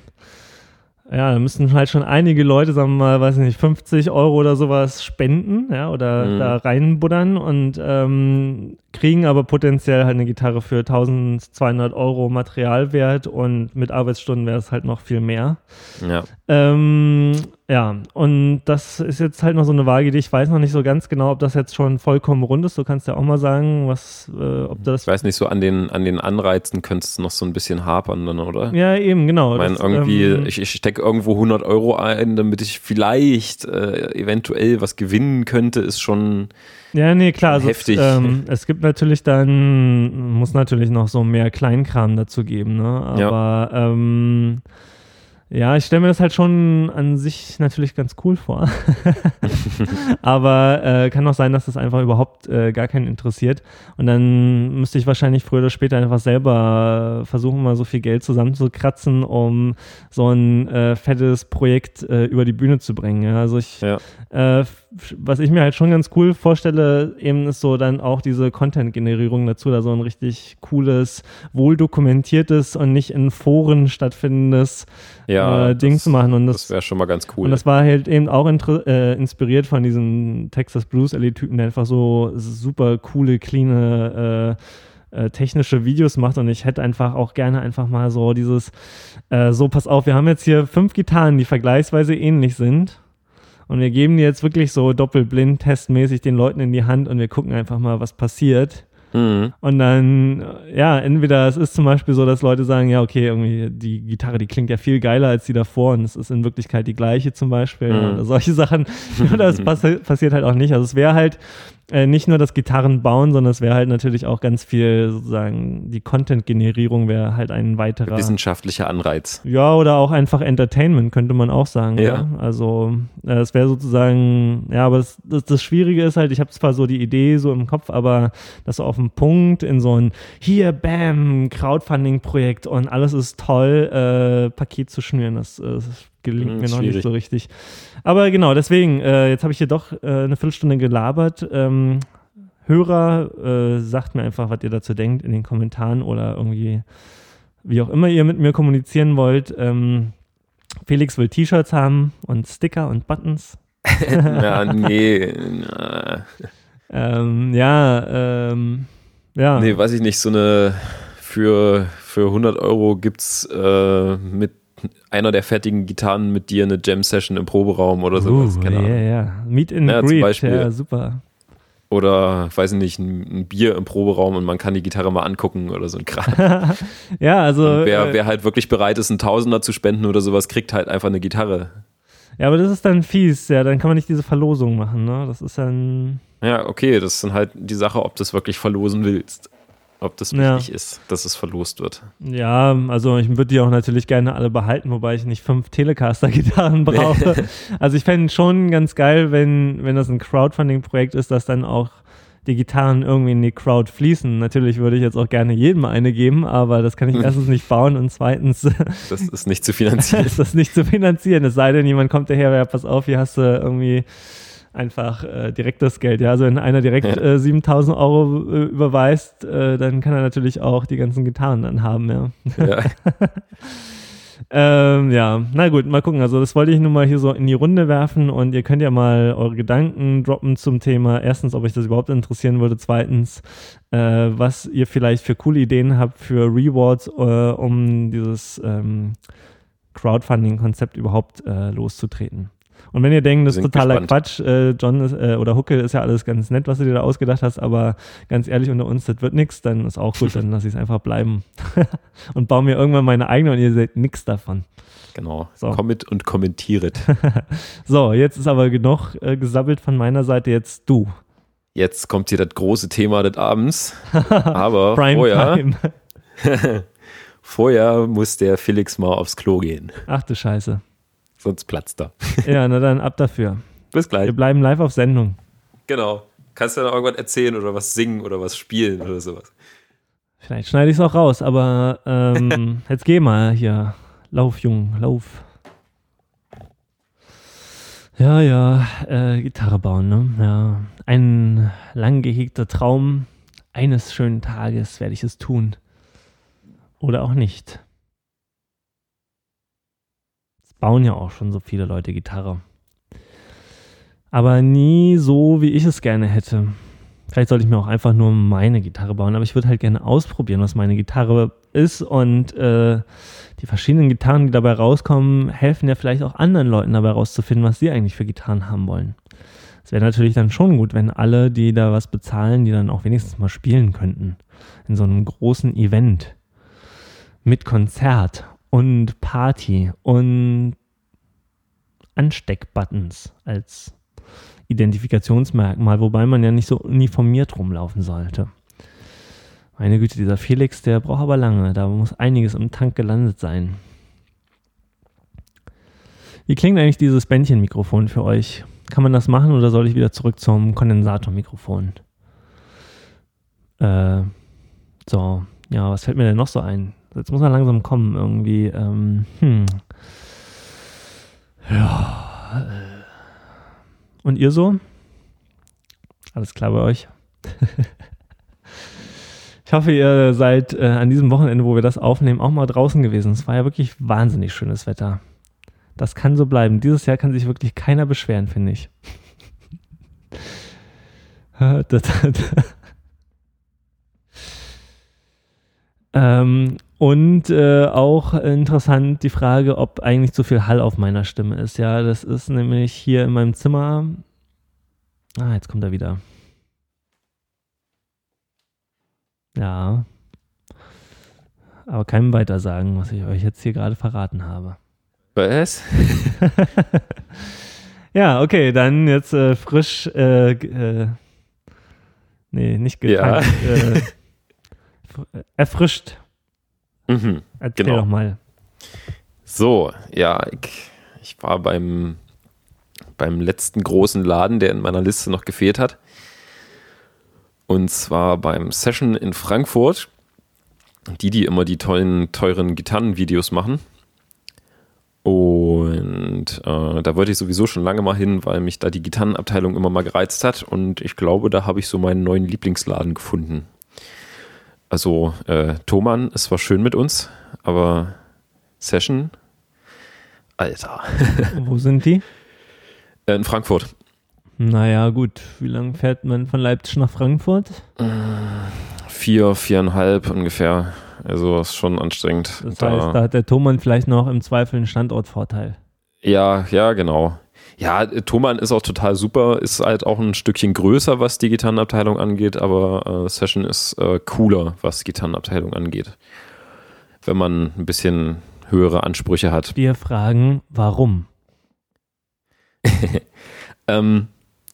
ja, da müssten halt schon einige Leute, sagen wir mal, weiß nicht, 50 Euro oder sowas spenden, ja, oder mhm. da reinbuddern und ähm, kriegen aber potenziell halt eine Gitarre für 1200 Euro Materialwert und mit Arbeitsstunden wäre es halt noch viel mehr. Ja. Ähm, ja, und das ist jetzt halt noch so eine Waage, die ich weiß noch nicht so ganz genau, ob das jetzt schon vollkommen rund ist. Du kannst ja auch mal sagen, was, äh, ob das. Ich weiß nicht, so an den, an den Anreizen könntest du noch so ein bisschen hapern dann, oder? Ja, eben, genau. Ich meine, irgendwie, ähm, ich, ich stecke irgendwo 100 Euro ein, damit ich vielleicht äh, eventuell was gewinnen könnte, ist schon. Ja, nee, klar. Also heftig. Es, ähm, es gibt natürlich dann, muss natürlich noch so mehr Kleinkram dazu geben, ne? Aber ja. ähm, ja, ich stelle mir das halt schon an sich natürlich ganz cool vor. Aber äh, kann auch sein, dass das einfach überhaupt äh, gar keinen interessiert. Und dann müsste ich wahrscheinlich früher oder später einfach selber versuchen, mal so viel Geld zusammenzukratzen, um so ein äh, fettes Projekt äh, über die Bühne zu bringen. Also ich ja. Äh, was ich mir halt schon ganz cool vorstelle, eben ist so dann auch diese Content-Generierung dazu, da so ein richtig cooles, wohl dokumentiertes und nicht in Foren stattfindendes ja, äh, Ding das, zu machen. Und das, das wäre schon mal ganz cool. Und das war halt eben auch äh, inspiriert von diesem Texas Blues Elite-Typen, der einfach so super coole, clean äh, technische Videos macht und ich hätte einfach auch gerne einfach mal so dieses, äh, so pass auf, wir haben jetzt hier fünf Gitarren, die vergleichsweise ähnlich sind und wir geben die jetzt wirklich so doppelblind testmäßig den Leuten in die Hand und wir gucken einfach mal, was passiert. Mhm. Und dann, ja, entweder es ist zum Beispiel so, dass Leute sagen, ja, okay, irgendwie die Gitarre, die klingt ja viel geiler als die davor und es ist in Wirklichkeit die gleiche zum Beispiel mhm. oder solche Sachen. das passi passiert halt auch nicht. Also es wäre halt äh, nicht nur das Gitarrenbauen, sondern es wäre halt natürlich auch ganz viel sozusagen die Content-Generierung wäre halt ein weiterer wissenschaftlicher Anreiz. Ja, oder auch einfach Entertainment könnte man auch sagen. Ja. ja? Also äh, es wäre sozusagen, ja, aber das, das, das, Schwierige ist halt, ich habe zwar so die Idee so im Kopf, aber das so auf den Punkt in so ein hier, bam, Crowdfunding-Projekt und alles ist toll, äh, Paket zu schnüren, das, das gelingt hm, mir noch schwierig. nicht so richtig. Aber genau, deswegen, äh, jetzt habe ich hier doch äh, eine Viertelstunde gelabert. Ähm, Hörer, äh, sagt mir einfach, was ihr dazu denkt in den Kommentaren oder irgendwie, wie auch immer ihr mit mir kommunizieren wollt. Ähm, Felix will T-Shirts haben und Sticker und Buttons. ja, nee. ähm, ja, ähm, ja. Nee, weiß ich nicht, so eine für, für 100 Euro gibt es äh, mit einer der fertigen Gitarren mit dir eine Jam-Session im Proberaum oder sowas. Uh, ja, ja. Yeah. Meet in ja, Greet, ja, super. Oder, weiß ich nicht, ein, ein, Bier im Proberaum und man kann die Gitarre mal angucken oder so ein Kram. ja, also. Und wer, äh, wer halt wirklich bereit ist, einen Tausender zu spenden oder sowas, kriegt halt einfach eine Gitarre. Ja, aber das ist dann fies, ja, dann kann man nicht diese Verlosung machen, ne? Das ist dann. Ja, okay, das ist dann halt die Sache, ob du es wirklich verlosen willst ob das wichtig ja. ist, dass es verlost wird. Ja, also ich würde die auch natürlich gerne alle behalten, wobei ich nicht fünf Telecaster-Gitarren brauche. also ich fände schon ganz geil, wenn, wenn das ein Crowdfunding-Projekt ist, dass dann auch die Gitarren irgendwie in die Crowd fließen. Natürlich würde ich jetzt auch gerne jedem eine geben, aber das kann ich erstens nicht bauen und zweitens. das ist nicht zu finanzieren. ist das nicht zu finanzieren. Es sei denn, jemand kommt daher, ja, pass auf, hier hast du irgendwie einfach äh, direkt das Geld. Ja, also wenn einer direkt ja. äh, 7000 Euro äh, überweist, äh, dann kann er natürlich auch die ganzen Gitarren dann haben, ja. Ja. ähm, ja, na gut, mal gucken. Also das wollte ich nur mal hier so in die Runde werfen und ihr könnt ja mal eure Gedanken droppen zum Thema. Erstens, ob euch das überhaupt interessieren würde. Zweitens, äh, was ihr vielleicht für coole Ideen habt für Rewards, äh, um dieses ähm, Crowdfunding-Konzept überhaupt loszutreten. Und wenn ihr denkt, das ist totaler gespannt. Quatsch, äh, John ist, äh, oder Huckel ist ja alles ganz nett, was du dir da ausgedacht hast, aber ganz ehrlich unter uns, das wird nichts, dann ist auch gut, dann lasse ich es einfach bleiben. und baue mir irgendwann meine eigene und ihr seht nichts davon. Genau. So. Comment und kommentiert. so, jetzt ist aber genug äh, gesabbelt von meiner Seite, jetzt du. Jetzt kommt hier das große Thema des Abends. Aber vorher, vorher muss der Felix mal aufs Klo gehen. Ach du Scheiße. Sonst platzt er. Ja, na dann ab dafür. Bis gleich. Wir bleiben live auf Sendung. Genau. Kannst du dann irgendwas erzählen oder was singen oder was spielen oder sowas. Vielleicht schneide ich es auch raus, aber ähm, jetzt geh mal hier. Lauf, Jung, lauf. Ja, ja, äh, Gitarre bauen, ne? Ja. Ein lang gehegter Traum. Eines schönen Tages werde ich es tun. Oder auch nicht bauen ja auch schon so viele Leute Gitarre. Aber nie so, wie ich es gerne hätte. Vielleicht sollte ich mir auch einfach nur meine Gitarre bauen, aber ich würde halt gerne ausprobieren, was meine Gitarre ist. Und äh, die verschiedenen Gitarren, die dabei rauskommen, helfen ja vielleicht auch anderen Leuten dabei rauszufinden, was sie eigentlich für Gitarren haben wollen. Es wäre natürlich dann schon gut, wenn alle, die da was bezahlen, die dann auch wenigstens mal spielen könnten. In so einem großen Event. Mit Konzert und Party und Ansteckbuttons als Identifikationsmerkmal, wobei man ja nicht so uniformiert rumlaufen sollte. Meine Güte, dieser Felix, der braucht aber lange. Da muss einiges im Tank gelandet sein. Wie klingt eigentlich dieses Bändchenmikrofon für euch? Kann man das machen oder soll ich wieder zurück zum Kondensatormikrofon? Äh, so, ja, was fällt mir denn noch so ein? Jetzt muss man langsam kommen irgendwie. Ähm, hm. Ja. Äh, Und ihr so? Alles klar bei euch? ich hoffe, ihr seid äh, an diesem Wochenende, wo wir das aufnehmen, auch mal draußen gewesen. Es war ja wirklich wahnsinnig schönes Wetter. Das kann so bleiben. Dieses Jahr kann sich wirklich keiner beschweren, finde ich. ähm, und äh, auch interessant die Frage, ob eigentlich zu viel Hall auf meiner Stimme ist. Ja, das ist nämlich hier in meinem Zimmer. Ah, jetzt kommt er wieder. Ja. Aber keinem weiter sagen, was ich euch jetzt hier gerade verraten habe. Was? ja, okay, dann jetzt äh, frisch, äh, äh, nee, nicht getankt, ja. Erfrischt Mhm, Erzähl genau. doch mal. So, ja, ich, ich war beim, beim letzten großen Laden, der in meiner Liste noch gefehlt hat. Und zwar beim Session in Frankfurt. Die, die immer die tollen, teuren Gitarrenvideos machen. Und äh, da wollte ich sowieso schon lange mal hin, weil mich da die Gitarrenabteilung immer mal gereizt hat. Und ich glaube, da habe ich so meinen neuen Lieblingsladen gefunden. Also äh, Thoman, es war schön mit uns, aber Session, Alter. Wo sind die? Äh, in Frankfurt. Naja, gut. Wie lange fährt man von Leipzig nach Frankfurt? Vier, viereinhalb ungefähr. Also ist schon anstrengend. Das heißt, da, da hat der Thoman vielleicht noch im Zweifel einen Standortvorteil. Ja, ja, genau. Ja, Thomann ist auch total super, ist halt auch ein Stückchen größer, was die Gitarrenabteilung angeht, aber äh, Session ist äh, cooler, was die Gitarrenabteilung angeht. Wenn man ein bisschen höhere Ansprüche hat. Wir fragen, warum? ähm,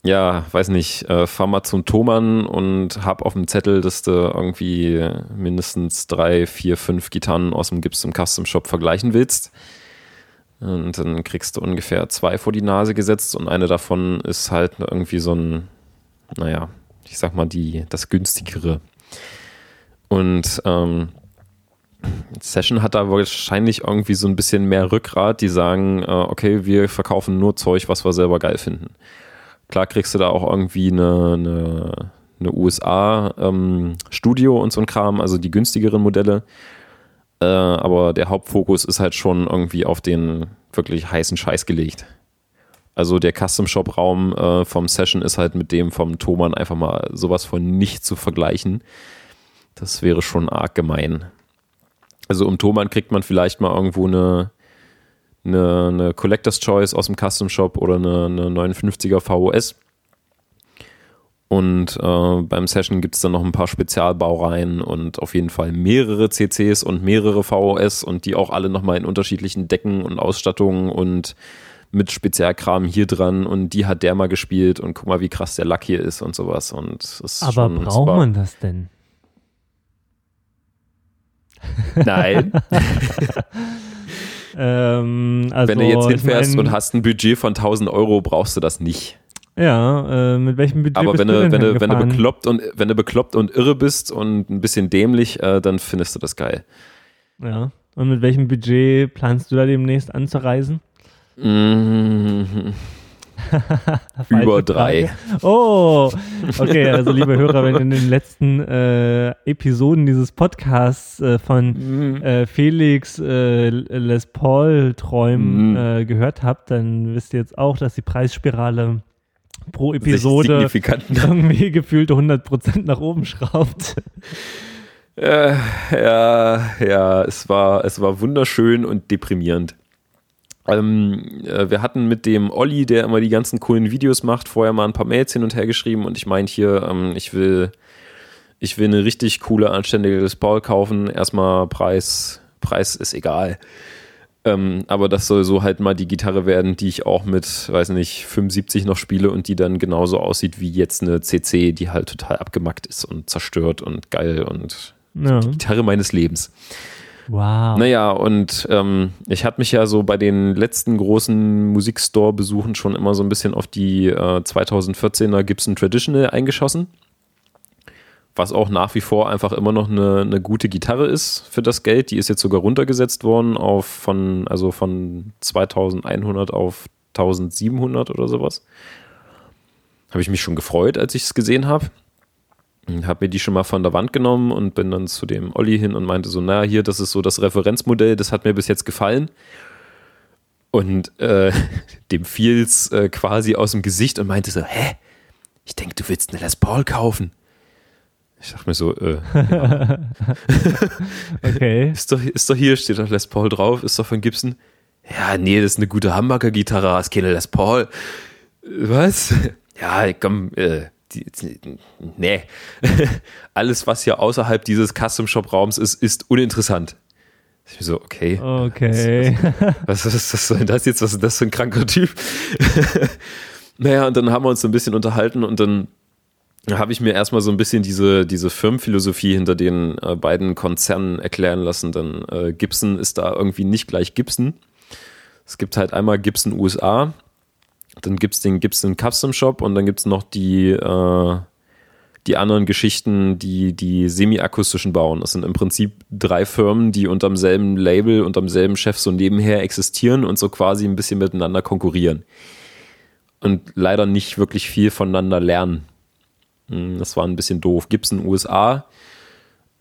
ja, weiß nicht, äh, fahr mal zum Thomann und hab auf dem Zettel, dass du irgendwie mindestens drei, vier, fünf Gitarren aus dem Gips im Custom Shop vergleichen willst. Und dann kriegst du ungefähr zwei vor die Nase gesetzt und eine davon ist halt irgendwie so ein, naja, ich sag mal, die, das günstigere. Und ähm, Session hat da wahrscheinlich irgendwie so ein bisschen mehr Rückgrat, die sagen, äh, okay, wir verkaufen nur Zeug, was wir selber geil finden. Klar kriegst du da auch irgendwie eine, eine, eine USA-Studio ähm, und so ein Kram, also die günstigeren Modelle. Äh, aber der Hauptfokus ist halt schon irgendwie auf den wirklich heißen Scheiß gelegt. Also der Custom Shop Raum äh, vom Session ist halt mit dem vom Thomann einfach mal sowas von nicht zu vergleichen. Das wäre schon arg gemein. Also um Thomann kriegt man vielleicht mal irgendwo eine, eine, eine Collector's Choice aus dem Custom Shop oder eine, eine 59er VOS. Und äh, beim Session gibt es dann noch ein paar Spezialbaureihen und auf jeden Fall mehrere CCs und mehrere VOS und die auch alle nochmal in unterschiedlichen Decken und Ausstattungen und mit Spezialkram hier dran und die hat der mal gespielt und guck mal, wie krass der Lack hier ist und sowas. Und Aber braucht man das denn? Nein. ähm, also, Wenn du jetzt hinfährst ich mein, und hast ein Budget von 1000 Euro, brauchst du das nicht. Ja, äh, mit welchem Budget Aber bist wenn du, wenn du, wenn du bekloppt und wenn du bekloppt und irre bist und ein bisschen dämlich, äh, dann findest du das geil. Ja. Und mit welchem Budget planst du da demnächst anzureisen? Mhm. Über drei. Oh, okay, also liebe Hörer, wenn ihr in den letzten äh, Episoden dieses Podcasts äh, von mhm. äh, Felix äh, Les Paul Träumen mhm. Äh, gehört habt, dann wisst ihr jetzt auch, dass die Preisspirale pro Episode irgendwie gefühlte 100% nach oben schraubt. Äh, ja, ja, es war, es war wunderschön und deprimierend. Ähm, äh, wir hatten mit dem Olli, der immer die ganzen coolen Videos macht, vorher mal ein paar Mails hin und her geschrieben und ich meinte hier, ähm, ich will, ich will eine richtig coole, anständige Paul kaufen. Erstmal Preis, Preis ist egal. Ähm, aber das soll so halt mal die Gitarre werden, die ich auch mit, weiß nicht, 75 noch spiele und die dann genauso aussieht wie jetzt eine CC, die halt total abgemackt ist und zerstört und geil und ja. die Gitarre meines Lebens. Wow. Naja, und ähm, ich hatte mich ja so bei den letzten großen Musikstore-Besuchen schon immer so ein bisschen auf die äh, 2014er Gibson Traditional eingeschossen was auch nach wie vor einfach immer noch eine, eine gute Gitarre ist für das Geld. Die ist jetzt sogar runtergesetzt worden auf von, also von 2100 auf 1700 oder sowas. habe ich mich schon gefreut, als ich es gesehen habe. Habe mir die schon mal von der Wand genommen und bin dann zu dem Olli hin und meinte so, naja, hier, das ist so das Referenzmodell, das hat mir bis jetzt gefallen. Und äh, dem fiel's äh, quasi aus dem Gesicht und meinte so, hä? Ich denke, du willst eine Les Paul kaufen. Ich dachte mir so, äh, ja. Okay. ist, doch, ist doch hier, steht doch Les Paul drauf, ist doch von Gibson. Ja, nee, das ist eine gute Hamburger-Gitarre, ist keine Les Paul. Was? Ja, komm, äh, die, die, nee. Alles, was hier außerhalb dieses Custom-Shop-Raums ist, ist uninteressant. Ich so, okay. Okay. Was, was, was, was soll denn das jetzt? Was ist das für ein kranker Typ? naja, und dann haben wir uns so ein bisschen unterhalten und dann habe ich mir erstmal so ein bisschen diese, diese Firmenphilosophie hinter den äh, beiden Konzernen erklären lassen. Denn äh, Gibson ist da irgendwie nicht gleich Gibson. Es gibt halt einmal Gibson USA, dann gibt es den Gibson Custom Shop und dann gibt es noch die, äh, die anderen Geschichten, die die semi-akustischen bauen. Das sind im Prinzip drei Firmen, die unterm selben Label, unterm selben Chef so nebenher existieren und so quasi ein bisschen miteinander konkurrieren. Und leider nicht wirklich viel voneinander lernen. Hm, Das war ein bisschen doof. Gibson USA,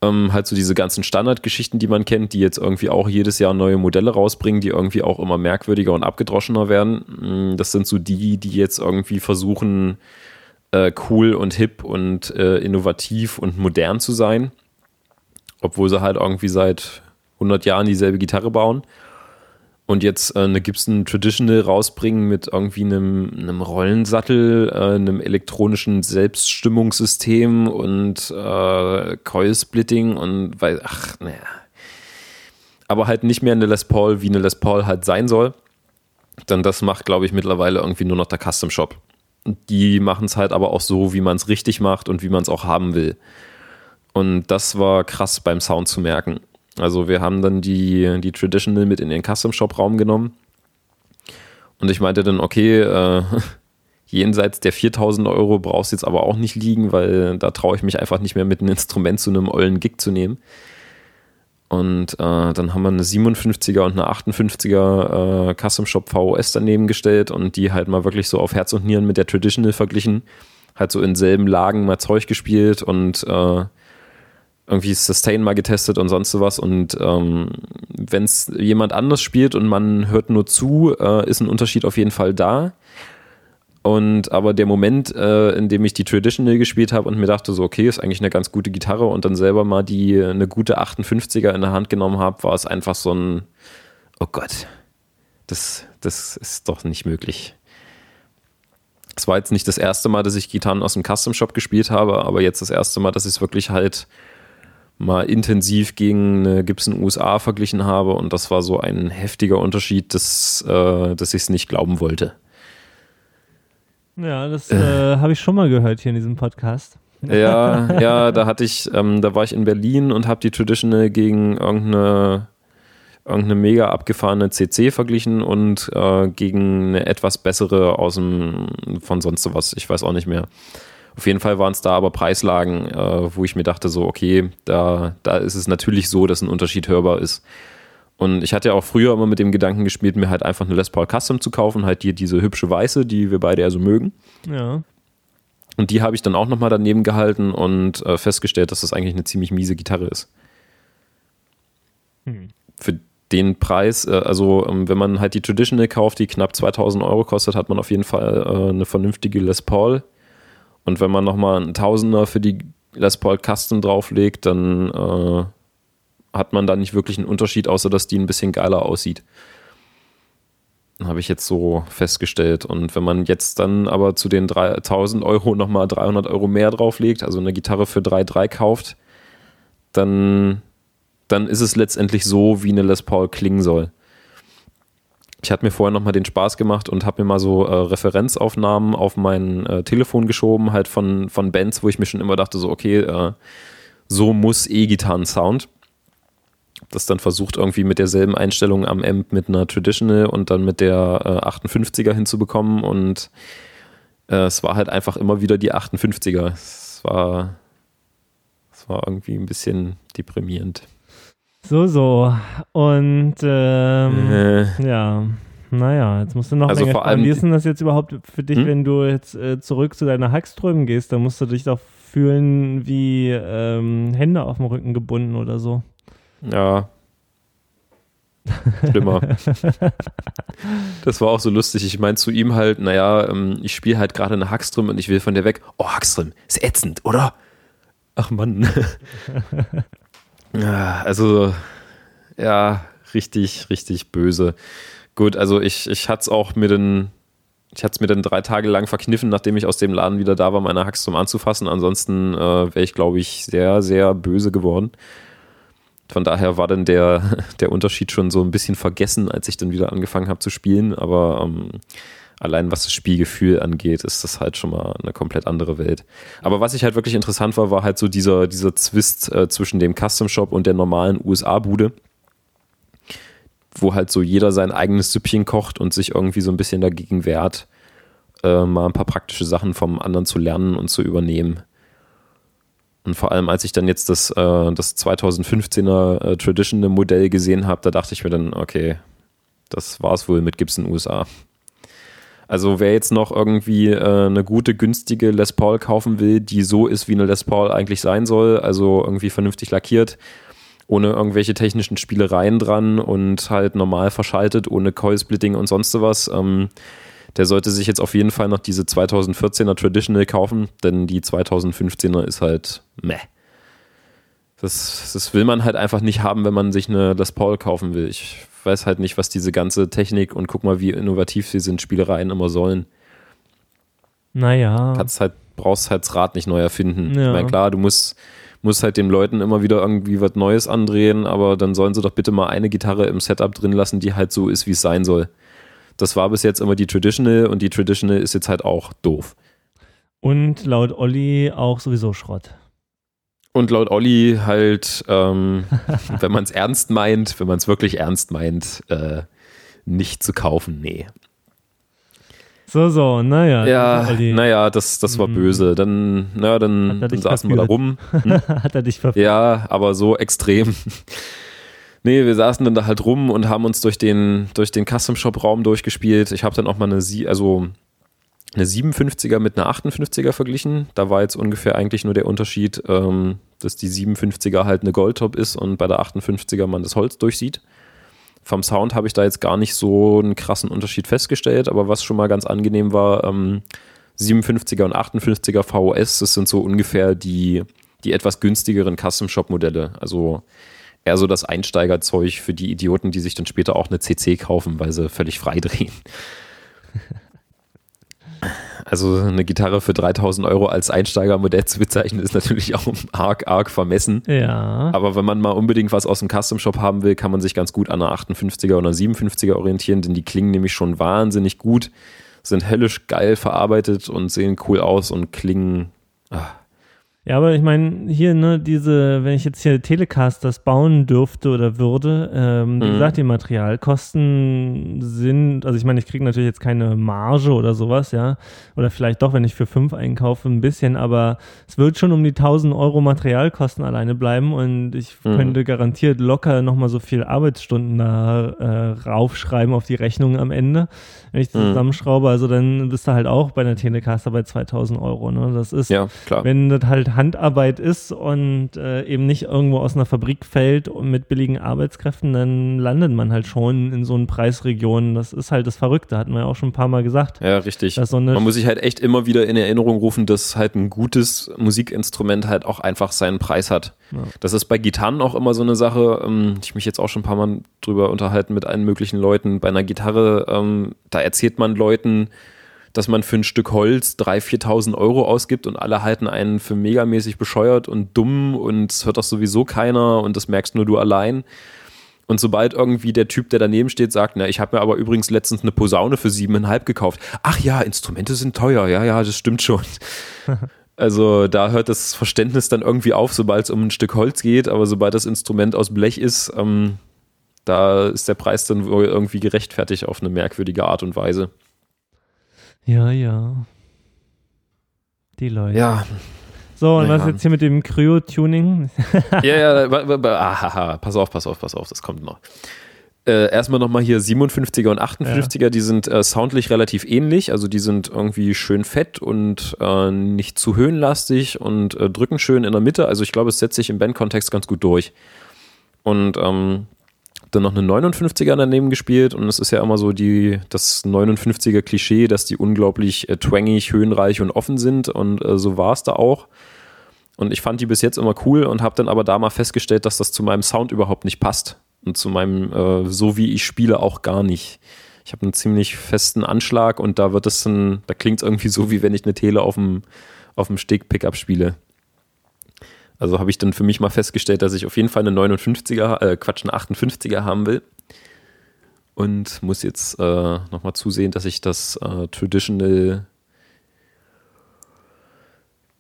ähm, halt so diese ganzen Standardgeschichten, die man kennt, die jetzt irgendwie auch jedes Jahr neue Modelle rausbringen, die irgendwie auch immer merkwürdiger und abgedroschener werden. Hm, Das sind so die, die jetzt irgendwie versuchen, äh, cool und hip und äh, innovativ und modern zu sein. Obwohl sie halt irgendwie seit 100 Jahren dieselbe Gitarre bauen. Und jetzt äh, eine Gibson Traditional rausbringen mit irgendwie einem, einem Rollensattel, äh, einem elektronischen Selbststimmungssystem und äh, Coil-Splitting und weil, ach, naja. Aber halt nicht mehr eine Les Paul, wie eine Les Paul halt sein soll. Denn das macht, glaube ich, mittlerweile irgendwie nur noch der Custom Shop. Die machen es halt aber auch so, wie man es richtig macht und wie man es auch haben will. Und das war krass beim Sound zu merken. Also wir haben dann die, die Traditional mit in den Custom Shop Raum genommen. Und ich meinte dann, okay, äh, jenseits der 4000 Euro brauchst du jetzt aber auch nicht liegen, weil da traue ich mich einfach nicht mehr mit einem Instrument zu einem ollen Gig zu nehmen. Und äh, dann haben wir eine 57er und eine 58er äh, Custom Shop VOS daneben gestellt und die halt mal wirklich so auf Herz und Nieren mit der Traditional verglichen. Halt so in selben Lagen mal Zeug gespielt und äh, irgendwie Sustain mal getestet und sonst sowas. Und ähm, wenn es jemand anders spielt und man hört nur zu, äh, ist ein Unterschied auf jeden Fall da. Und aber der Moment, äh, in dem ich die Traditional gespielt habe und mir dachte so, okay, ist eigentlich eine ganz gute Gitarre und dann selber mal die eine gute 58er in der Hand genommen habe, war es einfach so ein, oh Gott, das, das ist doch nicht möglich. Es war jetzt nicht das erste Mal, dass ich Gitarren aus dem Custom Shop gespielt habe, aber jetzt das erste Mal, dass ich es wirklich halt mal intensiv gegen eine Gibson USA verglichen habe und das war so ein heftiger Unterschied, dass, äh, dass ich es nicht glauben wollte. Ja, das äh, habe ich schon mal gehört hier in diesem Podcast. Ja, ja, da hatte ich, ähm, da war ich in Berlin und habe die Traditional gegen irgendeine, irgendeine mega abgefahrene CC verglichen und äh, gegen eine etwas bessere aus dem, von sonst was, ich weiß auch nicht mehr. Auf jeden Fall waren es da aber Preislagen, äh, wo ich mir dachte, so, okay, da, da ist es natürlich so, dass ein Unterschied hörbar ist. Und ich hatte ja auch früher immer mit dem Gedanken gespielt, mir halt einfach eine Les Paul Custom zu kaufen, halt die, diese hübsche weiße, die wir beide ja so mögen. Ja. Und die habe ich dann auch nochmal daneben gehalten und äh, festgestellt, dass das eigentlich eine ziemlich miese Gitarre ist. Hm. Für den Preis, äh, also ähm, wenn man halt die Traditional kauft, die knapp 2000 Euro kostet, hat man auf jeden Fall äh, eine vernünftige Les Paul. Und wenn man nochmal einen Tausender für die Les Paul Custom drauflegt, dann äh, hat man da nicht wirklich einen Unterschied, außer dass die ein bisschen geiler aussieht. Habe ich jetzt so festgestellt. Und wenn man jetzt dann aber zu den 3000 Euro nochmal 300 Euro mehr drauflegt, also eine Gitarre für 3,3 kauft, dann, dann ist es letztendlich so, wie eine Les Paul klingen soll. Ich hatte mir vorher nochmal den Spaß gemacht und habe mir mal so äh, Referenzaufnahmen auf mein äh, Telefon geschoben, halt von, von Bands, wo ich mir schon immer dachte, so, okay, äh, so muss E-Gitarren-Sound das dann versucht irgendwie mit derselben Einstellung am Amp mit einer Traditional und dann mit der äh, 58er hinzubekommen und äh, es war halt einfach immer wieder die 58er. Es war, es war irgendwie ein bisschen deprimierend. So, so. Und ähm, Äh, ja. Naja, jetzt musst du noch Also länger vor allem- Wie ist denn das jetzt überhaupt für dich, Hm? wenn du jetzt äh, zurück zu deiner Hackström gehst? Da musst du dich doch fühlen wie ähm, Hände auf dem Rücken gebunden oder so. Ja. Schlimmer. das war auch so lustig. Ich meine zu ihm halt, naja, ähm, ich spiele halt gerade eine Hackström und ich will von der weg. Oh, Hackström, ist ätzend, oder? Ach Mann. ja, also, ja, richtig, richtig böse. Gut, also ich, ich hatte es auch mit den, ich hatte es mir dann drei Tage lang verkniffen, nachdem ich aus dem Laden wieder da war, meine Hackström anzufassen. Ansonsten äh, wäre ich, glaube ich, sehr, sehr böse geworden. Von daher war dann der, der Unterschied schon so ein bisschen vergessen, als ich dann wieder angefangen habe zu spielen. Aber ähm, allein was das Spielgefühl angeht, ist das halt schon mal eine komplett andere Welt. Aber was ich halt wirklich interessant war, war halt so dieser, dieser Zwist äh, zwischen dem Custom Shop und der normalen USA-Bude, wo halt so jeder sein eigenes Süppchen kocht und sich irgendwie so ein bisschen dagegen wehrt, äh, mal ein paar praktische Sachen vom anderen zu lernen und zu übernehmen. Und vor allem, als ich dann jetzt das, äh, das 2015er äh, Traditional Modell gesehen habe, da dachte ich mir dann, okay, das war's wohl mit Gibson USA. Also wer jetzt noch irgendwie äh, eine gute, günstige Les Paul kaufen will, die so ist, wie eine Les Paul eigentlich sein soll, also irgendwie vernünftig lackiert, ohne irgendwelche technischen Spielereien dran und halt normal verschaltet, ohne Coil-Splitting und sonst was, ähm, der sollte sich jetzt auf jeden Fall noch diese 2014er Traditional kaufen, denn die 2015er ist halt meh. Das, das will man halt einfach nicht haben, wenn man sich eine Les Paul kaufen will. Ich weiß halt nicht, was diese ganze Technik und guck mal, wie innovativ sie sind, Spielereien immer sollen. Naja. Kannst halt, brauchst halt das Rad nicht neu erfinden. Ja. Ich meine, klar, du musst, musst halt den Leuten immer wieder irgendwie was Neues andrehen, aber dann sollen sie doch bitte mal eine Gitarre im Setup drin lassen, die halt so ist, wie es sein soll. Das war bis jetzt immer die Traditional und die Traditional ist jetzt halt auch doof. Und laut Olli auch sowieso Schrott. Und laut Olli halt, ähm, wenn man es ernst meint, wenn man es wirklich ernst meint, äh, nicht zu kaufen, nee. So, so, naja. Ja, naja, das, das war Mhm. böse. Dann, na, dann, dann saßen wir da verführt? rum. hat er dich verführt? Ja, aber so extrem. Nee, wir saßen dann da halt rum und haben uns durch den, durch den Custom-Shop-Raum durchgespielt. Ich habe dann auch mal eine, Sie also eine 57er mit einer 58er verglichen. Da war jetzt ungefähr eigentlich nur der Unterschied, ähm, dass die 57er halt eine Goldtop ist und bei der 58er man das Holz durchsieht. Vom Sound habe ich da jetzt gar nicht so einen krassen Unterschied festgestellt, aber was schon mal ganz angenehm war, ähm, 57er und 58er VOS, das sind so ungefähr die, die etwas günstigeren Custom-Shop-Modelle. Also eher so das Einsteigerzeug für die Idioten, die sich dann später auch eine CC kaufen, weil sie völlig frei drehen. Also eine Gitarre für 3000 Euro als Einsteigermodell zu bezeichnen, ist natürlich auch arg, arg vermessen. Ja. Aber wenn man mal unbedingt was aus dem Custom Shop haben will, kann man sich ganz gut an einer 58er oder einer 57er orientieren, denn die klingen nämlich schon wahnsinnig gut, sind höllisch geil verarbeitet und sehen cool aus und klingen. Ah, Ja, aber ich meine, hier, ne, diese, wenn ich jetzt hier Telecasters bauen dürfte oder würde, ähm, wie Mhm. gesagt, die Materialkosten sind, also ich meine, ich kriege natürlich jetzt keine Marge oder sowas, ja, oder vielleicht doch, wenn ich für fünf einkaufe, ein bisschen, aber es wird schon um die 1000 Euro Materialkosten alleine bleiben und ich Mhm. könnte garantiert locker nochmal so viel Arbeitsstunden da äh, raufschreiben auf die Rechnung am Ende, wenn ich das Mhm. zusammenschraube, also dann bist du halt auch bei einer Telecaster bei 2000 Euro, ne, das ist ja, klar. wenn das halt Handarbeit ist und äh, eben nicht irgendwo aus einer Fabrik fällt und mit billigen Arbeitskräften, dann landet man halt schon in so einen Preisregionen. Das ist halt das Verrückte, hatten wir ja auch schon ein paar Mal gesagt. Ja, richtig. So Man muss sich halt echt immer wieder in Erinnerung rufen, dass halt ein gutes Musikinstrument halt auch einfach seinen Preis hat. Ja. Das ist bei Gitarren auch immer so eine Sache. ähm, Ich mich jetzt auch schon ein paar Mal drüber unterhalten mit allen möglichen Leuten. Bei einer Gitarre, ähm, da erzählt man Leuten, dass man für ein Stück Holz 3.000, 4.000 Euro ausgibt und alle halten einen für megamäßig bescheuert und dumm und es hört doch sowieso keiner und das merkst nur du allein. Und sobald irgendwie der Typ, der daneben steht, sagt, na, ich habe mir aber übrigens letztens eine Posaune für siebeneinhalb gekauft. Ach ja, Instrumente sind teuer. Ja, ja, das stimmt schon. Also da hört das Verständnis dann irgendwie auf, sobald es um ein Stück Holz geht, aber sobald das Instrument aus Blech ist, ähm, da ist der Preis dann wohl irgendwie gerechtfertigt auf eine merkwürdige Art und Weise. Ja, ja. Die Leute. Ja, So, und Ja. was jetzt hier mit dem Cryo-Tuning? ja, ja, ah, pass auf, pass auf, pass auf, das kommt noch. Äh, erstmal nochmal hier 57er und 58er, ja. die sind äh, soundlich relativ ähnlich. Also die sind irgendwie schön fett und äh, nicht zu höhenlastig und äh, drücken schön in der Mitte. Also ich glaube, es setzt sich im Bandkontext ganz gut durch. Und ähm, dann noch eine 59er daneben gespielt und es ist ja immer so die, das 59er Klischee, dass die unglaublich äh, twangig, höhenreich und offen sind und äh, so war es da auch. Und ich fand die bis jetzt immer cool und habe dann aber da mal festgestellt, dass das zu meinem Sound überhaupt nicht passt und zu meinem, äh, so wie ich spiele, auch gar nicht. Ich habe einen ziemlich festen Anschlag und da wird es dann, da klingt es irgendwie so, wie wenn ich eine Tele auf dem, auf dem Steg Pickup spiele. Also habe ich dann für mich mal festgestellt, dass ich auf jeden Fall eine 59er, äh, Quatsch, eine 58er haben will. Und muss jetzt äh, nochmal zusehen, dass ich das äh, Traditional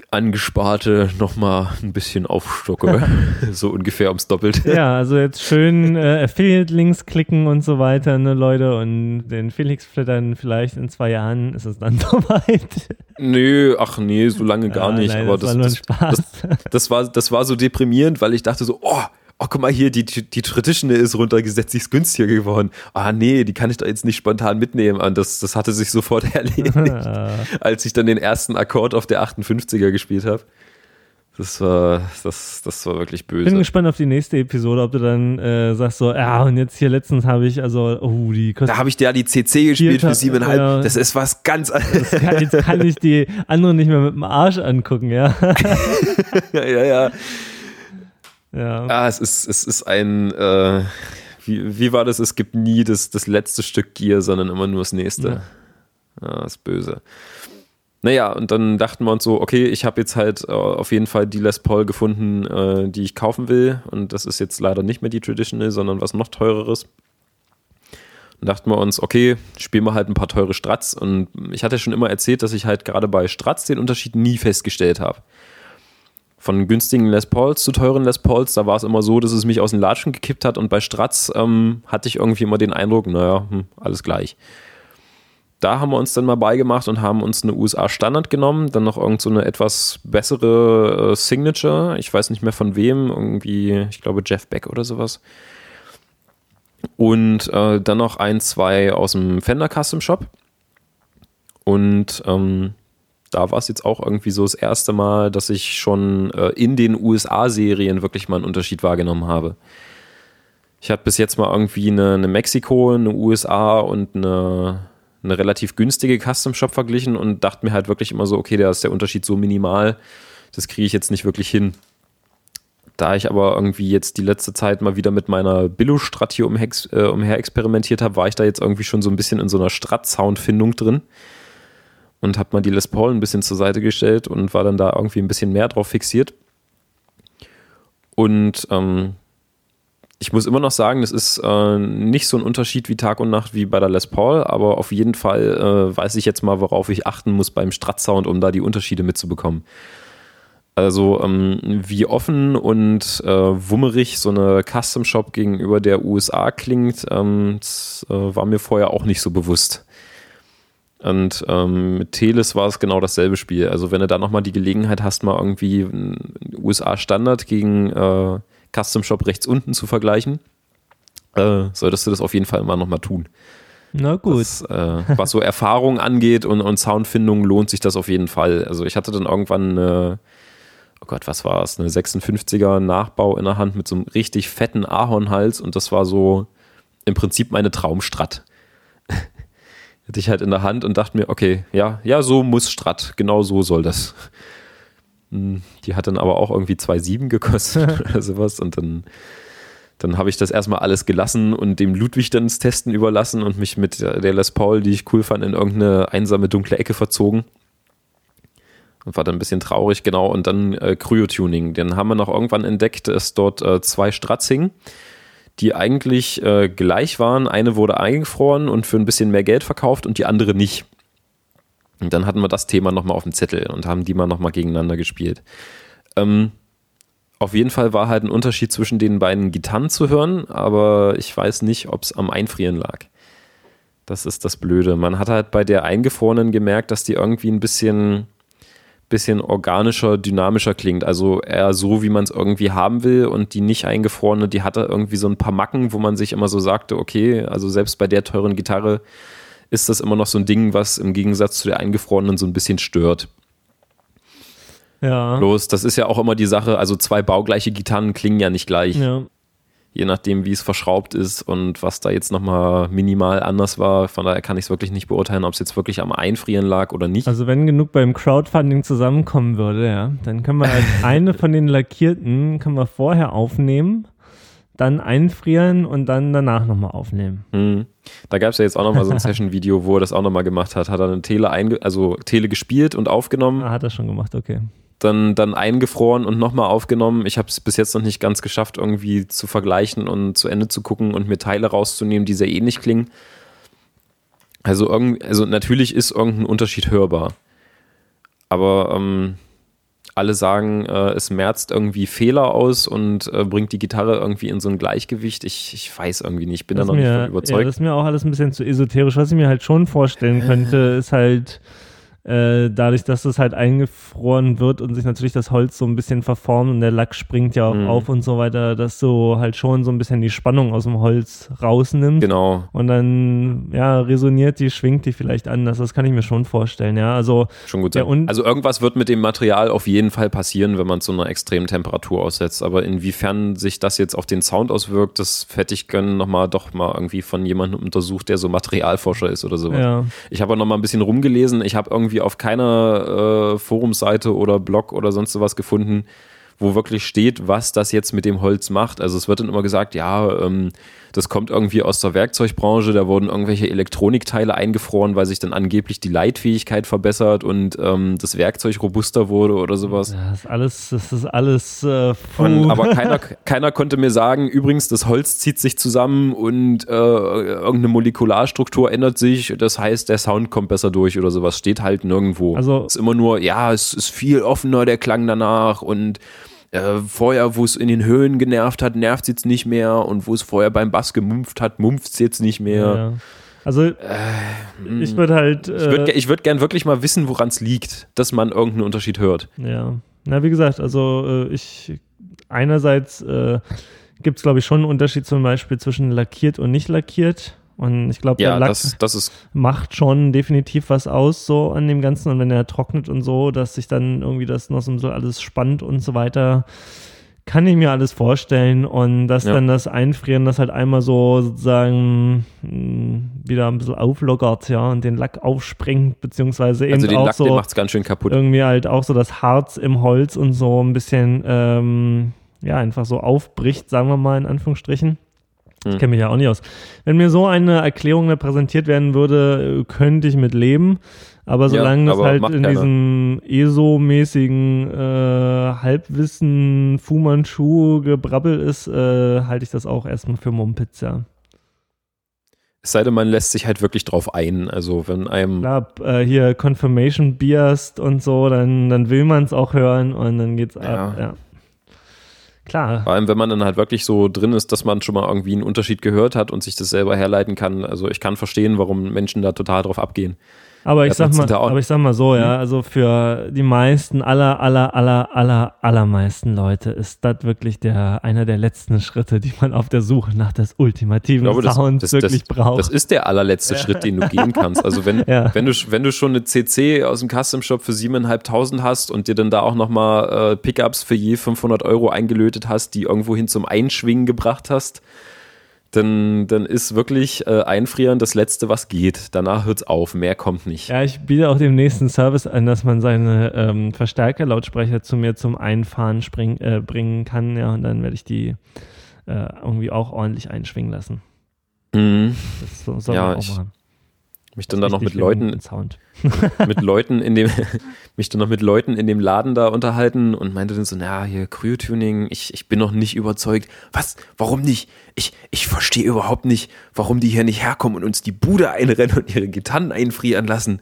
angesparte nochmal ein bisschen aufstocke. so ungefähr ums Doppelte. Ja, also jetzt schön äh, Affiliate-Links klicken und so weiter, ne, Leute. Und den Felix flittern vielleicht in zwei Jahren ist es dann soweit. Nö, ach nee, so lange gar ja, nicht. Nein, aber das, das, das, das, war, das war so deprimierend, weil ich dachte so, oh, oh, guck mal hier, die, die Traditional ist runtergesetzt, die ist günstiger geworden. Ah, nee, die kann ich da jetzt nicht spontan mitnehmen. Und das, das hatte sich sofort erledigt, als ich dann den ersten Akkord auf der 58er gespielt habe. Das war, das, das war wirklich böse. Bin gespannt auf die nächste Episode, ob du dann äh, sagst so, ja, und jetzt hier letztens habe ich, also, oh, die kostet. Da habe ich ja die CC gespielt für siebeneinhalb. Ja. Das ist was ganz anderes. jetzt kann ich die anderen nicht mehr mit dem Arsch angucken, ja. ja, ja, ja. Ja, ah, es ist, es ist ein, äh, wie, wie war das? Es gibt nie das, das letzte Stück Gear, sondern immer nur das nächste. Ja, ja ist böse. Naja, und dann dachten wir uns so, okay, ich habe jetzt halt äh, auf jeden Fall die Les Paul gefunden, äh, die ich kaufen will. Und das ist jetzt leider nicht mehr die Traditional, sondern was noch teureres. Und dachten wir uns, okay, spielen wir halt ein paar teure Strats. Und ich hatte schon immer erzählt, dass ich halt gerade bei Strats den Unterschied nie festgestellt habe von günstigen Les Pauls zu teuren Les Pauls, da war es immer so, dass es mich aus den Latschen gekippt hat und bei Stratz ähm, hatte ich irgendwie immer den Eindruck, naja, hm, alles gleich. Da haben wir uns dann mal beigemacht und haben uns eine USA Standard genommen, dann noch irgend so eine etwas bessere äh, Signature, ich weiß nicht mehr von wem, irgendwie, ich glaube Jeff Beck oder sowas. Und äh, dann noch ein, zwei aus dem Fender Custom Shop. Und ähm, da war es jetzt auch irgendwie so das erste Mal, dass ich schon äh, in den USA-Serien wirklich mal einen Unterschied wahrgenommen habe. Ich hatte bis jetzt mal irgendwie eine, eine Mexiko, eine USA und eine, eine relativ günstige Custom Shop verglichen und dachte mir halt wirklich immer so, okay, da ist der Unterschied so minimal, das kriege ich jetzt nicht wirklich hin. Da ich aber irgendwie jetzt die letzte Zeit mal wieder mit meiner Billo-Strat hier umher, äh, umher experimentiert habe, war ich da jetzt irgendwie schon so ein bisschen in so einer Strat-Sound-Findung drin und habe mal die Les Paul ein bisschen zur Seite gestellt und war dann da irgendwie ein bisschen mehr drauf fixiert. Und ähm, ich muss immer noch sagen, das ist äh, nicht so ein Unterschied wie Tag und Nacht wie bei der Les Paul, aber auf jeden Fall äh, weiß ich jetzt mal, worauf ich achten muss beim Strat-Sound, um da die Unterschiede mitzubekommen. Also ähm, wie offen und äh, wummerig so eine Custom Shop gegenüber der USA klingt, ähm, das äh, war mir vorher auch nicht so bewusst. Und ähm, mit Teles war es genau dasselbe Spiel. Also wenn du da nochmal die Gelegenheit hast, mal irgendwie USA-Standard gegen äh, Custom Shop rechts unten zu vergleichen, äh, solltest du das auf jeden Fall mal nochmal tun. Na gut. Das, äh, was so Erfahrung angeht und, und Soundfindung lohnt sich das auf jeden Fall. Also ich hatte dann irgendwann eine, oh Gott, was war es, eine 56er Nachbau in der Hand mit so einem richtig fetten Ahornhals und das war so im Prinzip meine Traumstrat hatte ich halt in der Hand und dachte mir, okay, ja, ja, so muss Strat, genau so soll das. Hm, die hat dann aber auch irgendwie 2,7 gekostet oder sowas und dann, dann habe ich das erstmal alles gelassen und dem Ludwig dann das Testen überlassen und mich mit der Les Paul, die ich cool fand, in irgendeine einsame dunkle Ecke verzogen. Und war dann ein bisschen traurig, genau. Und dann äh, Cryo-Tuning. Den haben wir noch irgendwann entdeckt, dass dort äh, zwei Strats hingen die eigentlich äh, gleich waren. Eine wurde eingefroren und für ein bisschen mehr Geld verkauft und die andere nicht. Und dann hatten wir das Thema nochmal auf dem Zettel und haben die mal nochmal gegeneinander gespielt. Ähm, auf jeden Fall war halt ein Unterschied zwischen den beiden Gitarren zu hören, aber ich weiß nicht, ob es am Einfrieren lag. Das ist das Blöde. Man hat halt bei der eingefrorenen gemerkt, dass die irgendwie ein bisschen, bisschen organischer, dynamischer klingt. Also eher so, wie man es irgendwie haben will. Und die nicht eingefrorene, die hatte irgendwie so ein paar Macken, wo man sich immer so sagte, okay, also selbst bei der teuren Gitarre ist das immer noch so ein Ding, was im Gegensatz zu der eingefrorenen so ein bisschen stört. Ja. Bloß, das ist ja auch immer die Sache, also zwei baugleiche Gitarren klingen ja nicht gleich. Ja. Je nachdem, wie es verschraubt ist und was da jetzt nochmal minimal anders war. Von daher kann ich es wirklich nicht beurteilen, ob es jetzt wirklich am Einfrieren lag oder nicht. Also wenn genug beim Crowdfunding zusammenkommen würde, ja, dann können wir halt eine von den lackierten können wir vorher aufnehmen, dann einfrieren und dann danach nochmal aufnehmen. Mhm. Da gab es ja jetzt auch nochmal so ein Session-Video, wo er das auch nochmal gemacht hat. Hat er eine Tele, also Tele gespielt und aufgenommen. Ah, hat er schon gemacht, okay. Dann, dann eingefroren und nochmal aufgenommen. Ich habe es bis jetzt noch nicht ganz geschafft, irgendwie zu vergleichen und zu Ende zu gucken und mir Teile rauszunehmen, die sehr ähnlich klingen. Also, irgend, also natürlich ist irgendein Unterschied hörbar. Aber ähm, alle sagen, äh, es merzt irgendwie Fehler aus und äh, bringt die Gitarre irgendwie in so ein Gleichgewicht. Ich, ich weiß irgendwie nicht, ich bin Das da noch ist nicht mir, von überzeugt. Ja, das ist mir auch alles ein bisschen zu esoterisch. Was ich mir halt schon vorstellen könnte, ist halt äh, dadurch, dass es halt eingefroren wird und sich natürlich das Holz so ein bisschen verformt und der Lack springt ja auch Mhm. auf und so weiter, dass du halt schon so ein bisschen die Spannung aus dem Holz rausnimmst. genau. Und dann, ja, resoniert die, schwingt die vielleicht anders. Das kann ich mir schon vorstellen, ja. Also, Schon gut sein. also irgendwas wird mit dem Material auf jeden Fall passieren, wenn man es so einer extremen Temperatur aussetzt. Aber inwiefern sich das jetzt auf den Sound auswirkt, das hätte ich können nochmal doch mal irgendwie von jemandem untersucht, der so Materialforscher ist oder sowas. ja. Ich habe auch noch mal ein bisschen rumgelesen. Ich habe irgendwie auf keiner äh, Forumseite oder Blog oder sonst sowas gefunden, wo wirklich steht, was das jetzt mit dem Holz macht. Also es wird dann immer gesagt, ja, ähm, das kommt irgendwie aus der Werkzeugbranche, da wurden irgendwelche Elektronikteile eingefroren, weil sich dann angeblich die Leitfähigkeit verbessert und ähm, das Werkzeug robuster wurde oder sowas. Ja, das ist alles, das ist alles äh. Und, aber keiner, keiner konnte mir sagen, übrigens, das Holz zieht sich zusammen und äh, irgendeine Molekularstruktur ändert sich. Das heißt, der Sound kommt besser durch oder sowas. Steht halt nirgendwo. Also- es ist immer nur, ja, es ist viel offener, der Klang danach und äh, vorher, wo es in den Höhen genervt hat, nervt es jetzt nicht mehr und wo es vorher beim Bass gemumpft hat, mumpft es jetzt nicht mehr. ja. Also, ich würde halt. Äh, Ich würde Äh, ich würd gern wirklich mal wissen, woran es liegt, dass man irgendeinen Unterschied hört. Ja, na wie gesagt, also äh, ich einerseits äh, gibt es glaube ich schon einen Unterschied zum Beispiel zwischen lackiert und nicht lackiert. Und ich glaube, Ja, der Lack das, das macht schon definitiv was aus so an dem Ganzen. Und wenn er trocknet und so, dass sich dann irgendwie das noch so alles spannt und so weiter, kann ich mir alles vorstellen. Und dass Ja. dann das Einfrieren das halt einmal so sozusagen mh, wieder ein bisschen auflockert, ja, und den Lack aufsprengt, beziehungsweise eben Also den auch Lack, so den macht's ganz schön kaputt. irgendwie halt auch so das Harz im Holz und so ein bisschen, ähm, ja, einfach so aufbricht, sagen wir mal in Anführungsstrichen. Ich Hm. kenne mich ja auch nicht aus. Wenn mir so eine Erklärung da präsentiert werden würde, könnte ich mit leben. Aber Ja, solange es aber halt macht in keiner. diesem ESO-mäßigen äh, Halbwissen Fu Manchu Gebrabbel ist, äh, halte ich das auch erstmal für Mumpitz, ja. Es sei denn, man lässt sich halt wirklich drauf ein. Also wenn einem Klar, äh, hier Confirmation Biased und so, dann, dann will man es auch hören und dann geht's ab, Ja. Klar. Vor allem, wenn man dann halt wirklich so drin ist, dass man schon mal irgendwie einen Unterschied gehört hat und sich das selber herleiten kann. Also ich kann verstehen, warum Menschen da total drauf abgehen. Aber ich Ja, sag das mal, ja aber ich sag mal so, ja, Mhm. also für die meisten, aller, aller, aller, aller, allermeisten Leute ist das wirklich der, einer der letzten Schritte, die man auf der Suche nach des ultimativen glaube, das, Sounds das, wirklich das, braucht. das ist der allerletzte Schritt, den du gehen kannst. Also wenn, Ja. wenn, du, wenn du schon eine CC aus dem Custom Shop für 7.500 hast und dir dann da auch nochmal äh, Pickups für je 500 Euro eingelötet hast, die irgendwo hin zum Einschwingen gebracht hast, dann, dann ist wirklich äh, Einfrieren das Letzte, was geht. Danach hört's auf, mehr kommt nicht. ja, ich biete auch dem nächsten Service an, dass man seine ähm, Verstärkerlautsprecher zu mir zum Einfahren spring, äh, bringen kann, ja, und dann werde ich die äh, irgendwie auch ordentlich einschwingen lassen. Mhm. Das so, soll Ja, man auch ich- machen. Mich dann da noch mit Leuten mit Leuten in dem, mich dann noch mit Leuten in dem Laden da unterhalten und meinte dann so, na, hier Cryo-Tuning, ich, ich bin noch nicht überzeugt. Was? Warum nicht? Ich, ich verstehe überhaupt nicht, warum die hier nicht herkommen und uns die Bude einrennen und ihre Gitarren einfrieren lassen.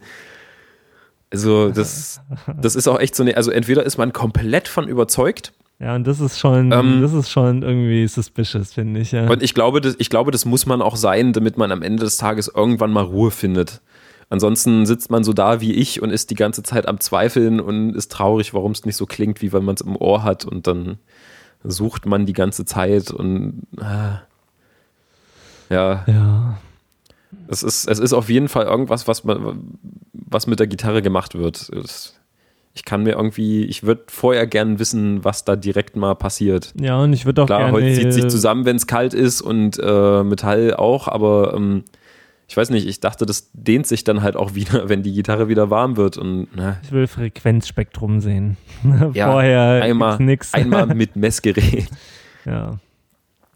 Also, das, das ist auch echt so eine, also entweder ist man komplett von überzeugt Ja, und das ist schon, Ähm, das ist schon irgendwie suspicious, finde ich. Ja. und ich glaube, das, ich glaube, das muss man auch sein, damit man am Ende des Tages irgendwann mal Ruhe findet. Ansonsten sitzt man so da wie ich und ist die ganze Zeit am Zweifeln und ist traurig, warum es nicht so klingt, wie wenn man es im Ohr hat. Und dann sucht man die ganze Zeit und äh, ja. Ja. Es ist, es ist auf jeden Fall irgendwas, was, man, was mit der Gitarre gemacht wird. Es, ich kann mir irgendwie, ich würde vorher gern wissen, was da direkt mal passiert. Ja, und ich würde auch Klar, gerne. Holz zieht sich zusammen, wenn es kalt ist und äh, Metall auch, aber ähm, ich weiß nicht, ich dachte, das dehnt sich dann halt auch wieder, wenn die Gitarre wieder warm wird und na, Ich will Frequenzspektrum sehen. Ja, Vorher einmal, nix. einmal mit Messgerät. ja.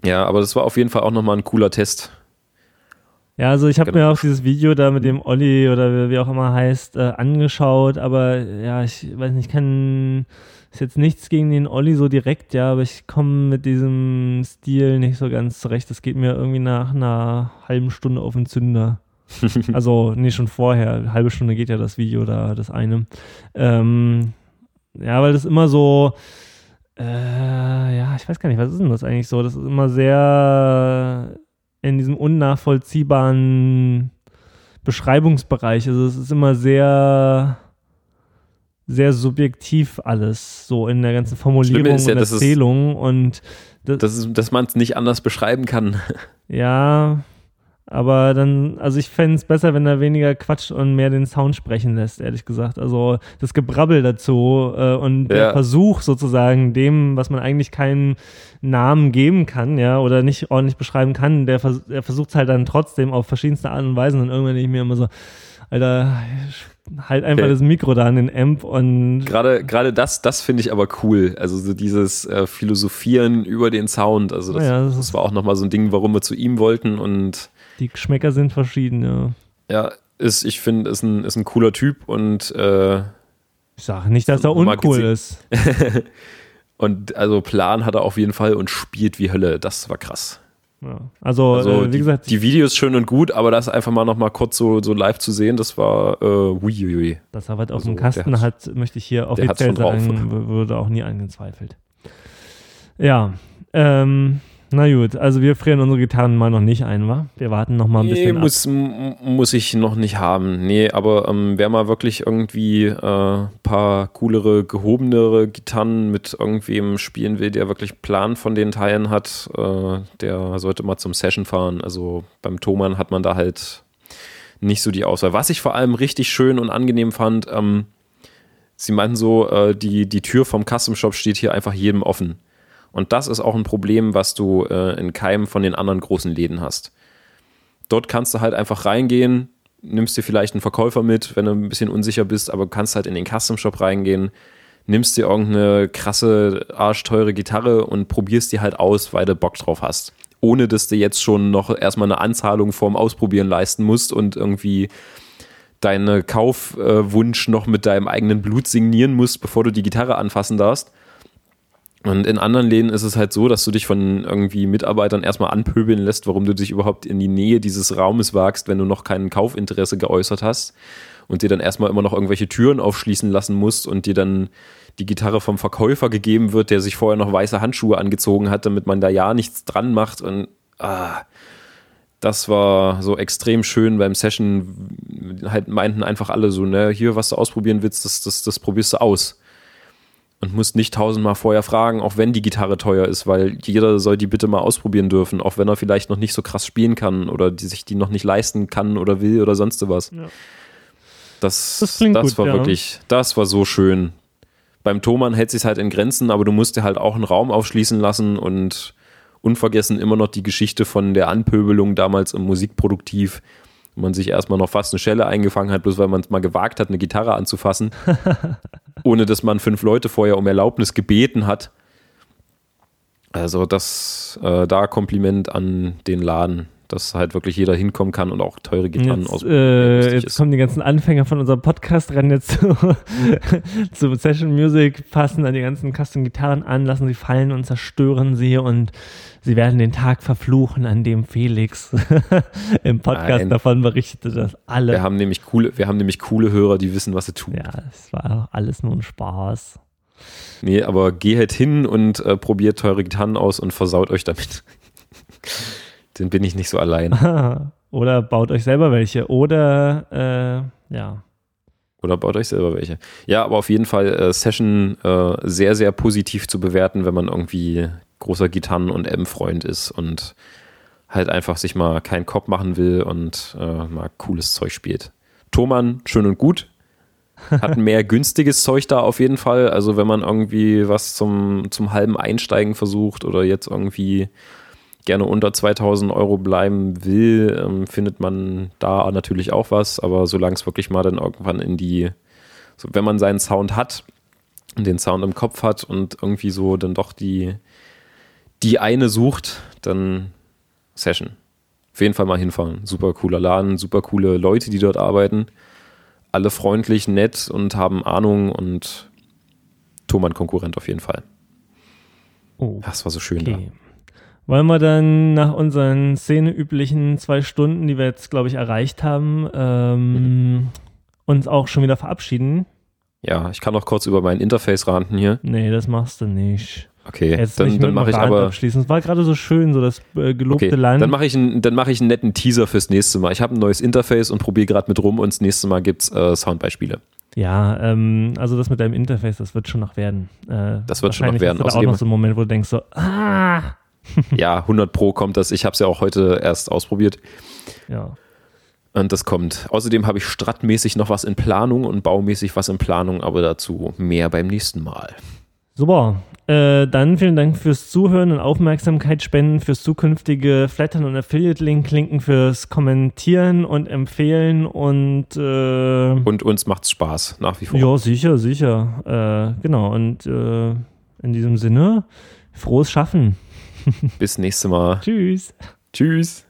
Ja, aber das war auf jeden Fall auch nochmal ein cooler Test. Ja, also ich habe Genau. mir auch dieses Video da mit dem Olli oder wie auch immer heißt, äh, angeschaut, aber ja, ich weiß nicht, ich kann ist jetzt nichts gegen den Olli so direkt, ja, aber ich komme mit diesem Stil nicht so ganz zurecht. Das geht mir irgendwie nach einer halben Stunde auf den Zünder. also, nee, schon vorher. Eine halbe Stunde geht ja das Video da, das eine. Ähm, ja, weil das immer so, äh, ja, ich weiß gar nicht, was ist denn das eigentlich so? Das ist immer sehr in diesem unnachvollziehbaren Beschreibungsbereich. Also es ist immer sehr, sehr subjektiv alles, so in der ganzen Formulierung ist ja, und dass es- Erzählung. Und Das ist, dass man es nicht anders beschreiben kann. ja, aber dann, also ich fände es besser, wenn er weniger quatscht und mehr den Sound sprechen lässt, ehrlich gesagt. Also das Gebrabbel dazu äh, und der Ja. Versuch sozusagen dem, was man eigentlich keinen Namen geben kann, ja, oder nicht ordentlich beschreiben kann, der, vers der versucht es halt dann trotzdem auf verschiedenste Art und Weisen und irgendwann denke ich mir immer so, Alter, halt einfach Okay. das Mikro da an den Amp und Gerade, gerade das, das finde ich aber cool. Also so dieses äh, Philosophieren über den Sound. Also das, Ja, das das, war auch nochmal so ein Ding, warum wir zu ihm wollten. Und die Geschmäcker sind verschieden, ja. ja, ist, ich finde, ist ein, ist ein cooler Typ und äh, Ich sage nicht, dass er uncool ist. Und also Plan hat er auf jeden Fall und spielt wie Hölle. Das war krass. Ja. Also, Also äh, wie die, gesagt, die Videos schön und gut, aber das einfach mal noch mal kurz so, so live zu sehen, das war äh, uiuiui. dass er was auf Also, dem Kasten hat- hat, möchte ich hier offiziell drauf. sagen, w- würde auch nie angezweifelt. Ja, ähm, na gut, also wir frieren unsere Gitarren mal noch nicht ein, wa? Wir warten noch mal ein Nee, bisschen ab. muss, muss ich noch nicht haben. Nee, aber ähm, wer mal wirklich irgendwie äh, paar coolere, gehobenere Gitarren mit irgendwem spielen will, der wirklich Plan von den Teilen hat, äh, der sollte mal zum Session fahren. Also beim Thomann hat man da halt nicht so die Auswahl. Was ich vor allem richtig schön und angenehm fand, ähm, sie meinten so, äh, die, die Tür vom Custom Shop steht hier einfach jedem offen. Und das ist auch ein Problem, was du äh, in keinem von den anderen großen Läden hast. Dort kannst du halt einfach reingehen, nimmst dir vielleicht einen Verkäufer mit, wenn du ein bisschen unsicher bist, aber kannst halt in den Custom Shop reingehen, nimmst dir irgendeine krasse, arschteure Gitarre und probierst die halt aus, weil du Bock drauf hast. Ohne dass du jetzt schon noch erstmal eine Anzahlung vorm Ausprobieren leisten musst und irgendwie deinen Kaufwunsch noch mit deinem eigenen Blut signieren musst, bevor du die Gitarre anfassen darfst. Und in anderen Läden ist es halt so, dass du dich von irgendwie Mitarbeitern erstmal anpöbeln lässt, warum du dich überhaupt in die Nähe dieses Raumes wagst, wenn du noch kein Kaufinteresse geäußert hast und dir dann erstmal immer noch irgendwelche Türen aufschließen lassen musst und dir dann die Gitarre vom Verkäufer gegeben wird, der sich vorher noch weiße Handschuhe angezogen hat, damit man da ja nichts dran macht und ah, das war so extrem schön beim Session. Halt meinten einfach alle so, ne, hier, was du ausprobieren willst, das, das, das probierst du aus und musst nicht tausendmal vorher fragen, auch wenn die Gitarre teuer ist, weil jeder soll die bitte mal ausprobieren dürfen, auch wenn er vielleicht noch nicht so krass spielen kann oder die sich die noch nicht leisten kann oder will oder sonst was. Ja. Das, Das das gut, war ja. wirklich, das war so schön. Beim Thomann hält sich halt in Grenzen, aber du musst dir halt auch einen Raum aufschließen lassen und unvergessen immer noch die Geschichte von der Anpöbelung damals im Musikproduktiv, man sich erstmal noch fast eine Schelle eingefangen hat, bloß weil man es mal gewagt hat, eine Gitarre anzufassen, ohne dass man fünf Leute vorher um Erlaubnis gebeten hat. Also das, äh, da Kompliment an den Laden, dass halt wirklich jeder hinkommen kann und auch teure Gitarren Jetzt, ausprobieren. äh, jetzt ist. kommen die ganzen Anfänger von unserem Podcast, rennen jetzt zu, zu Session Music, passen an die ganzen Custom Gitarren an, lassen sie fallen und zerstören sie und sie werden den Tag verfluchen, an dem Felix im Podcast Nein. davon berichtete, dass alle. Wir haben nämlich coole, wir haben nämlich coole Hörer, die wissen, was sie tun. ja, es war alles nur ein Spaß. Nee, aber geh halt hin und äh, probiert teure Gitarren aus und versaut euch damit. Dann bin ich nicht so allein. Oder baut euch selber welche. Oder äh, ja. Oder baut euch selber welche. Ja, aber auf jeden Fall äh, Session äh, sehr, sehr positiv zu bewerten, wenn man irgendwie großer Gitarren- und M-Freund ist und halt einfach sich mal keinen Kopf machen will und äh, mal cooles Zeug spielt. Thomann, schön und gut. Hat mehr günstiges Zeug da auf jeden Fall. Also wenn man irgendwie was zum, zum halben Einsteigen versucht oder jetzt irgendwie gerne unter 2000 Euro bleiben will, ähm, findet man da natürlich auch was. Aber solange es wirklich mal dann irgendwann in die, so, wenn man seinen Sound hat, den Sound im Kopf hat und irgendwie so dann doch die, die eine sucht, dann Session. Auf jeden Fall mal hinfahren. Super cooler Laden, super coole Leute, die dort arbeiten. Alle freundlich, nett und haben Ahnung und Thomann-Konkurrent auf jeden Fall. Oh. Das war so schön okay. da. Wollen wir dann nach unseren szeneüblichen zwei Stunden, die wir jetzt, glaube ich, erreicht haben, ähm, mhm. uns auch schon wieder verabschieden? Ja, ich kann noch kurz über mein Interface ranten hier. Nee, das machst du nicht. Okay, Jetzt dann, dann mache ich aber. Abschließen. Es war gerade so schön, so das äh, gelobte okay, Land. Dann mache ich, ein, mach ich einen netten Teaser fürs nächste Mal. Ich habe ein neues Interface und probiere gerade mit rum und das nächste Mal gibt es äh, Soundbeispiele. Ja, ähm, also das mit deinem Interface, das wird schon noch werden. Äh, das wird schon noch werden. Das ist auch noch so ein Moment, wo du denkst so, ah. Ja, 100 Pro kommt das. Ich habe es ja auch heute erst ausprobiert. Ja. Und das kommt. Außerdem habe ich strattmäßig noch was in Planung und baumäßig was in Planung, aber dazu mehr beim nächsten Mal. Super. Äh, dann vielen Dank fürs Zuhören und Aufmerksamkeit spenden, fürs zukünftige Flattern und Affiliate-Link-Linken, fürs Kommentieren und Empfehlen und äh, Und uns macht's Spaß, nach wie vor. Ja, sicher, sicher. Äh, genau. Und äh, in diesem Sinne, frohes Schaffen. Bis nächste Mal. Tschüss. Tschüss.